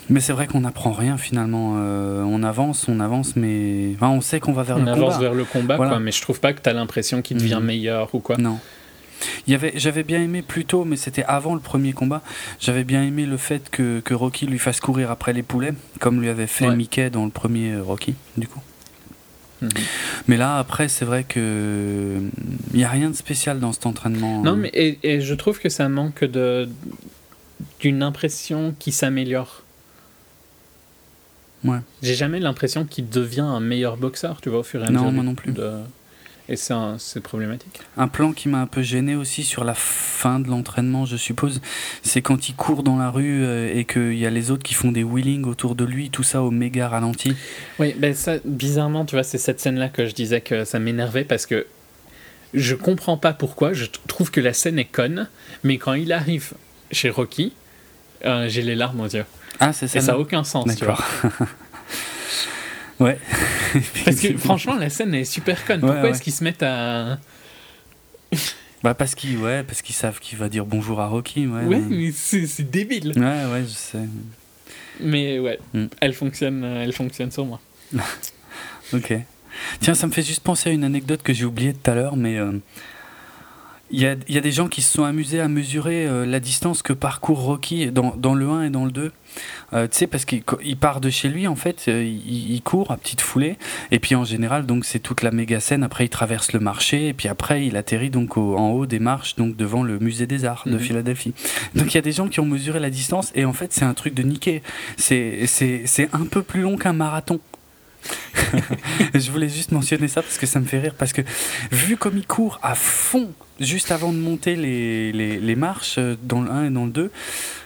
Mais c'est vrai qu'on n'apprend rien finalement. Euh, on avance, on avance, mais on sait qu'on va vers le combat. On avance vers le combat, quoi, mais je trouve pas que tu as l'impression qu'il devient mhm. meilleur ou quoi. Non. J'avais bien aimé plus tôt, mais c'était avant le premier combat. J'avais bien aimé le fait que, que, Rocky lui fasse courir après les poulets, comme lui avait fait Mickey dans le premier euh, Rocky, du coup. Mhm. Mais là, après, c'est vrai que il n'y a rien de spécial dans cet entraînement. Non, mais et, et je trouve que ça manque de d'une impression qui s'améliore. Ouais. J'ai jamais l'impression qu'il devient un meilleur boxeur, tu vois, au fur et à mesure. Non, moi non plus. Et c'est problématique. Un plan qui m'a un peu gêné aussi sur la fin de l'entraînement, je suppose, c'est quand il court dans la rue euh, et qu'il y a les autres qui font des wheelings autour de lui, tout ça au méga ralenti. Oui, ben ça, bizarrement, tu vois, c'est cette scène-là que je disais que ça m'énervait parce que je comprends pas pourquoi, je trouve que la scène est conne, mais quand il arrive chez Rocky, euh, j'ai les larmes aux yeux. Ah, c'est ça. Et ça n'a aucun sens, tu vois. <laughs> Ouais. <laughs> parce que <laughs> franchement, la scène est super conne. Pourquoi est-ce qu'ils se mettent à. bah parce qu'ils ouais, parce qu'ils savent qu'il va dire bonjour à Rocky. Ouais, ouais mais c'est débile. Ouais, ouais, je sais. Mais ouais, mm. elle, fonctionne, euh, elle fonctionne sur moi. <laughs> ok. Tiens, ça me fait juste penser à une anecdote que j'ai oubliée tout à l'heure, mais. Euh, il y, a, y, a, des gens qui se sont amusés à mesurer euh, la distance que parcourt Rocky dans, dans, le 1 et dans le 2. Euh, tu sais, parce qu'il part de chez lui, en fait, euh, il, court à petite foulée, et puis en général, donc c'est toute la méga scène. Après, il traverse le marché, et puis après, il atterrit donc en haut des marches, donc devant le musée des Arts de mhm. Philadelphie. Donc il y a des gens qui ont mesuré la distance, et en fait, c'est un truc de niquer. C'est un peu plus long qu'un marathon. <laughs> <laughs> je voulais juste mentionner ça parce que ça me fait rire. Parce que vu comme il court à fond juste avant de monter les, les, les marches euh, dans le 1 et dans le 2,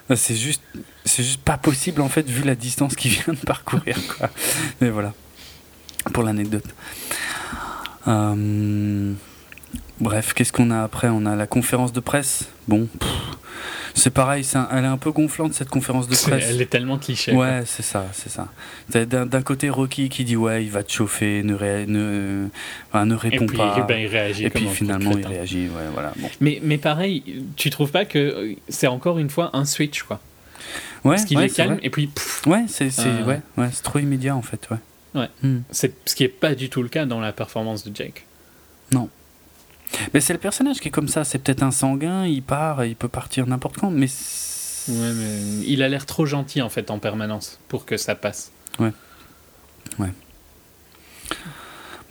bah, c'est juste, c'est juste pas possible en fait vu la distance qu'il <laughs> vient de parcourir. Quoi. Mais voilà, pour l'anecdote. Euh, bref, qu'est-ce qu'on a après? On a la conférence de presse? Bon. C'est pareil, elle est un peu gonflante cette conférence de presse. Elle est tellement cliché. Ouais, c'est ça, c'est ça. D'un côté Rocky qui dit ouais, il va te chauffer, ne, ne, ne répond et puis, pas. Ben, il réagit et puis finalement il réagit, ouais, voilà. Bon. Mais, mais pareil, tu trouves pas que c'est encore une fois un switch quoi? Ouais. Parce qu'il est calme et puis. ouais, c'est euh. ouais, ouais, trop immédiat en fait, ouais. Ouais. Hmm. C'est ce qui est pas du tout le cas dans la performance de Jake. Mais c'est le personnage qui est comme ça. C'est peut-être un sanguin, il part, il peut partir n'importe quand, mais. Ouais, mais il a l'air trop gentil en fait en permanence pour que ça passe. Ouais. Ouais.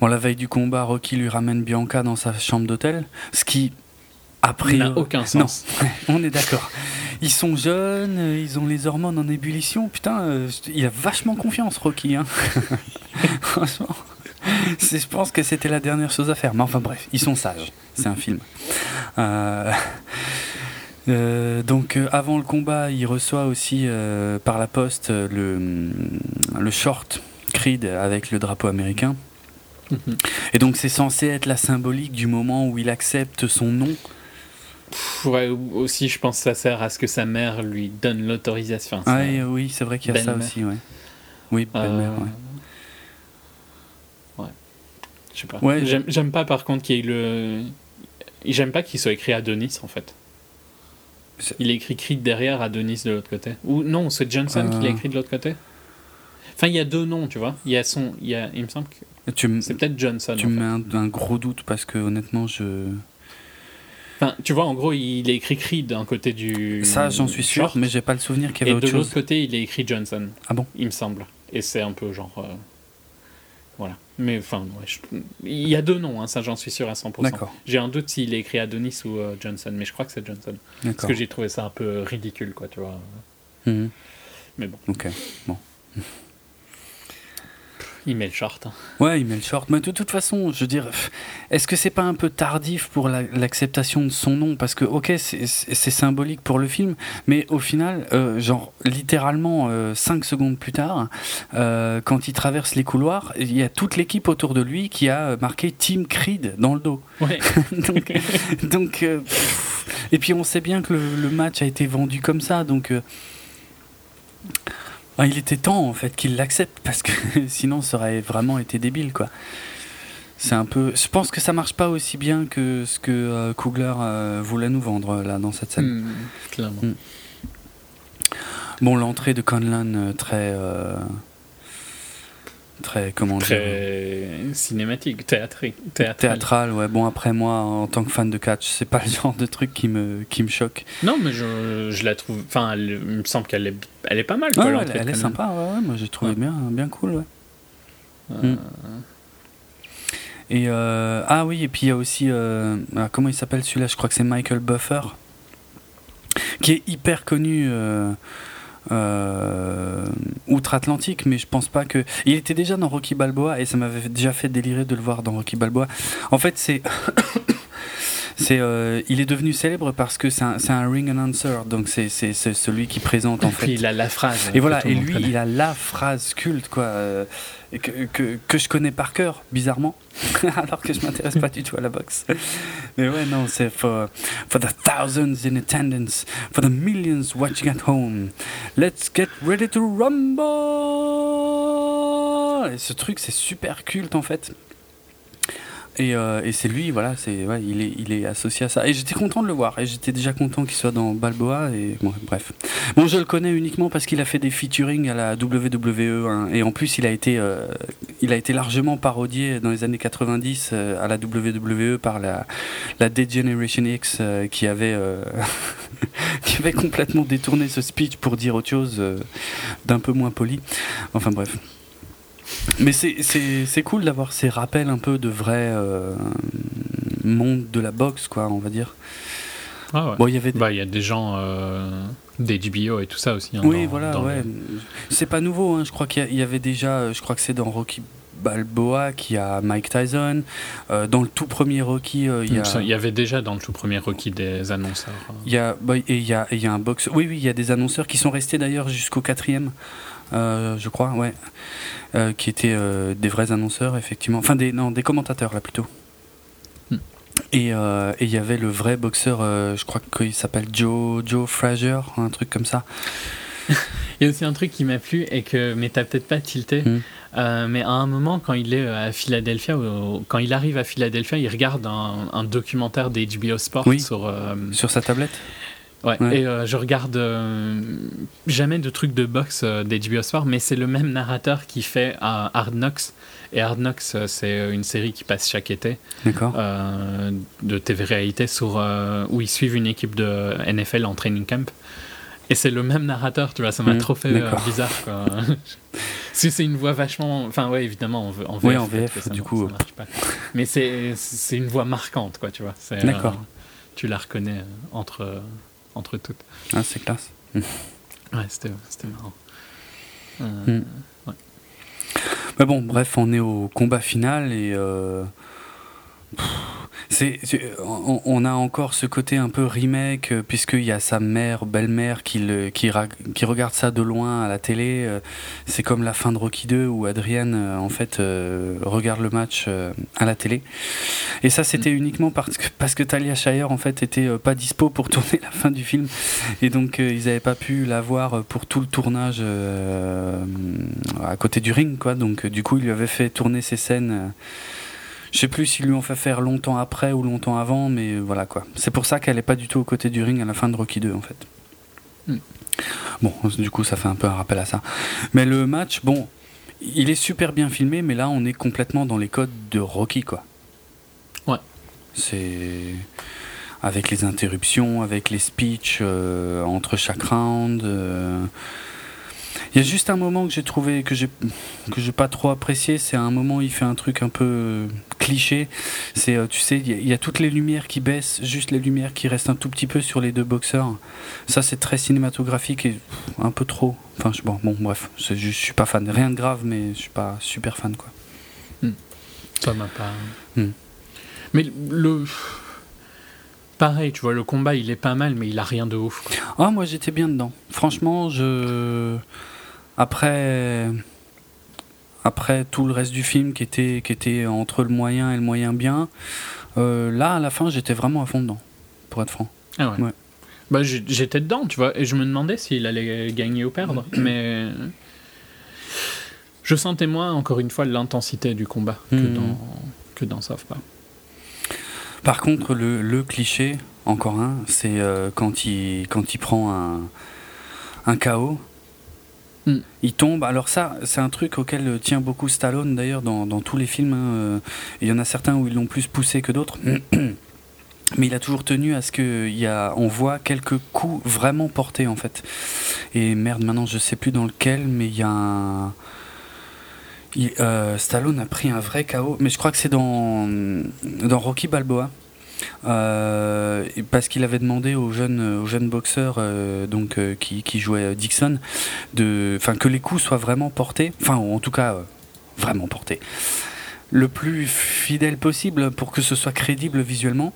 Bon, la veille du combat, Rocky lui ramène Bianca dans sa chambre d'hôtel, ce qui, après, n'a aucun sens. Non, <laughs> on est d'accord. Ils sont jeunes, ils ont les hormones en ébullition. Putain, euh, il a vachement confiance, Rocky. Hein. <laughs> Franchement <laughs> je pense que c'était la dernière chose à faire. Mais enfin bref, ils sont sages. C'est un film. Euh, <laughs> euh, donc euh, avant le combat, il reçoit aussi par la poste le, le short Creed avec le drapeau américain. Mhm. Et donc c'est censé être la symbolique du moment où il accepte son nom. Ouais, aussi je pense que ça sert à ce que sa mère lui donne l'autorisation. Ah, oui, c'est vrai qu'il y a ça aussi. Ouais. Oui, belle-mère. Ouais. Je sais pas. J'aime pas par contre qu'il y ait le. J'aime pas qu'il soit écrit Adonis en fait. Il est écrit Creed derrière, Adonis de l'autre côté. Ou non, c'est Johnson qui l'a euh. écrit de l'autre côté. Enfin, il y a deux noms, tu vois. Il y a son, il y a, il me semble que c'est peut-être Johnson. Tu me mets un, gros doute parce que honnêtement, je. Enfin, tu vois, en gros, il est écrit Creed d'un côté du. Ça, j'en suis sûr, mais j'ai pas le souvenir qu'il y avait autre chose. Et de l'autre côté, il est écrit Johnson. Ah bon Il me semble. Et c'est un peu genre. Euh, voilà. Mais enfin, il y a deux noms, hein, ça j'en suis sûr à 100%. J'ai un doute s'il est écrit Adonis ou euh, Johnson, mais je crois que c'est Johnson. Parce que j'ai trouvé ça un peu ridicule, quoi, tu vois. Mhm. Mais bon. Ok, bon. <laughs> Il met le short. Hein. Ouais, il met le short. Mais de toute façon, je veux dire, est-ce que c'est pas un peu tardif pour l'acceptation de son nom? Parce que, ok, c'est symbolique pour le film, mais au final, euh, genre, littéralement, 5 euh, secondes plus tard, euh, quand il traverse les couloirs, il y a toute l'équipe autour de lui qui a marqué Team Creed dans le dos. Ouais. <laughs> donc, donc et puis on sait bien que le, le, match a été vendu comme ça, donc. Ah, il était temps en fait qu'il l'accepte parce que <laughs> sinon ça aurait vraiment été débile quoi. C'est un peu. Je pense que ça marche pas aussi bien que ce que euh, Kugler euh, voulait nous vendre là dans cette scène. Hmm, clairement. Hmm. Bon, l'entrée de Conlan euh, très comment très cinématique, théâtrique, théâtral. théâtral. ouais. Bon après moi, en tant que fan de catch, c'est pas le <laughs> genre de truc qui me qui me choque. Non, mais je, je la trouve. Enfin, il me semble qu'elle est elle est pas mal. Quoi, elle, est sympa. Ouais, moi j'ai trouvé bien bien cool. Ouais. Euh. Mm. Et euh, ah oui, et puis il y a aussi euh, ah, comment il s'appelle celui-là Je crois que c'est Michael Buffer, qui est hyper connu. Euh, outre-Atlantique, mais je pense pas que. Il était déjà dans Rocky Balboa et ça m'avait déjà fait délirer de le voir dans Rocky Balboa. En fait, c'est. C'est euh, il est devenu célèbre parce que c'est un, un, ring announcer donc c'est celui qui présente en fait <laughs> il a la phrase et voilà et lui il a la phrase culte quoi euh, que, que, que, je connais par cœur, bizarrement, <laughs> alors que je m'intéresse pas du tout à la boxe. Mais ouais, non, c'est for, for the thousands in attendance, for the millions watching at home, let's get ready to rumble! Et ce truc, c'est super culte en fait. Euh, et, c'est lui, voilà, c'est, ouais, il, est, il est associé à ça. Et j'étais content de le voir. Et j'étais déjà content qu'il soit dans Balboa. Et bon, bref. Bon, je le connais uniquement parce qu'il a fait des featuring à la WWE. Et en plus, il a été, euh, il a été largement parodié dans les années 90 euh, à la WWE par la, la Degeneration X qui avait, <laughs> qui avait complètement détourné ce speech pour dire autre chose d'un peu moins poli. Enfin bref. Mais c'est cool d'avoir ces rappels un peu de vrai euh, monde de la boxe, quoi, on va dire. Ah ouais. Bon, il y avait bah, y a des gens euh, d'HBO et tout ça aussi. Hein, oui, voilà, ouais. C'est pas nouveau, hein. je crois qu'il y, avait déjà, je crois que c'est dans Rocky Balboa qui a Mike Tyson. Euh, dans le tout premier Rocky, il y a... Il y avait déjà dans le tout premier Rocky des annonceurs. Il y a, bah, et il y a, y a un box. Oui, oui, il y a des annonceurs qui sont restés d'ailleurs jusqu'au quatrième. Euh, je crois, ouais, euh, qui étaient euh, des vrais annonceurs, effectivement. Enfin, des, non, des commentateurs, là, plutôt. Hmm. Et il y avait le vrai boxeur, je crois qu'il s'appelle Joe, Joe Frazier, un truc comme ça. <laughs> Il y a aussi un truc qui m'a plu et que, mais t'as peut-être pas tilté. Hmm. mais à un moment, quand il est à Philadelphia, quand il arrive à Philadelphia, il regarde un, documentaire d'HBO Sport sur, sur sa tablette? Ouais, et euh, je regarde euh, jamais de trucs de boxe euh, d'HBO Sport, mais c'est le même narrateur qui fait Hard Knocks. Et Hard Knocks, c'est une série qui passe chaque été de TV réalité sur, où ils suivent une équipe de NFL en training camp. Et c'est le même narrateur, tu vois, ça m'a mmh, trop fait bizarre. <laughs> si c'est une voix vachement. Enfin, ouais, évidemment, en, en VF. Oui, en VF, du coup. marche pas. Mais c'est une voix marquante, quoi, tu vois. D'accord. tu la reconnais entre entre toutes. Ah, c'est classe. ouais, c'était marrant. Euh, hmm. ouais. Mais bon, bref, on est au combat final et. Euh, c'est, on, a encore ce côté un peu remake, euh, puisqu'il y a sa mère, belle-mère, qui, qui, qui, regarde ça de loin à la télé. Euh, c'est comme la fin de Rocky 2 où Adrienne, euh, en fait, regarde le match à la télé. Et ça, c'était mm. uniquement parce que, parce que Talia Shire, en fait, était pas dispo pour <laughs> tourner la fin du film. Et donc, ils n'avaient pas pu la voir pour tout le tournage à côté du ring, quoi. Donc, du coup, il lui avait fait tourner ces scènes je sais plus s'ils lui ont fait faire longtemps après ou longtemps avant, mais voilà quoi. C'est pour ça qu'elle est pas du tout aux côtés du ring à la fin de Rocky 2 en fait. Hmm. Bon, du coup, ça fait un peu un rappel à ça. Mais le match, bon, il est super bien filmé, mais là, on est complètement dans les codes de Rocky quoi. Ouais. C'est avec les interruptions, avec les speeches euh, entre chaque round. Euh, il y a juste un moment que j'ai trouvé que j'ai que j'ai pas trop apprécié, c'est un moment où il fait un truc un peu euh, cliché. C'est euh, tu sais, il y, a toutes les lumières qui baissent, juste les lumières qui restent un tout petit peu sur les deux boxeurs. Ça c'est très cinématographique et un peu trop. Enfin bon, bon bref, je, je suis pas fan. Rien de grave, mais je suis pas super fan quoi. Hmm. Ça m'a pas. Hmm. Mais le Pareil, tu vois, le combat il est pas mal, mais il a rien de ouf. Ah, moi j'étais bien dedans. Franchement, je après, après tout le reste du film qui était, qui était entre le moyen et le moyen bien, euh, là, à la fin, j'étais vraiment à fond dedans, pour être franc. Ah ouais. Bah, j'étais dedans, tu vois, et je me demandais s'il allait gagner ou perdre, <clears throat> mais je sentais moins, encore une fois, l'intensité du combat que, hmm. dans, que dans Par contre, le, le, cliché, encore un, c'est euh, quand, il, quand il prend un, un KO Mm. Il tombe. Alors ça, c'est un truc auquel tient beaucoup Stallone d'ailleurs dans, tous les films. Hein. Il y en a certains où ils l'ont plus poussé que d'autres. <clears throat> mais il a toujours tenu à ce qu'on voit quelques coups vraiment portés en fait. Et merde, maintenant je sais plus dans lequel, mais il y a un. Euh, Stallone a pris un vrai KO, mais je crois que c'est dans, dans Rocky Balboa. Euh, parce qu'il avait demandé aux jeunes, aux jeunes boxeurs euh, donc, qui, qui jouaient Dixon de, que les coups soient vraiment portés, enfin en tout cas vraiment portés, le plus fidèle possible pour que ce soit crédible visuellement.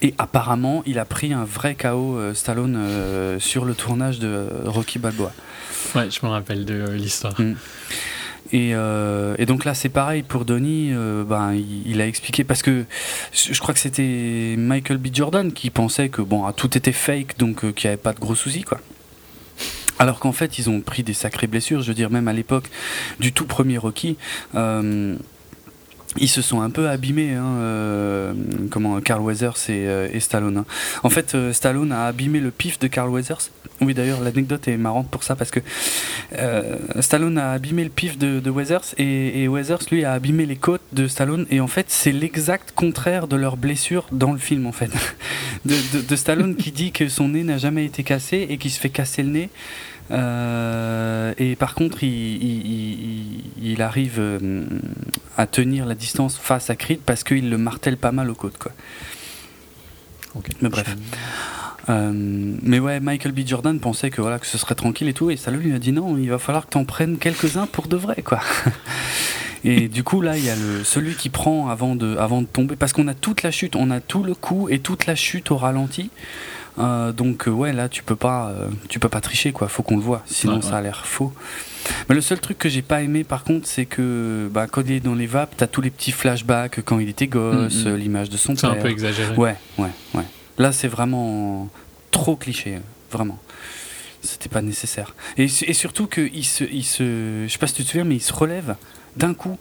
Et apparemment, il a pris un vrai KO euh, Stallone euh, sur le tournage de Rocky Balboa. Ouais, je me rappelle de euh, l'histoire. Mm. Et, et, donc là, c'est pareil pour Donnie. ben, il, a expliqué parce que je crois que c'était Michael B. Jordan qui pensait que bon, tout était fake, donc qu'il n'y avait pas de gros soucis, quoi. Alors qu'en fait, ils ont pris des sacrées blessures. Je veux dire, même à l'époque du tout premier Rocky ils se sont un peu abîmés, hein, euh, comment Carl Weathers et, euh, Stallone. Hein. En fait, euh, Stallone a abîmé le pif de Carl Weathers. Oui, d'ailleurs, l'anecdote est marrante pour ça parce que Stallone a abîmé le pif de, de Weathers et, et, Weathers, lui, a abîmé les côtes de Stallone. Et en fait, c'est l'exact contraire de leur blessure dans le film, en fait. <laughs> de, de, de Stallone qui dit que son nez n'a jamais été cassé et qui se fait casser le nez. Euh, et par contre, il, arrive euh, à tenir la distance face à Creed parce qu'il le martèle pas mal aux côtes. Quoi. Mais bref. Euh, mais ouais, Michael B. Jordan pensait que voilà que ce serait tranquille et tout, et Stallone lui a dit non, il va falloir que t'en prennes quelques-uns pour de vrai, quoi. <laughs> et du coup là, il y a le celui qui prend avant de avant de tomber, parce qu'on a toute la chute, on a tout le coup et toute la chute au ralenti. Euh, donc euh, ouais là tu peux pas euh, tu peux pas tricher quoi. Faut qu'on le voit. Sinon ça a l'air faux. Mais le seul truc que j'ai pas aimé par contre c'est que bah, quand il est dans les vapes t'as tous les petits flashbacks quand il était gosse mm, mm. l'image de son père c'est un peu exagéré. Ouais ouais ouais. Là c'est vraiment trop cliché vraiment. C'était pas nécessaire. Et, et surtout que il se il se je sais pas si tu te souviens mais il se relève d'un coup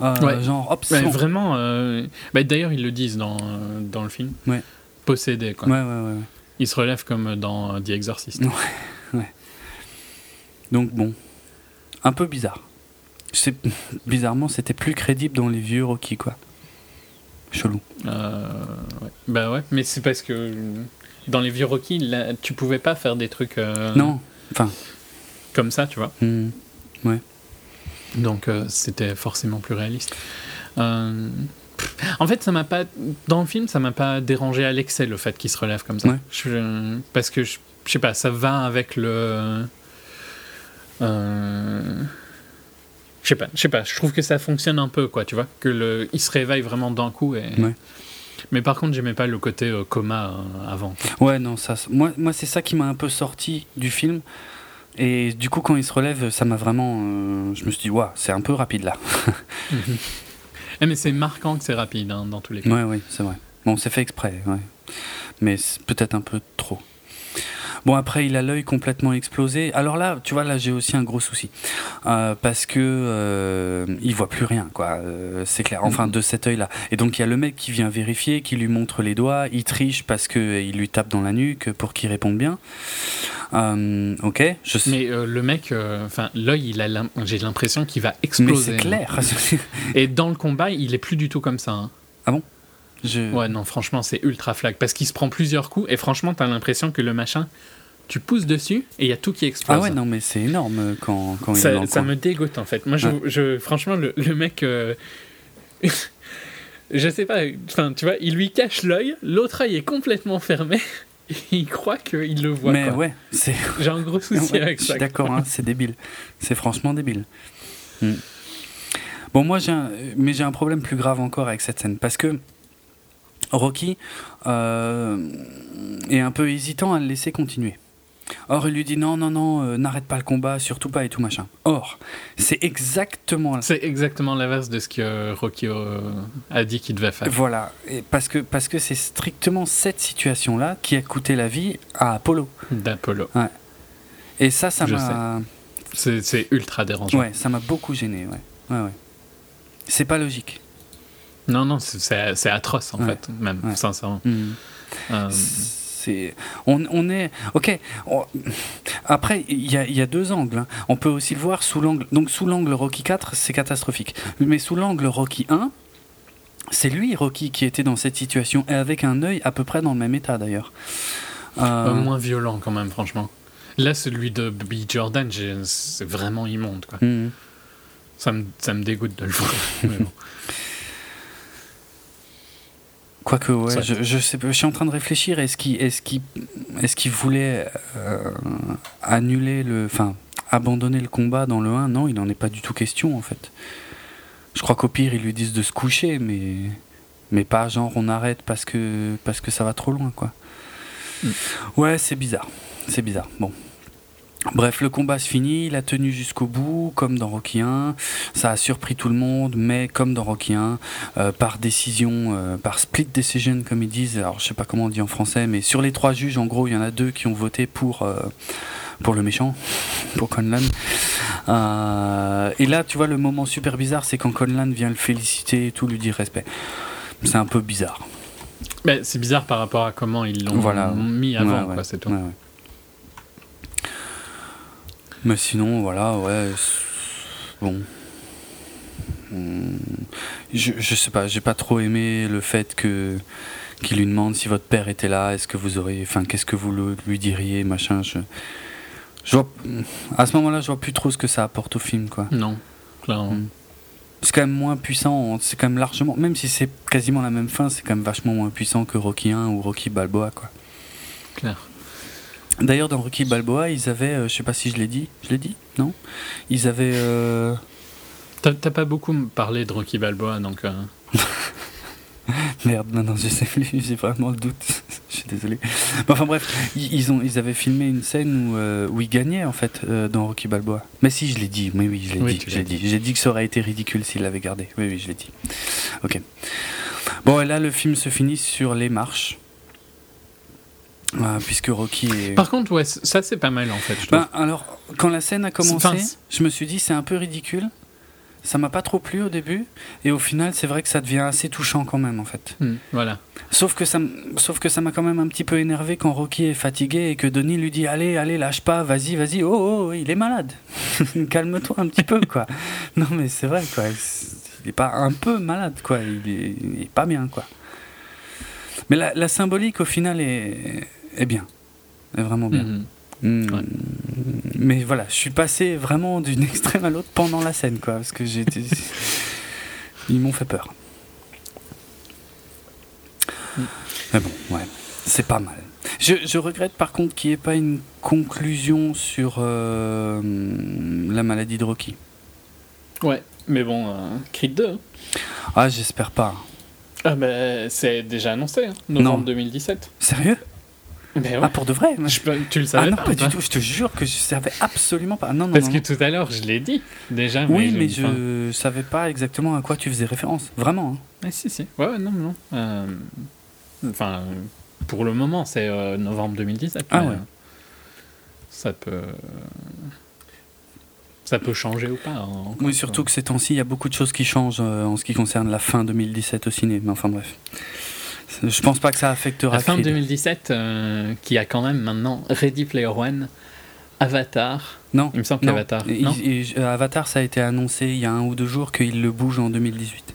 genre hop vraiment bah, d'ailleurs ils le disent dans, dans le film. Ouais. Possédé quoi. Ouais ouais ouais il se relève comme dans The Exorcist. Ouais, Donc bon, un peu bizarre. <laughs> Bizarrement, c'était plus crédible dans les vieux Rocky, quoi. Chelou. Euh, ouais. Bah ouais, mais c'est parce que dans les vieux Rocky, là, tu pouvais pas faire des trucs. Euh, non, enfin. Comme ça, tu vois. Mmh. Ouais. Donc euh, c'était forcément plus réaliste. Euh, en fait, ça m'a pas dans le film, ça m'a pas dérangé à l'excès le fait qu'il se relève comme ça. parce que je, sais pas, ça va avec le. Euh, je sais pas, je sais pas. Je trouve que ça fonctionne un peu, quoi. Tu vois, que le, il se réveille vraiment d'un coup et. Mais par contre, j'aimais pas le côté euh, coma euh, avant. Ouais, non, ça. Moi, moi c'est ça qui m'a un peu sorti du film. Et du coup, quand il se relève, ça m'a vraiment. je me suis dit, waouh, c'est un peu rapide là. <laughs> <laughs> Eh, mais c'est marquant que c'est rapide hein, dans tous les cas. Oui, oui, c'est vrai. Bon, c'est fait exprès, ouais. mais peut-être un peu trop. Bon, après, il a l'œil complètement explosé. Alors là, tu vois, là, j'ai aussi un gros souci. Euh, parce que euh, il voit plus rien, quoi. Euh, c'est clair. Enfin, de cet œil-là. Et donc, il y a le mec qui vient vérifier, qui lui montre les doigts. Il triche parce qu'il lui tape dans la nuque pour qu'il réponde bien. ok. Je sais. Mais le mec, enfin, l'œil, il a j'ai l'impression qu'il va exploser. Mais c'est clair. <laughs> Et dans le combat, il est plus du tout comme ça. Hein. Ah bon? Ouais, non, franchement, c'est ultra flag. Parce qu'il se prend plusieurs coups et franchement, t'as l'impression que le machin, tu pousses dessus et il y a tout qui explose. Ah ouais, non, mais c'est énorme quand, quand ça, il est Ça me dégoûte en fait. Moi, je, je franchement, le, le mec. Euh, <laughs> je sais pas, enfin, tu vois, il lui cache l'œil, l'autre œil est complètement fermé. Et <laughs> il croit qu'il le voit. Mais ouais, c'est. <laughs> J'ai un gros souci avec ça. D'accord, hein, c'est débile. C'est franchement débile. Hmm. Bon, moi, j'ai mais j'ai un problème plus grave encore avec cette scène parce que Rocky euh, est un peu hésitant à le laisser continuer. Or, il lui dit non, non, non, euh, n'arrête pas le combat, surtout pas et tout machin. Or, c'est exactement. C'est exactement l'inverse de ce que Rocky euh, a dit qu'il devait faire. Voilà, et parce que parce que c'est strictement cette situation-là qui a coûté la vie à Apollo. D'Apollo. Ouais. Et ça, ça m'a. C'est ultra dérangeant. Ouais, ça m'a beaucoup gêné. Ouais, ouais, ouais. C'est pas logique. Non, non, c'est atroce en fait, même, sincèrement. Mm. Euh, c'est on, on, est ok après, il y, y a, deux angles. Hein. On peut aussi le voir sous l'angle. Donc, sous l'angle Rocky 4, c'est catastrophique. Mais sous l'angle Rocky 1, c'est lui, Rocky, qui était dans cette situation, et avec un œil à peu près dans le même état d'ailleurs. Euh... moins violent quand même, franchement. Là, celui de B. Jordan, c'est vraiment immonde. Quoi. Mhm. Ça, me, ça me dégoûte de le voir. <laughs> Quoique, ouais, je, je, sais, je suis en train de réfléchir. Est-ce qu'il est qu est qu'il voulait euh, annuler le. Enfin, abandonner le combat dans le 1 Non, il n'en est pas du tout question en fait. Je crois qu'au pire, ils lui disent de se coucher, mais, mais pas genre on arrête parce que, parce que ça va trop loin, quoi. Mm. Ouais, c'est bizarre. C'est bizarre. Bon. Bref, le combat se finit, il a tenu jusqu'au bout, comme dans Rocky 1. Ça a surpris tout le monde, mais comme dans Rocky 1, euh, par décision, euh, par split decision, comme ils disent. Alors, je sais pas comment on dit en français, mais sur les trois juges, en gros, il y en a deux qui ont voté pour. Euh, pour le méchant, <laughs> pour Conlan. et là, tu vois, le moment super bizarre, c'est quand Conlan vient le féliciter et tout, lui dire respect. C'est un peu bizarre. Mais c'est bizarre par rapport à comment ils l'ont mis avant, c'est tout. Mais sinon, voilà, ouais. Bon. Hmm. Je, je sais pas, j'ai pas trop aimé le fait que qu'il lui demande si votre père était là, est-ce que vous auriez, enfin, qu'est-ce que vous lui diriez, machin. Je, je vois, à ce moment-là, je vois plus trop ce que ça apporte au film, quoi. Non, clairement. Hmm. C'est quand même moins puissant, c'est quand même largement, même si c'est quasiment la même fin, c'est quand même vachement moins puissant que Rocky 1 ou Rocky Balboa, quoi. Claire. D'ailleurs, dans Rocky Balboa, ils avaient, euh, je sais pas si je l'ai dit, je l'ai dit, non? Ils avaient. Euh... T'as pas beaucoup parlé de Rocky Balboa, donc. Euh. <laughs> Merde, non, non, je sais plus, j'ai vraiment le doute. <laughs> je suis désolé. enfin bref, ils, ont, ils avaient filmé une scène où, euh, où ils gagnaient en fait dans Rocky Balboa. Mais si, je l'ai dit, oui, oui, je l'ai dit. J'ai dit. dit. dit que ça aurait été ridicule s'il l'avait gardé. Oui, oui, je l'ai dit. Ok. Bon, et là, le film se finit sur les marches. Ah, puisque Rocky est... Par contre, ouais, ça c'est pas mal en fait. Ben, alors, quand la scène a commencé, je me suis dit c'est un peu ridicule. Ça m'a pas trop plu au début, et au final, c'est vrai que ça devient assez touchant quand même en fait. Hmm, voilà. Sauf que ça, sauf que ça m'a quand même un petit peu énervé quand Rocky est fatigué et que Denis lui dit allez, allez, lâche pas, vas-y, vas-y. Oh, oh, oh il est malade. <laughs> Calme-toi un petit peu quoi. <laughs> Non mais c'est vrai quoi. Il est pas un peu malade quoi. Il est, il est pas bien quoi. Mais la, la symbolique au final est est bien. Est vraiment bien. Mhm. Hmm. Mais voilà, je suis passé vraiment d'une <laughs> extrême à l'autre pendant la scène, quoi, parce que j'étais. <laughs> Ils m'ont fait peur. Mm. Mais bon, ouais, c'est pas mal. Je, je, regrette par contre qu'il n'y ait pas une conclusion sur euh, la maladie de Rocky. Ouais, mais bon, euh, Creed 2. Hein. Ah, j'espère pas. Ah, bah, c'est déjà annoncé, hein, novembre 2017. Sérieux? Ah, pour de vrai Tu le savais ah, non, pas, du tout. Je te jure que je savais absolument pas. Non, non, Parce que tout à l'heure, je l'ai dit déjà. Oui, mais, je, savais pas exactement à quoi tu faisais référence. Vraiment. Hein. Ah, si, si. Ouais, non, non. Euh, enfin, pour le moment, c'est euh, novembre 2017. Ah ouais. Euh, ça peut. Ça peut changer ou pas. Hein, oui, surtout que ces temps-ci, il y a beaucoup de choses qui changent en ce qui concerne la fin 2017 au ciné. Mais enfin, bref. Je pense pas que ça affectera. La fin 2017, euh, qui a quand même maintenant Ready Player One, Avatar. Non. Il me semble qu'Avatar. Euh, Avatar, ça a été annoncé il y a un ou deux jours qu'il le bouge en 2018.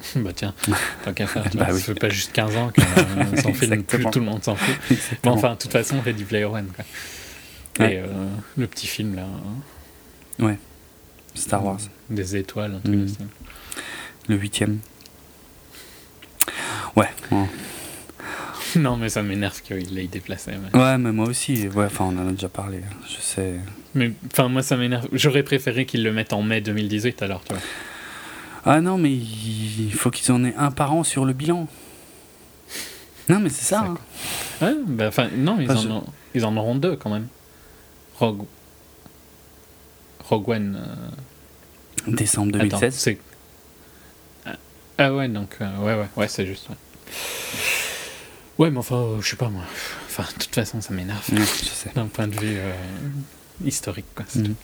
<laughs> bah tiens, tant qu'à faire, <laughs> bah, oui. ça fait pas juste 15 ans qu'on s'en plus tout le monde s'en fout. <laughs> Bon, enfin, de toute façon, Ready Player One. Quoi. Et euh, le petit film là. Hein. Ouais. Star Wars. Des étoiles, un truc mmh. Le huitième. Ouais. <laughs> Non, mais ça m'énerve qu'il l'ait déplacé. Ouais, mais moi aussi. Ouais, enfin, on en a déjà parlé. Hein, je sais. Mais enfin, moi, ça m'énerve. J'aurais préféré qu'ils le mettent en mai 2018 alors, tu vois. Ah non, mais il faut qu'ils en aient un par an sur le bilan. Non, mais c'est ça. Hein. Ouais, bah, enfin, non, ils, en ils en auront deux quand même. Rogue. Rogue One. Euh, Décembre 2016. Ah ouais, donc, euh, ouais, ouais, ouais, c'est juste. Ouais. ouais, mais enfin, euh, je sais pas moi. Enfin, de toute façon, ça m'énerve. D'un point de vue euh, historique, quoi. Mhm.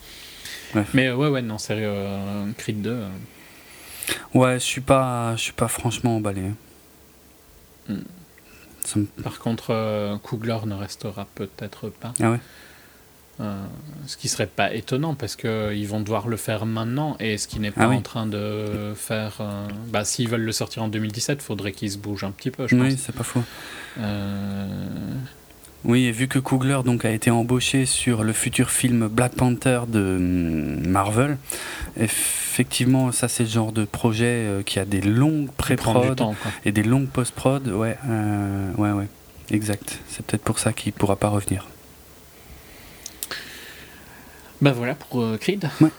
Mais ouais, ouais, non, sérieux, Creed 2. Ouais, je suis pas, je suis pas franchement emballé. Hmm. Par contre, Kugler ne restera peut-être pas. Ah ouais? Ce qui serait pas étonnant parce qu'ils vont devoir le faire maintenant et ce qui n'est pas ah en train de faire. bah, S'ils veulent le sortir en 2017, il faudrait qu'ils se bougent un petit peu. Je oui, c'est pas faux. Oui, et vu que Coogler donc, a été embauché sur le futur film Black Panther de hum, Marvel, effectivement, ça c'est le genre de projet euh, qui a des longues pré-prod et des longues post-prod. Ouais, euh, ouais, ouais, exact. C'est peut-être pour ça qu'il ne pourra pas revenir. Bah voilà pour euh, Creed. Ouais.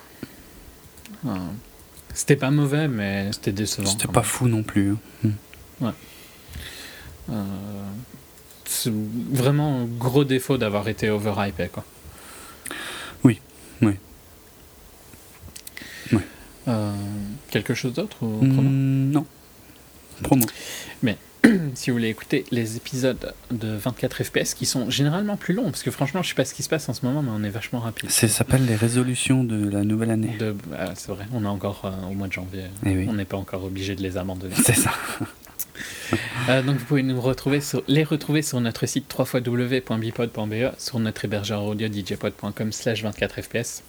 c'était pas mauvais, mais c'était décevant. C'était pas fou non plus. Hein. Ouais c'est vraiment un gros défaut d'avoir été overhypé. Quoi. Oui, oui. Euh, quelque chose d'autre ou mm, Non. Promo. <clears throat> Si vous voulez écouter les épisodes de 24 FPS qui sont généralement plus longs, parce que franchement, je sais pas ce qui se passe en ce moment, mais on est vachement rapide. Ça s'appelle les résolutions de la nouvelle année. Ah, c'est vrai, on est encore euh, au mois de janvier. Eh on n'est pas encore obligé de les abandonner. <laughs> C'est ça. <laughs> Euh, donc vous pouvez nous retrouver sur, les retrouver sur notre site www.bipod.be, sur notre hébergeur audio djpod.com slash 24fps.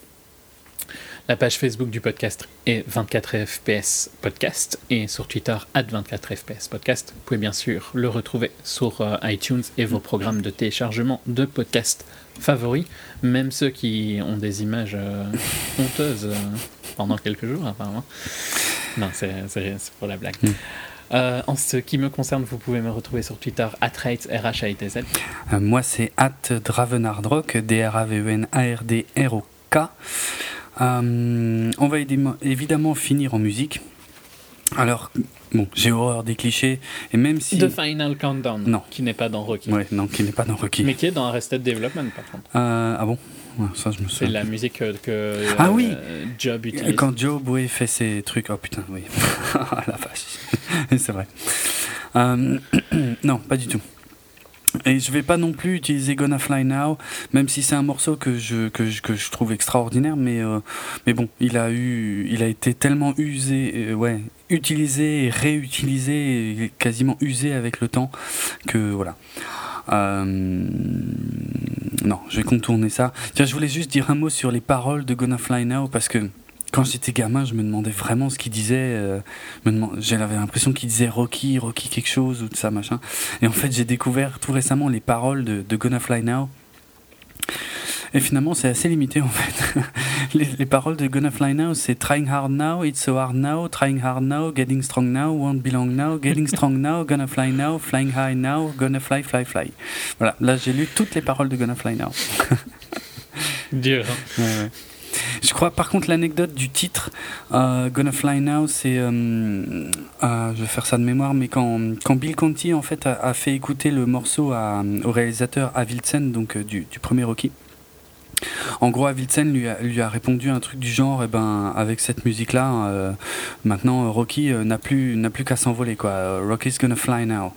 La page Facebook du podcast est 24fps podcast et sur Twitter at 24fps podcast. Vous pouvez bien sûr le retrouver sur euh, iTunes et vos programmes de téléchargement de podcasts favoris, même ceux qui ont des images euh, honteuses pendant quelques jours apparemment. Non, c'est pour la blague. Mm. Euh, en ce qui me concerne, vous pouvez me retrouver sur Twitter, at r h t z euh, moi, c'est at Dravenardrock, D-R-A-V-E-N-A-R-D-R-O-K. Euh, on va évidemment finir en musique. Alors, bon, j'ai horreur des clichés, et même si... The Final Countdown, non. qui n'est pas dans Rocky. Ouais, non, qui n'est pas dans Rocky. Mais qui est dans Arrested Development, par contre. ah bon? Ça, je me C'est la musique que, ah, oui. Job utilise. Quand Job oui, fait ses trucs, oh putain, oui. <laughs> la vache. <laughs> c'est vrai. Euh, <clears throat> non, pas du tout. Et je vais pas non plus utiliser Gonna Fly Now, même si c'est un morceau que je, que que je trouve extraordinaire, mais, euh, mais bon, il a, eu, il a été tellement usé, euh, ouais, utilisé et réutilisé, quasiment usé avec le temps, que voilà. non, je vais contourner ça. Tiens, je voulais juste dire un mot sur les paroles de Gonna Fly Now, parce que quand j'étais gamin, je me demandais vraiment ce qu'il disait. Euh, J'avais l'impression qu'il disait Rocky, Rocky quelque chose ou tout ça, machin. Et en fait, j'ai découvert tout récemment les paroles de, de Gonna Fly Now. Et finalement, c'est assez limité en fait. <laughs> les, les, paroles de Gonna Fly Now, c'est Trying hard now, it's so hard now, trying hard now, getting strong now, won't belong now, getting strong now, gonna fly now, flying high now, gonna fly, fly, fly. Voilà, là j'ai lu toutes les paroles de Gonna Fly Now. <laughs> Dur. Hein. Ouais, ouais. Je crois par contre l'anecdote du titre euh, Gonna Fly Now, c'est, euh, euh, je vais faire ça de mémoire, mais quand, quand Bill Conti en fait a, fait écouter le morceau au réalisateur Avilsen, donc du, premier Rocky. En gros, Avilsen lui a, lui a répondu un truc du genre, eh ben, avec cette musique-là, maintenant Rocky n'a plus, n'a plus qu'à s'envoler, quoi. Rocky's gonna fly now.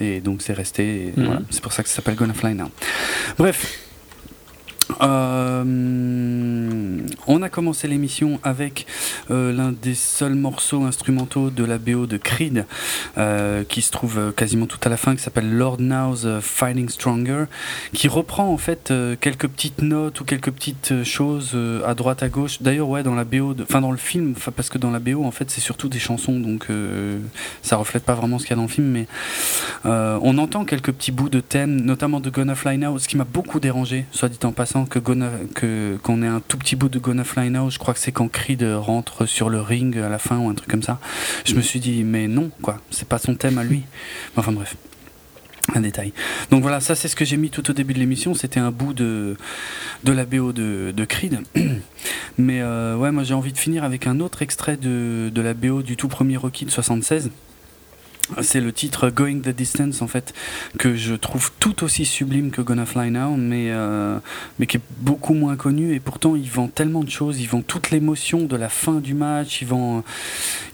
Et donc c'est resté, mhm. c'est pour ça que ça s'appelle Gonna Fly Now. Bref, euh, on a commencé l'émission avec euh, l'un des seuls morceaux instrumentaux de la BO de Creed, euh, qui se trouve quasiment tout à la fin, qui s'appelle Lord Now's Fighting Stronger, qui reprend en fait quelques petites notes ou quelques petites choses à droite à gauche. D'ailleurs, ouais, dans la BO, enfin dans le film, parce que dans la BO, en fait, c'est surtout des chansons, donc ça reflète pas vraiment ce qu'il y a dans le film, mais on entend quelques petits bouts de thème, notamment de Gonna Fly Now, ce qui m'a beaucoup dérangé, soit dit en passant que que qu'on ait un tout petit bout de Gonna Fly Now, je crois que c'est quand Creed rentre sur le ring à la fin ou un truc comme ça. Je me suis dit mais non quoi, c'est pas son thème à lui. <laughs> Enfin bref. Un détail. Donc voilà, ça c'est ce que j'ai mis tout au début de l'émission. C'était un bout de, de la BO de, de Creed. <clears throat> Mais euh, ouais, moi j'ai envie de finir avec un autre extrait de, de la BO du tout premier Rocky de 76 c'est le titre Going the Distance en fait que je trouve tout aussi sublime que Gonna Fly Now mais euh, mais qui est beaucoup moins connu. Et pourtant il vend tellement de choses. Il vend toute l'émotion de la fin du match. Il vend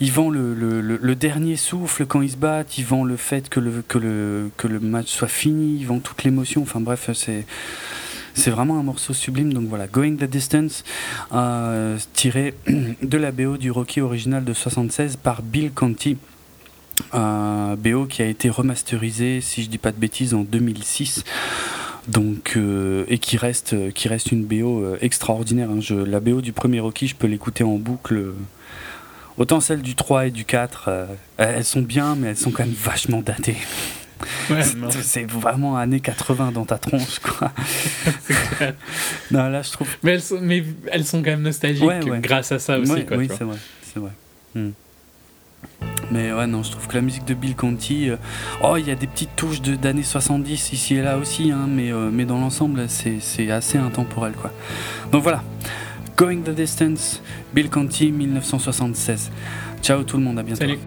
il vend le, le, dernier souffle quand ils se battent. Il vend le fait que le que le que le match soit fini. Il vend toute l'émotion. Enfin bref c'est c'est vraiment un morceau sublime, donc voilà, Going the Distance, euh, tiré <clears throat> de la BO du Rocky original de 76 par Bill Conti un BO qui a été remasterisé, si je dis pas de bêtises, en 2006. Donc, euh, et qui reste, qui reste une BO euh, extraordinaire. Hein. Je, la BO du premier Rocky, je peux l'écouter en boucle. Autant celle du 3 et du 4, elles sont bien, mais elles sont quand même vachement datées. <laughs> c'est vraiment années 80 dans ta tronche, quoi. <laughs> non, là, je trouve. Mais elles sont, mais elles sont quand même nostalgiques grâce à ça aussi, quoi, Oui, c'est vrai. C'est vrai. Hmm. Mais ouais, non, je trouve que la musique de Bill Conti, euh, oh, il y a des petites touches d'années 70 ici et là aussi, hein, mais, euh, mais dans l'ensemble, c'est assez intemporel, quoi. Donc voilà, Going the Distance, Bill Conti, 1976. Ciao tout le monde, à bientôt. Salut.